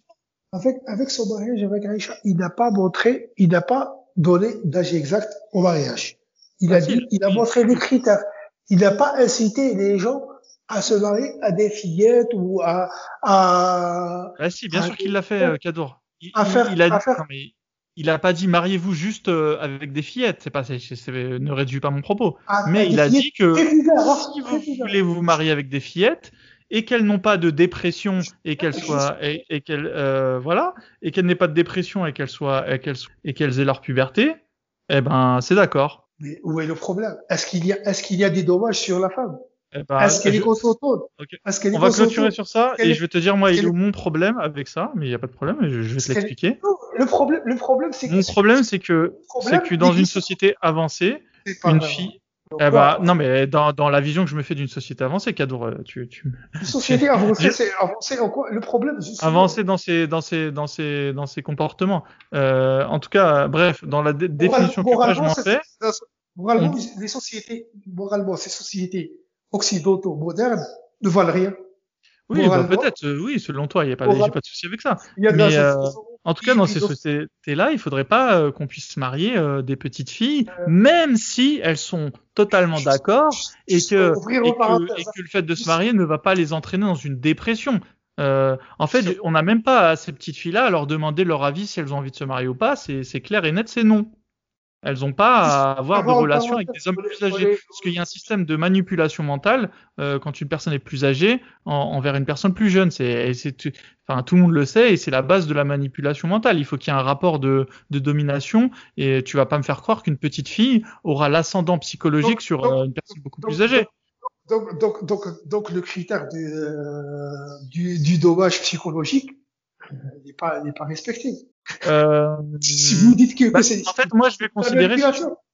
avec, avec son mariage avec Aïcha, il n'a pas montré, il n'a pas donné d'âge exact au mariage. Il a dit, il a montré les critères. Il n'a pas incité les gens à se marier à des fillettes ou à, à. Ah si, bien sûr qu'il l'a fait, Kadour. Il, à faire, il a dit, à faire, non, mais il a pas dit mariez-vous juste euh, avec des fillettes. C'est pas, c'est, c'est, ne réduis pas mon propos. Ah, mais il a dit que si vous voulez vous marier avec des fillettes et qu'elles n'ont pas de dépression et qu'elles soient et, et qu'elles euh, voilà et qu'elles n'aient pas de dépression et qu'elles soient et qu'elles et qu'elles aient leur puberté, eh ben c'est d'accord. Mais où est le problème? Est-ce qu'il y a est-ce qu'il y a des dommages sur la femme? Eh ben, Est-ce qu'elle est consentante On va clôturer sur ça et je vais te dire moi il est mon problème avec ça, mais il n'y a pas de problème, je, je vais te l'expliquer. Le problème, le problème, c'est que mon problème, c'est que c'est que dans une société avancée, une fille. Eh ben, non, mais dans, dans la vision que je me fais d'une société avancée, Kadour, euh, tu, tu... Une société avancée, c'est avancée en quoi? Le problème, Avancée dans ses, dans ses, dans ses, dans ses comportements. Euh, en tout cas, bref, dans la définition que moi je m'en fais. Moralement, les sociétés, moralement, ces sociétés occidentaux modernes ne valent rien. Oui, bah, peut-être, euh, oui, selon toi, il n'y a pas, j'ai pas de souci avec ça. Il y a mais, euh, en tout cas, dans ces sociétés-là, il faudrait pas euh, qu'on puisse marier euh, des petites filles, même si elles sont totalement d'accord et que, et que, et que le fait de se marier ne va pas les entraîner dans une dépression. Euh, en fait, on n'a même pas à ces petites filles-là à leur demander leur avis si elles ont envie de se marier ou pas. C'est clair et net, c'est non. Elles n'ont pas à avoir de relations avec des hommes plus âgés. Parce qu'il y a un système de manipulation mentale euh, quand une personne est plus âgée envers une personne plus jeune. C'est, enfin, tout le monde le sait et c'est la base de la manipulation mentale. Il faut qu'il y ait un rapport de, de, domination et tu vas pas me faire croire qu'une petite fille aura l'ascendant psychologique sur euh, une personne beaucoup plus âgée. Donc, donc, donc, donc, le critère du, euh, du, du dommage psychologique n'est pas, n'est pas respecté. Euh, si vous dites que, bah, c'est en fait, moi, je vais considérer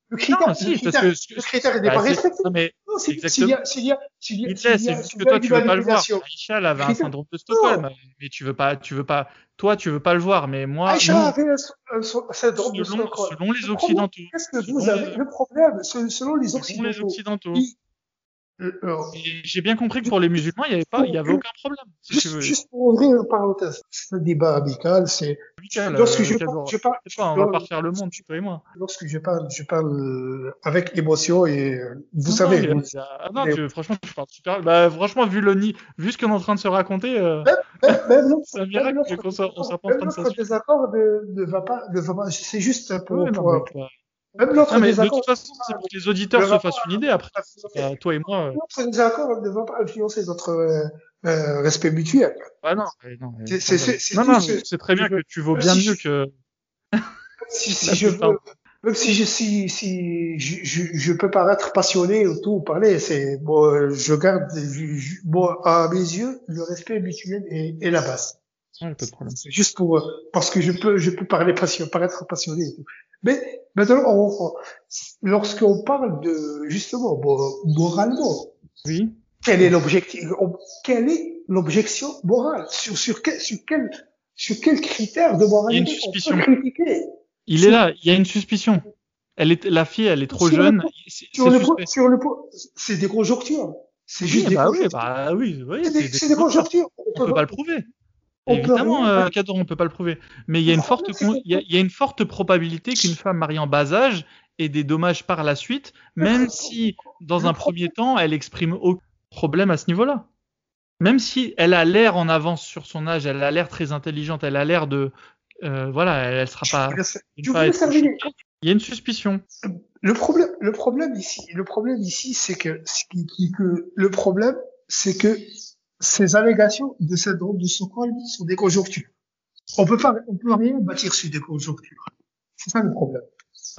le critère, non, si, le critère, parce que, le critère n'est bah, pas respecté. Non, mais non, s'il y a, s'il y a, s'il y a, c'est juste que toi, tu veux pas le voir. Aïcha, avait un syndrome de Stockholm, mais tu veux pas, tu veux pas, toi, tu veux pas le voir, mais moi, Aïcha avait un syndrome de Stockholm. Selon les Occidentaux. Qu'est-ce que vous avez, le problème, selon les Occidentaux. Selon les Occidentaux. Euh, j'ai bien compris que pour les musulmans, il n'y avait pas, il y avait aucun problème. Si juste, juste, pour ouvrir une parenthèse, un débat amical, c'est. Lorsque je, parle, je parle, pas, on va pas refaire le monde, tu et moi. Lorsque je parle, je parle euh, avec émotion et vous non, savez. Non, ah, non tu, franchement, je parle super. Bah, franchement, vu le nid, vu ce qu'on est en train de se raconter, euh... même, même, même c'est un miracle qu'on pas de ça. désaccord ne, ne va pas. C'est juste pour. Ouais, pour, non, même notre mais désaccord. De toute façon, c'est pour que les auditeurs se fassent une idée après. Euh, toi et moi. Euh. Notre désaccord ne va pas influencer notre euh, euh, respect mutuel. Ah non, non. C'est non, non, c'est très bien que tu vaux bien mieux que. si, si je veux, même si je si si je, je, je peux paraître passionné ou tout parler, c'est bon, je garde je, bon à mes yeux le respect mutuel est, est la base. C'est juste pour parce que je peux je peux parler passion, paraître passionné. Mais maintenant, lorsqu'on parle de justement moralement, oui. quel est l'objectif Quelle est l'objection morale? Sur sur quel sur quel sur quel critère de moralité on peut critiquer? Il est là, il y a une suspicion. Elle est la fille, elle est trop jeune. sur, le, sur le c'est des conjonctures. C'est juste des bah oui, bah oui, oui c'est des, des, conjonctures. On, on peut pas le prouver. Évidemment, euh, Kador, on peut pas le prouver. Mais il y a une forte, il y a, une forte probabilité qu'une femme mariée en bas âge ait des dommages par la suite, même si dans un premier temps, elle exprime aucun problème à ce niveau-là. Même si elle a l'air en avance sur son âge, elle a l'air très intelligente, elle a l'air de, euh, voilà, elle sera pas. Il y a une suspicion. Le problème, le problème ici, le problème ici, c'est que, que le problème, c'est que ces allégations de cette drôle de Stockholm sont des conjonctures. On peut pas, on peut rien bâtir sur des conjonctures. C'est ça le problème.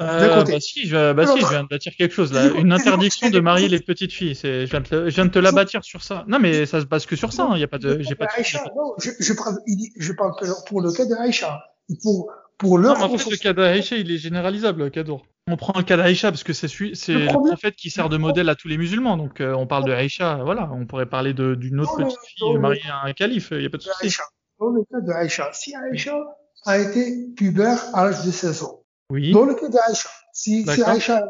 Euh, bah si, je, bah si, je viens de bâtir quelque chose là. Une interdiction de marier les petites filles. C'est, je viens, de, je viens de te la bâtir sur ça. Non, mais ça se base que sur ça. Il hein. y a pas de, j'ai pas de. Aïcha, non, je, je, parle, je parle pour le cas de Aïcha. Pour, pour le. Non, en fait, le cas d'Aïcha, il est généralisable, Kadour. On prend un cas d'Aïcha parce que c'est c'est le, prophète qui sert de modèle à tous les musulmans. Donc euh, on parle de Aïcha, voilà. On pourrait parler d'une autre petite fille mariée à un calife. Il y a pas de souci. Dans le cas d'Aïcha, si Aïcha a été pubère à l'âge de 16 ans. Oui. Dans le cas d'Aïcha, si, si Aïcha,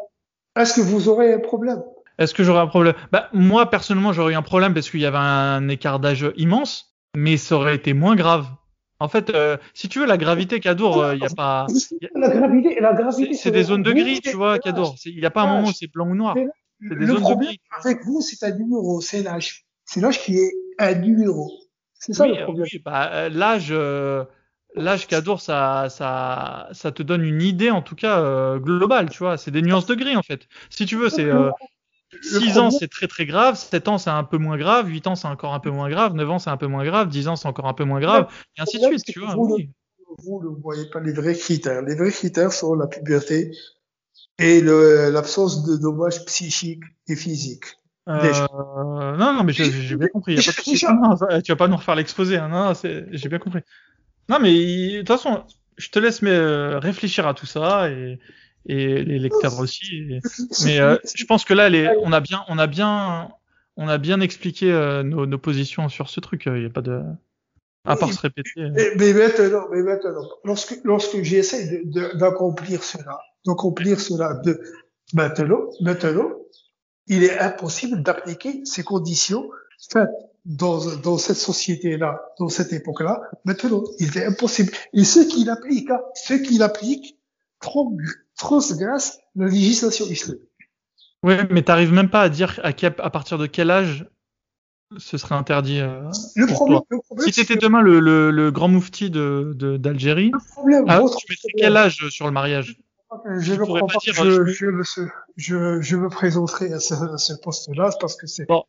est-ce que vous aurez un problème? Est-ce que j'aurais un problème? Bah moi personnellement j'aurais eu un problème parce qu'il y avait un écart d'âge immense, mais ça aurait été moins grave. En fait, euh, si tu veux, la gravité Cadour, il euh, n'y a pas. La gravité, la gravité. C'est des zones de gris, tu vois, Cadour. Il n'y a pas un moment où c'est blanc ou noir. C'est des zones de gris. Avec vous, c'est un numéro, c'est l'âge. C'est l'âge qui est un numéro. C'est ça le problème. Oui, bah, euh, l'âge, l'âge Cadour, ça, ça, ça te donne une idée, en tout cas, globale, tu vois. C'est des nuances de gris, en fait. Si tu veux, c'est. 6 ans, c'est très très grave, 7 ans, c'est un peu moins grave, 8 ans, c'est encore un peu moins grave, 9 ans, c'est un peu moins grave, 10 ans, c'est encore un peu moins grave, et ainsi de suite, tu vois. Vous, ne voyez pas les vrais critères. Les vrais critères sont la puberté et l'absence de dommages psychiques et physiques. Euh, non, non, mais j'ai bien compris. tu vas pas nous refaire l'exposé. Hein, non, j'ai bien compris. Non, mais de toute façon, je te laisse mais, euh, réfléchir à tout ça et, et les lecteurs aussi. Mais euh, je pense que là, les, on a bien, on a bien, on a bien expliqué euh, nos, nos, positions sur ce truc. Il n'y a pas de, à part se répéter. Euh. Mais, mais maintenant, mais maintenant, lorsque, lorsque j'essaie d'accomplir cela, d'accomplir cela de maintenant, maintenant, il est impossible d'appliquer ces conditions faites dans, dans cette société-là, dans cette époque-là. Maintenant, il est impossible. Et ceux qui l'appliquent, ceux qui l'appliquent, transgresse la législation islamique. Oui, mais t'arrives même pas à dire à, à partir de quel âge ce serait interdit. Euh, le, problème, le, problème, si t'étais demain le, le, le, grand moufti de d'Algérie, ah, tu mettrais quel âge sur le mariage? Je ne pas, dire, je, je, je, je, me présenterai à ce, poste-là parce que c'est. Bon,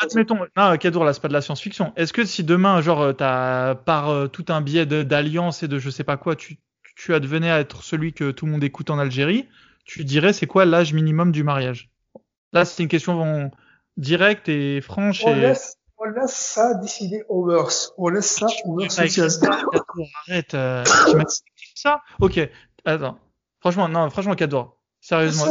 admettons, non, Kadour, là, c'est pas de la science-fiction. Est-ce que si demain, genre, t'as par euh, tout un biais d'alliance et de je sais pas quoi, tu tu advenais à être celui que tout le monde écoute en Algérie, tu dirais c'est quoi l'âge minimum du mariage? Là, c'est une question directe et franche. On, Laisse, on laisse ça décider aux mœurs. On laisse ça aux mœurs Arrête, euh, tu m'as ça? Ok, attends. Franchement, non, franchement, Cador. Sérieusement.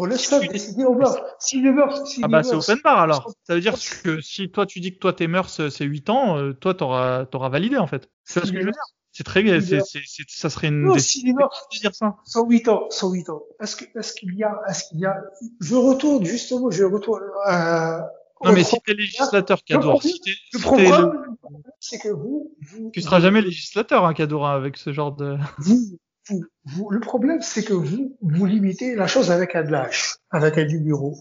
On laisse ça décider aux mœurs. Si les mœurs, si ah bah c'est open bar alors. Ça veut dire que si toi tu dis que toi tes mœurs c'est 8 ans, euh, toi t'auras auras validé en fait. C'est ce que je veux dire? C'est très, c'est, c'est, ça serait une. Non, si dire ça. 108 ans, 108 ans. Est-ce que, est-ce qu'il y a, est-ce qu'il y a, je retourne, justement, je retourne, euh, non, mais si t'es législateur, Cador, si t'es, le problème, c'est que vous, vous, tu seras jamais législateur, hein, Cadora, avec ce genre de. Vous, vous, vous, le problème, c'est que vous, vous limitez la chose avec un lâche, avec un numéro.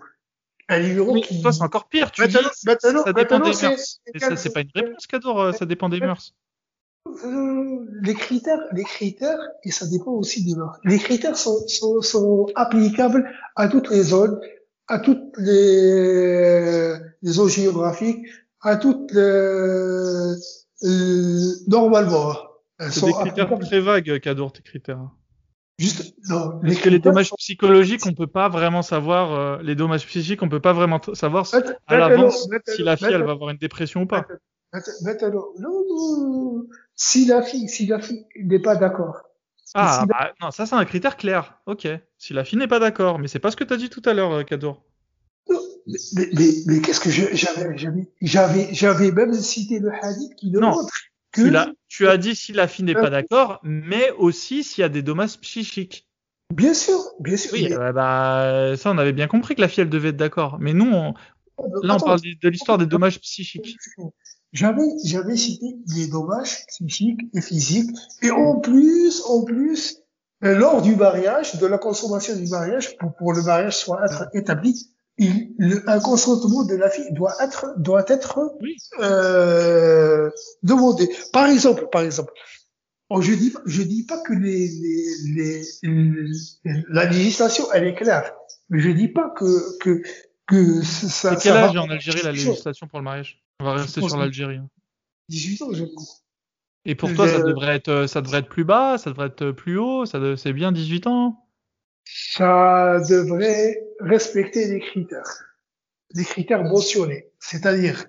Un numéro mais qui. Toi, c'est encore pire. Tu maintenant, dis, maintenant, ça dépend des mœurs. ça, c'est pas une réponse, Cador, ça dépend des mœurs. Euh, les critères, les critères, et ça dépend aussi des mœurs. Les critères sont, sont, sont, applicables à toutes les zones, à toutes les, les zones géographiques, à toutes les, euh, normalement. C'est des critères très vagues, Cadour, tes critères. Juste, non. Parce que les dommages psychologiques, on peut pas vraiment savoir, euh, les dommages psychiques, on peut pas vraiment savoir à l'avance si la fille, elle va avoir une dépression ou pas. Non, non, si la fille, si la fille n'est pas d'accord. Ah, bah, non, ça c'est un critère clair. Ok. Si la fille n'est pas d'accord, mais c'est pas ce que tu as dit tout à l'heure, Cador. Mais, mais, mais, qu'est-ce que j'avais, j'avais, j'avais même cité le hadith qui le montre. Que... Tu, as, tu as dit si la fille n'est pas d'accord, mais aussi s'il y a des dommages psychiques. Bien sûr, bien sûr. Oui, bah, ça on avait bien compris que la fille elle devait être d'accord. Mais nous, on, là on parle de l'histoire des dommages psychiques. J'avais, j'avais cité les dommages psychiques et physiques. Et en plus, en plus, euh, lors du mariage, de la consommation du mariage, pour, pour le mariage soit être établi, il, le, un consentement de la fille doit être, doit être euh, demandé. Par exemple, par exemple, oh, je dis, je dis pas que les, les, les, la législation elle est claire, mais je dis pas que que que ça. Et quel âge en Algérie la législation pour le mariage? On va rester sur l'Algérie. 18 ans, je pense. Et pour toi, ça devrait être, ça devrait être plus bas, ça devrait être plus haut, ça c'est bien 18 ans? Ça devrait respecter les critères, les critères mentionnés, c'est-à-dire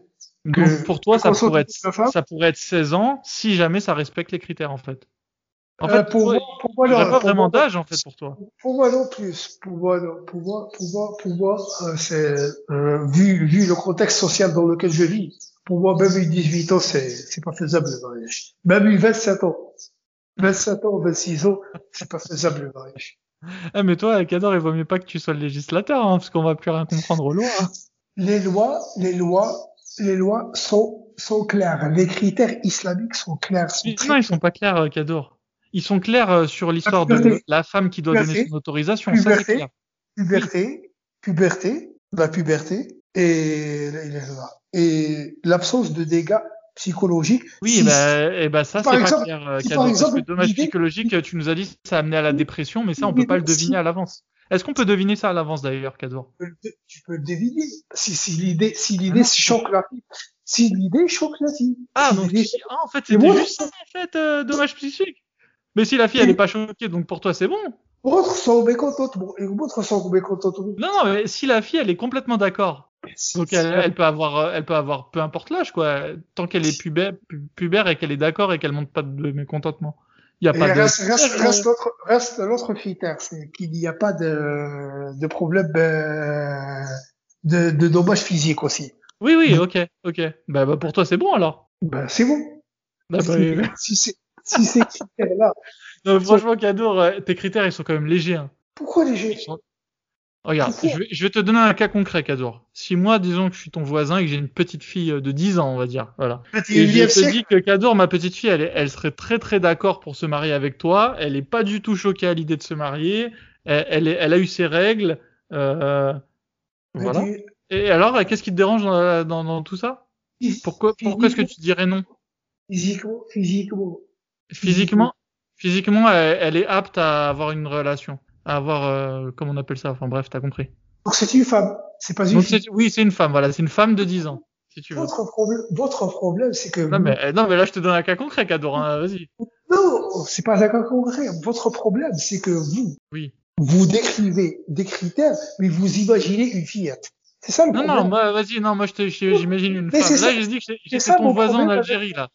que pour toi, ça pourrait être, ça pourrait être 16 ans si jamais ça respecte les critères en fait. En fait, pour, moi, pour moi, non, pas vraiment d'âge en fait pour toi. Pour moi non plus. Pour moi, non. Pour moi, pour moi, pour moi, euh, c'est euh, vu vu le contexte social dans lequel je vis. Pour moi, même 18 ans, c'est c'est pas faisable le mariage. Même 27 ans, 27 ans, 26 ans, c'est pas faisable le mariage. Ah mais toi, Cador, il vaut mieux pas que tu sois le législateur, hein, parce qu'on va plus rien comprendre aux lois. Hein. Les lois, les lois, les lois sont sont claires. Les critères islamiques sont clairs. Sont non, ils sont pas clairs, Cador. Ils sont clairs euh, sur l'histoire de la femme qui doit donner son autorisation. Puberté, ça, clair. puberté, puberté, la puberté et, et l'absence de dégâts psychologiques. Oui, si, bah, et bah ça c'est pas clair. Euh, si par exemple, dommage psychologique, tu nous as dit ça a amené à la dépression, mais ça on peut pas le deviner à l'avance. Est-ce qu'on peut deviner ça à l'avance d'ailleurs, Cador Tu peux le deviner. Si, si l'idée, si l'idée ah choque la fille, si l'idée choque la fille. Ah donc ah, en fait c'était juste ça en fait, euh, dommage psychique. Mais si la fille, elle est pas choquée, donc pour toi, c'est bon. Et autres sont mécontentement. Non, non, mais si la fille, elle est complètement d'accord. Donc elle, elle, peut avoir, elle peut avoir, peu importe l'âge, quoi. Tant qu'elle est pubère, pubère et qu'elle est d'accord et qu'elle montre pas de mécontentement. Il y a pas de... reste, reste, l'autre, reste l'autre critère, c'est qu'il n'y a pas de, de problème euh, de, de dommage physique aussi. Oui, oui, ok, ok. Bah, bah pour toi, c'est bon alors. Bah c'est bon. Bah, bah, si c'est si ces critères-là. Non, franchement, Kadour, euh, tes critères, ils sont quand même légers. Hein. Pourquoi légers? Regarde, je, vais, je vais, te donner un cas concret, Kadour. Si moi, disons que je suis ton voisin et que j'ai une petite fille de 10 ans, on va dire, voilà. Et je te dis que Kadour, ma petite fille, elle, elle serait très très d'accord pour se marier avec toi. Elle est pas du tout choquée à l'idée de se marier. Elle, elle, elle, a eu ses règles. Euh, voilà. Et alors, qu'est-ce qui te dérange dans, dans, dans tout ça? Pourquoi, pourquoi est-ce que tu dirais non? Physiquement, physiquement, Physiquement, physiquement, elle, est apte à avoir une relation, à avoir, euh, comment on appelle ça? Enfin bref, t'as compris. Donc c'est une femme, c'est pas une fille. Oui, c'est une femme. Voilà, c'est une femme de 10 ans. Si tu veux. Votre problème, votre problème, c'est que. Non mais non mais là je te donne un cas concret, Cador. Hein, vas-y. Non, c'est pas un cas concret. Votre problème, c'est que vous. Oui. Vous décrivez des critères, mais vous imaginez une fillette. C'est ça le non, problème. Non, non, moi, vas-y, non, moi, je j'imagine une femme. Là, j'ai dit que j'étais ton voisin en Algérie, là.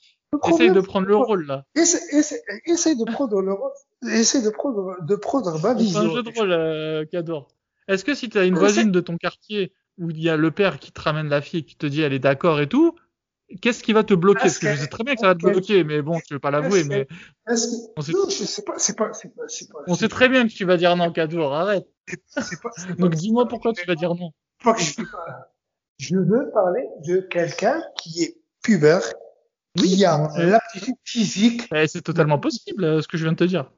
Essaye de prendre le rôle, là. Essaye, de prendre le rôle. Essaye de prendre, de prendre ma vision. C'est un jeu de rôle, euh, Cador. Est-ce que si tu as une voisine de ton quartier où il y a le père qui te ramène la fille et qui te dit elle est d'accord et tout, qu'est-ce qui va te bloquer? Parce que je sais très bien que ça va te bloquer, mais bon, tu veux pas l'avouer, mais. On sait... Non, je sais pas, c'est pas, c'est pas, c'est pas. On sait très bien que tu vas dire non, Cador, arrête. C'est pas, Donc dis-moi pourquoi tu vas dire non. Je veux parler de quelqu'un qui est pubère, oui. y a l'aptitude physique. Eh, c'est totalement possible, euh, ce que je viens de te dire.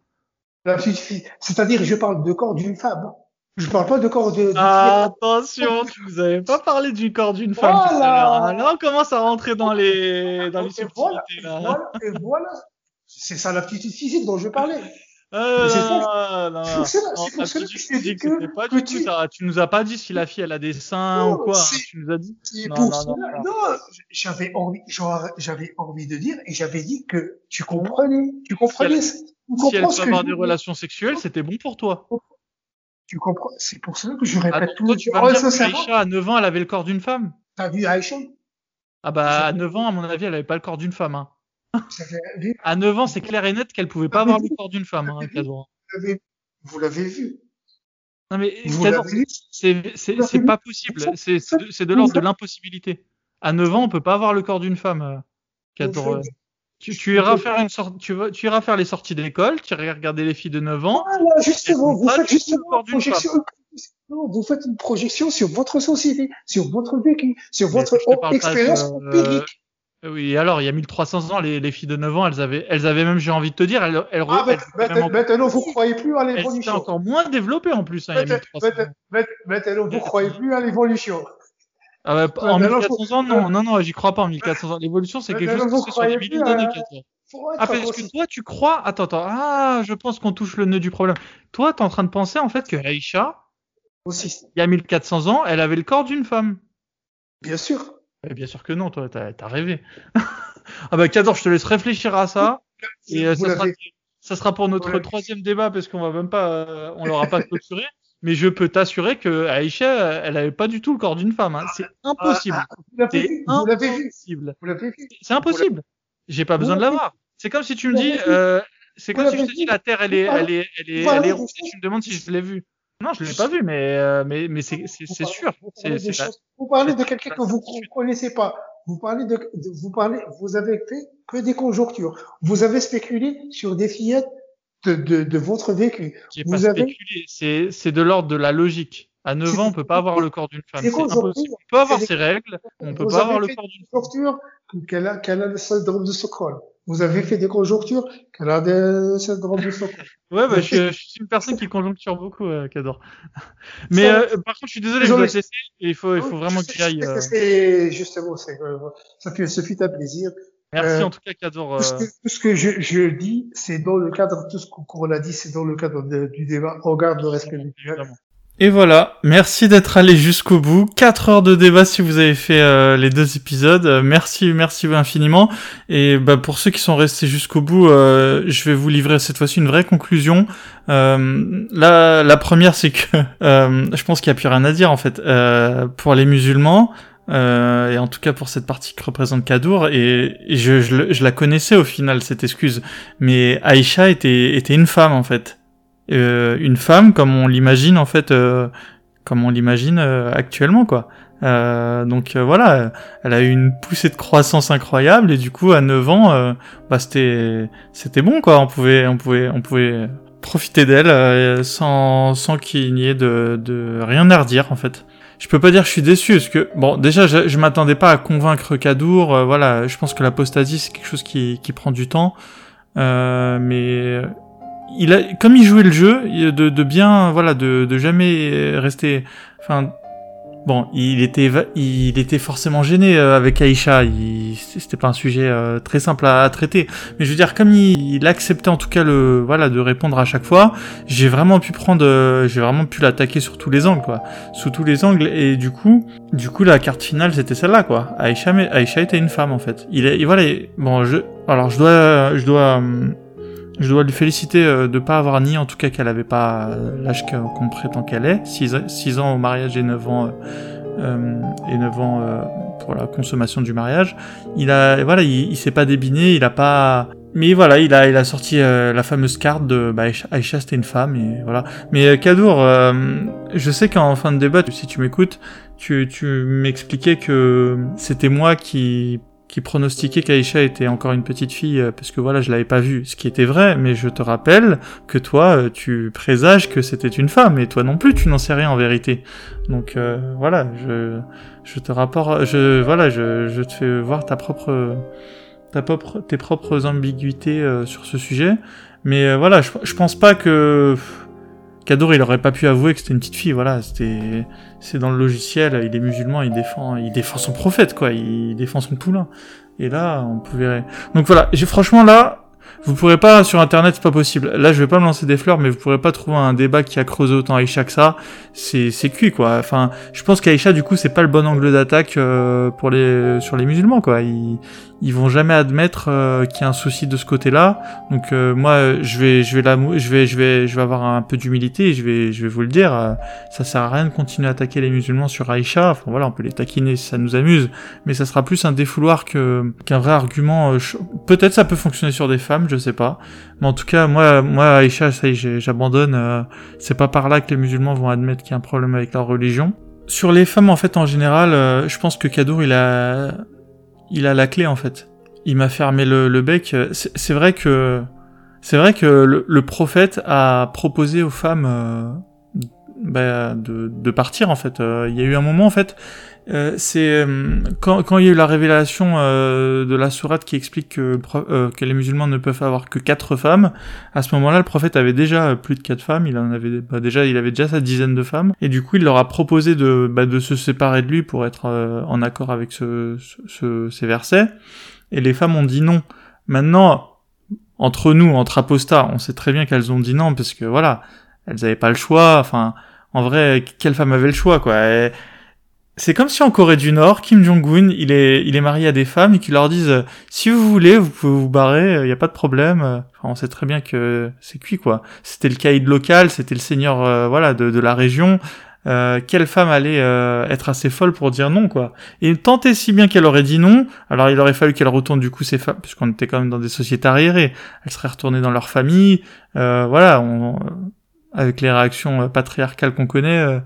L'aptitude physique. C'est-à-dire, je parle de corps d'une femme. Je parle pas de corps de. attention, tu vous avais pas parlé du corps d'une femme tout à l'heure. Là, on commence à rentrer dans les dans les subtilités. Voilà, là. Voilà, et voilà. C'est ça l'aptitude physique dont je parlais. Euh. C'est que tout ça. Tu nous as pas dit si la fille elle a des seins ou quoi. Hein. Tu nous as dit. Non, non, non, non, j'avais envie, j'avais envie de dire et j'avais dit que tu comprenais, tu comprenais. Si elle, si elle peut avoir des relations sexuelles, c'était bon pour toi. Tu comprends C'est pour ça que je répète tout. Toi, tu vas me dire Aïcha, à 9 ans, elle avait le corps d'une femme. T'as vu Aïcha? Ah bah, à 9 ans, à mon avis, elle avait pas le corps d'une femme. Hein. À 9 ans, c'est clair et net qu'elle pouvait pas avoir le corps d'une femme, hein, Vous l'avez vu. Non mais c'est pas possible. C'est de l'ordre de l'impossibilité. À 9 ans, on peut pas avoir le corps d'une femme. Euh, tu, tu, iras faire une sorte, tu, vas, tu iras faire les sorties d'école, tu iras regarder les filles de 9 ans. Voilà, justement, vous faites justement une projection. Non, vous faites une projection sur votre société, sur votre vécu, sur votre expérience empirique. Oui, alors, il y a 1300 ans, les, les, filles de 9 ans, elles avaient, elles avaient même, j'ai envie de te dire, elles, elles, ah, maintenant, maintenant, vous croyez plus à l'évolution. Elles encore moins développées en plus, hein, Maintenant, vous croyez plus à l'évolution. Ah bah, en 1400 ans, non, non, non, j'y crois pas en 1400 ans. L'évolution, c'est quelque chose qui se fait sur des milliers d'années, Ah, parce que toi, tu crois, attends, attends, ah, je pense qu'on touche le nœud du problème. Toi, t'es en train de penser, en fait, que Aïcha, aussi, il y a 1400 ans, elle avait le corps d'une femme. Bien sûr. Eh bien sûr que non, toi, t'as as rêvé. ah bah, Cador, je te laisse réfléchir à ça. Et euh, ça, sera, ça, sera, pour notre troisième débat, parce qu'on va même pas, euh, on l'aura pas clôturé mais je peux t'assurer que Aïcha, elle avait pas du tout le corps d'une femme. Hein. C'est impossible. C'est impossible. C'est impossible. J'ai pas besoin de l'avoir. C'est comme si tu me dis, euh, c'est comme si je te dis la Terre, elle est, elle est, elle est, elle est rouge. Et tu me demandes si je l'ai vue. Non, je l'ai pas vu, mais, euh, mais, mais c'est, sûr. Vous parlez de quelqu'un que vous ne connaissez pas. Vous parlez de, vous parlez, vous avez fait que des conjonctures. Vous avez spéculé sur des fillettes de, de, votre vécu. Vous avez... c'est de l'ordre de la logique. À 9 ans, on peut pas avoir le corps d'une femme. C'est impossible. On peut avoir ses règles, on peut pas avoir le corps d'une femme. Qu'elle a, qu'elle a le syndrome de Stockholm. Vous avez fait des conjonctures qu'elle a le syndrome de Stockholm. ouais, bah, je, je, suis une personne qui conjoncture beaucoup, euh, Cador. Mais euh, par contre, je suis désolé, je dois te laisser. Il faut, il faut vraiment qu'il aille. Euh... C'est justement, c'est, ça fait, ce fut un plaisir. Merci euh, en tout cas, Cador. Tout ce que, je, je, dis, c'est dans le cadre, tout ce qu'on a dit, c'est dans le cadre du débat. On garde le respect mutuel. Et voilà, merci d'être allé jusqu'au bout. 4 heures de débat si vous avez fait euh, les deux épisodes. Euh, merci, merci infiniment. Et bah, pour ceux qui sont restés jusqu'au bout, je vais vous livrer cette fois-ci une vraie conclusion. la, la première, c'est que je pense qu'il n'y a plus rien à dire en fait. pour les musulmans, euh, et en tout cas pour cette partie que représente Kadour, et, je, je, je, la connaissais au final cette excuse, mais Aïcha était, était une femme en fait, euh, une femme comme on l'imagine en fait, euh, comme on l'imagine euh, actuellement quoi. Euh, donc voilà, elle a eu une poussée de croissance incroyable et du coup à 9 ans, bah c'était c'était bon quoi, on pouvait on pouvait on pouvait profiter d'elle sans sans qu'il n'y ait de, de rien à redire en fait. Je peux pas dire que je suis déçu parce que bon déjà je, je m'attendais pas à convaincre Kadour euh, voilà je pense que l'apostasie c'est quelque chose qui, qui prend du temps. Euh, mais il a comme il jouait le jeu de, de bien voilà de, de jamais rester enfin Bon, il était, il était forcément gêné euh, avec Aïcha. C'était pas un sujet euh, très simple à, traiter. Mais je veux dire, comme il, acceptait en tout cas le, voilà, de répondre à chaque fois, j'ai vraiment pu prendre, euh, j'ai vraiment pu l'attaquer sur tous les angles, quoi, sous tous les angles. Et du coup, du coup, la carte finale, c'était celle-là, quoi. Aïcha, Aïcha était une femme en fait. Il est, voilà, bon, je, alors je dois, je dois. Je dois lui féliciter de de pas avoir ni en tout cas qu'elle avait pas l'âge qu'on prétend qu'elle est, 6 ans au mariage et 9 ans euh, et 9 ans euh, pour la consommation du mariage. Il a voilà, il, s'est pas débiné, il a pas mais voilà, il a, il a sorti euh, la fameuse carte de bah, Aïcha, c'était une femme, et voilà. Mais Kadour, je sais qu'en fin de débat, si tu m'écoutes, tu, tu m'expliquais que c'était moi qui qui pronostiquait qu'Aïcha était encore une petite fille euh, parce que voilà, je l'avais pas vue, ce qui était vrai, mais je te rappelle que toi, euh, tu présages que c'était une femme, et toi non plus, tu n'en sais rien en vérité. Donc euh, voilà, je, je te rapporte, je, voilà, je, je te fais voir ta propre, ta propre, tes propres ambiguïtés sur ce sujet, mais voilà, je, je pense pas que Kadour, il aurait pas pu avouer que c'était une petite fille, voilà, c'était, c'est dans le logiciel, il est musulman, il défend, il défend son prophète, quoi, il défend son poulain. Et là, on pouvait, donc voilà, j'ai, franchement, là, vous pourrez pas sur internet, c'est pas possible. Là, je vais pas me lancer des fleurs, mais vous pourrez pas trouver un débat qui a creusé autant Aïcha que ça. C'est c'est cuit quoi. Enfin, je pense qu'Aïcha du coup, c'est pas le bon angle d'attaque euh, pour les sur les musulmans quoi. Ils vont jamais admettre euh, qu'il y a un souci de ce côté-là. Donc euh, moi, je vais je vais la je vais je vais je vais avoir un peu d'humilité. Je vais je vais vous le dire. ça sert à rien de continuer à attaquer les musulmans sur Aïcha. Enfin voilà, on peut les taquiner si ça nous amuse, mais ça sera plus un défouloir que qu'un vrai argument. Peut-être ça peut fonctionner sur des femmes je sais pas. Mais en tout cas, moi, moi, Aïcha, ça y est, j'abandonne. Euh, c'est pas par là que les musulmans vont admettre qu'il y a un problème avec leur religion. Sur les femmes, en fait, en général, euh, je pense que Kadour, il a, il a la clé, en fait. Il m'a fermé le, bec. C'est vrai que, c'est vrai que le, prophète a proposé aux femmes, euh, bah, de, de partir en fait. Il y a eu un moment en fait euh, c'est euh, quand, quand il y a eu la révélation euh, de la sourate qui explique que, que les musulmans ne peuvent avoir que quatre femmes. À ce moment-là, le prophète avait déjà plus de quatre femmes. Il en avait bah, déjà, il avait déjà sa dizaine de femmes. Et du coup, il leur a proposé de bah, de se séparer de lui pour être en accord avec ce, ce, ces versets. Et les femmes ont dit non. Maintenant, entre nous, entre apostats, on sait très bien qu'elles ont dit non parce que voilà, elles avaient pas le choix. Enfin, en vrai, quelle femme avait le choix quoi? C'est comme si en Corée du Nord, Kim Jong-un, il est, il est marié à des femmes et qu'il leur disent si vous voulez, vous pouvez vous barrer, il n'y a pas de problème. Enfin, on sait très bien que c'est cuit quoi. C'était le caïd local, c'était le seigneur euh, voilà de, de, la région. Euh, quelle femme allait euh, être assez folle pour dire non quoi Et tant si bien qu'elle aurait dit non, alors il aurait fallu qu'elle retourne du coup ses femmes, puisqu'on était quand même dans des sociétés arriérées. Elle serait retournée dans leur famille, voilà, on, avec les réactions patriarcales qu'on connaît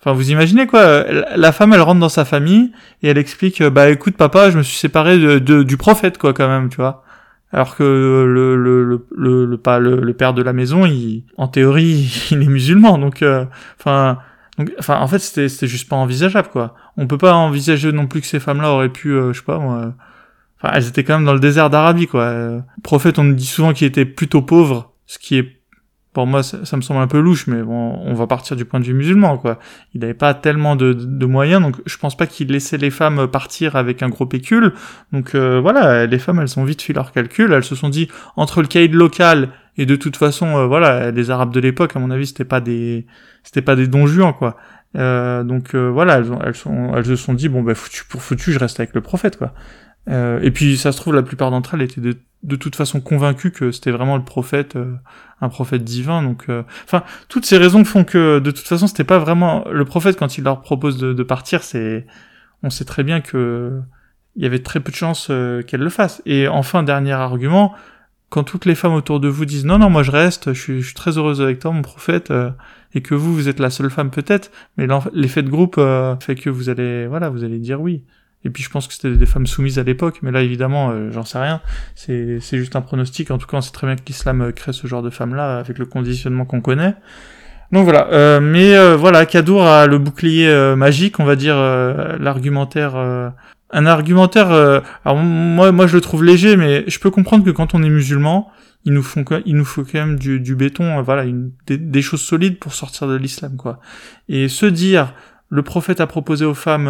Enfin, vous imaginez quoi La femme, elle rentre dans sa famille et elle explique, bah écoute papa, je me suis séparé de, du prophète quoi quand même, tu vois. Alors que le le le le, le pas le, père de la maison, il en théorie, il est musulman, donc euh, enfin donc enfin en fait c'était c'était juste pas envisageable quoi. On peut pas envisager non plus que ces femmes-là auraient pu, euh, je sais pas moi. Enfin, elles étaient quand même dans le désert d'Arabie quoi. prophète, on nous dit souvent qu'il était plutôt pauvre, ce qui est pour moi, ça, me semble un peu louche, mais bon, on va partir du point de vue musulman, quoi. Il n'avait pas tellement de, de, moyens, donc je pense pas qu'il laissait les femmes partir avec un gros pécule. Donc euh, voilà, les femmes, elles ont vite fait leur calcul, elles se sont dit, entre le caïd local et de toute façon, euh, voilà, les Arabes de l'époque, à mon avis, c'était pas des, c'était pas des donjons, quoi. Euh, donc voilà, elles, sont, elles se sont dit, bon, bah, foutu pour foutu, je reste avec le prophète, quoi. Euh, et puis ça se trouve la plupart d'entre elles étaient de, de toute façon convaincues que c'était vraiment le prophète, euh, un prophète divin. Donc, euh, enfin, toutes ces raisons font que de toute façon c'était pas vraiment le prophète quand il leur propose de, de partir. C'est, on sait très bien que il y avait très peu de chances qu'elle le fasse. Et enfin dernier argument, quand toutes les femmes autour de vous disent non non moi je reste, je suis, je suis très heureuse avec toi mon prophète, et que vous vous êtes la seule femme peut-être, mais l'effet de groupe fait que vous allez voilà vous allez dire oui. Et puis je pense que c'était des femmes soumises à l'époque, mais là évidemment, euh, j'en sais rien. C'est, c'est juste un pronostic. En tout cas, on sait très bien que l'islam euh, crée ce genre de femmes-là avec le conditionnement qu'on connaît. Donc voilà. Euh, mais voilà, Kadour a le bouclier magique, on va dire l'argumentaire. un argumentaire. alors moi, moi, je le trouve léger, mais je peux comprendre que quand on est musulman, il nous faut, il nous faut quand même du, du béton, voilà, des, des, choses solides pour sortir de l'islam, quoi. Et se dire, le prophète a proposé aux femmes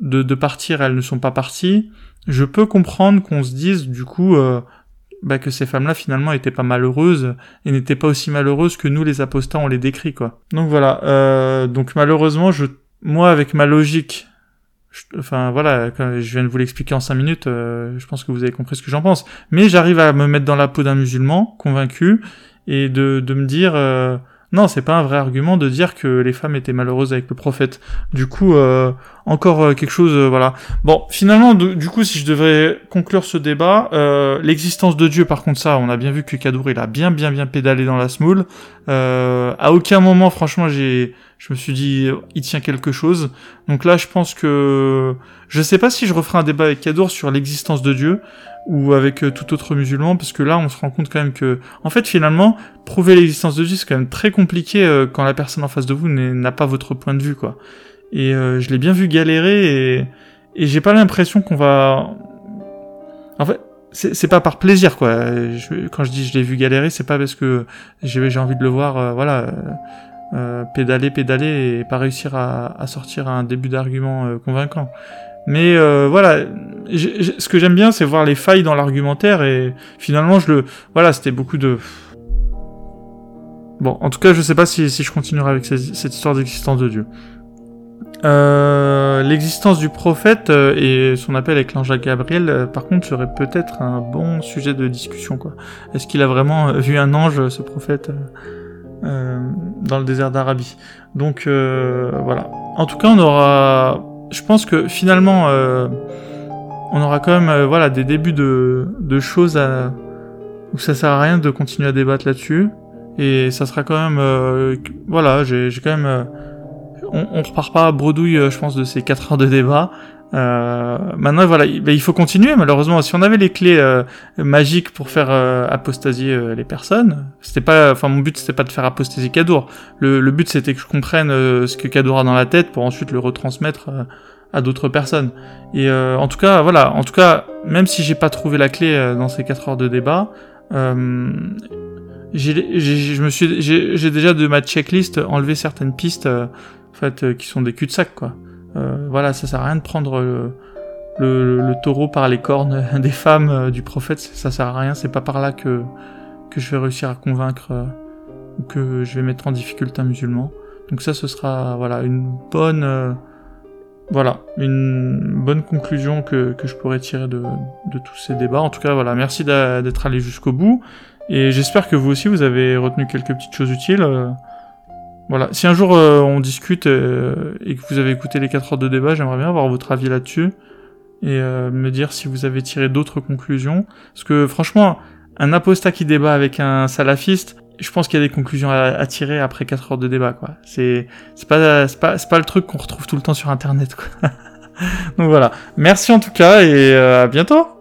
de, de partir, elles ne sont pas parties, je peux comprendre qu'on se dise du coup euh, bah, que ces femmes-là finalement étaient pas malheureuses et n'étaient pas aussi malheureuses que nous les apostats on les décrit quoi. Donc voilà, euh, donc malheureusement je, moi avec ma logique, enfin voilà, je viens de vous l'expliquer en cinq minutes, euh, je pense que vous avez compris ce que j'en pense. Mais j'arrive à me mettre dans la peau d'un musulman convaincu et de, de me dire euh, non, c'est pas un vrai argument de dire que les femmes étaient malheureuses avec le prophète. Du coup, euh, encore euh, quelque chose, euh, voilà. Bon, finalement, du coup, si je devrais conclure ce débat, l'existence de Dieu, par contre, ça, on a bien vu que Kadour, il a bien, bien, bien pédalé dans la smoule. à aucun moment, franchement, j'ai, je me suis dit, il tient quelque chose. Donc là, je pense que, je sais pas si je referai un débat avec Kadour sur l'existence de Dieu ou avec euh, tout autre musulman, parce que là, on se rend compte quand même que, en fait, finalement, prouver l'existence de Dieu, c'est quand même très compliqué euh, quand la personne en face de vous n'a pas votre point de vue, quoi. Et euh, je l'ai bien vu galérer, et, et j'ai pas l'impression qu'on va... En fait, c'est pas par plaisir, quoi. quand je dis je l'ai vu galérer, c'est pas parce que j'ai envie de le voir, voilà... pédaler, pédaler et pas réussir à, à sortir un début d'argument convaincant. Mais euh, voilà, ce que j'aime bien, c'est voir les failles dans l'argumentaire et finalement, je le, voilà, c'était beaucoup de. Bon, en tout cas, je sais pas si, si je continuerai avec cette, histoire d'existence de Dieu. Euh, l'existence du prophète euh, et son appel avec l'ange Gabriel, euh, par contre, serait peut-être un bon sujet de discussion. quoi. Est-ce qu'il a vraiment vu un ange, ce prophète, dans le désert d'Arabie Donc voilà. En tout cas, on aura je pense que finalement, euh, on aura quand même euh, voilà des débuts de, de choses à, où ça sert à rien de continuer à débattre là-dessus. Et ça sera quand même, euh, voilà, j'ai quand même, on, on repart pas à bredouille, je pense, de ces 4 heures de débat. Euh, maintenant, voilà, ben, il faut continuer. Malheureusement, si on avait les clés euh, magiques pour faire euh, apostasier euh, les personnes, c'était pas, enfin, mon but c'était pas de faire apostasier Kadour. Le, le but c'était que je comprenne ce que Kadour a dans la tête pour ensuite le retransmettre à d'autres personnes. Et en tout cas, voilà, en tout cas, même si j'ai pas trouvé la clé dans ces 4 heures de débat, j'ai déjà de ma checklist enlevé certaines pistes, en fait, qui sont des cul-de-sac, quoi. Euh, voilà, ça sert à rien de prendre le, taureau par les cornes des femmes euh, du prophète, ça sert à rien, c'est pas par là que, que je vais réussir à convaincre euh, ou que je vais mettre en difficulté un musulman. Donc ça, ce sera voilà une bonne voilà une bonne conclusion que, que je pourrais tirer de, de, tous ces débats. En tout cas, voilà, merci d'être allé jusqu'au bout et j'espère que vous aussi vous avez retenu quelques petites choses utiles. Voilà. Si un jour euh, on discute euh, et que vous avez écouté les 4 heures de débat, j'aimerais bien avoir votre avis là-dessus et euh, me dire si vous avez tiré d'autres conclusions. Parce que franchement, un apostat qui débat avec un salafiste, je pense qu'il y a des conclusions à, tirer après 4 heures de débat, quoi. C'est pas pas pas le truc qu'on retrouve tout le temps sur internet, quoi. Donc voilà. Merci en tout cas et à bientôt.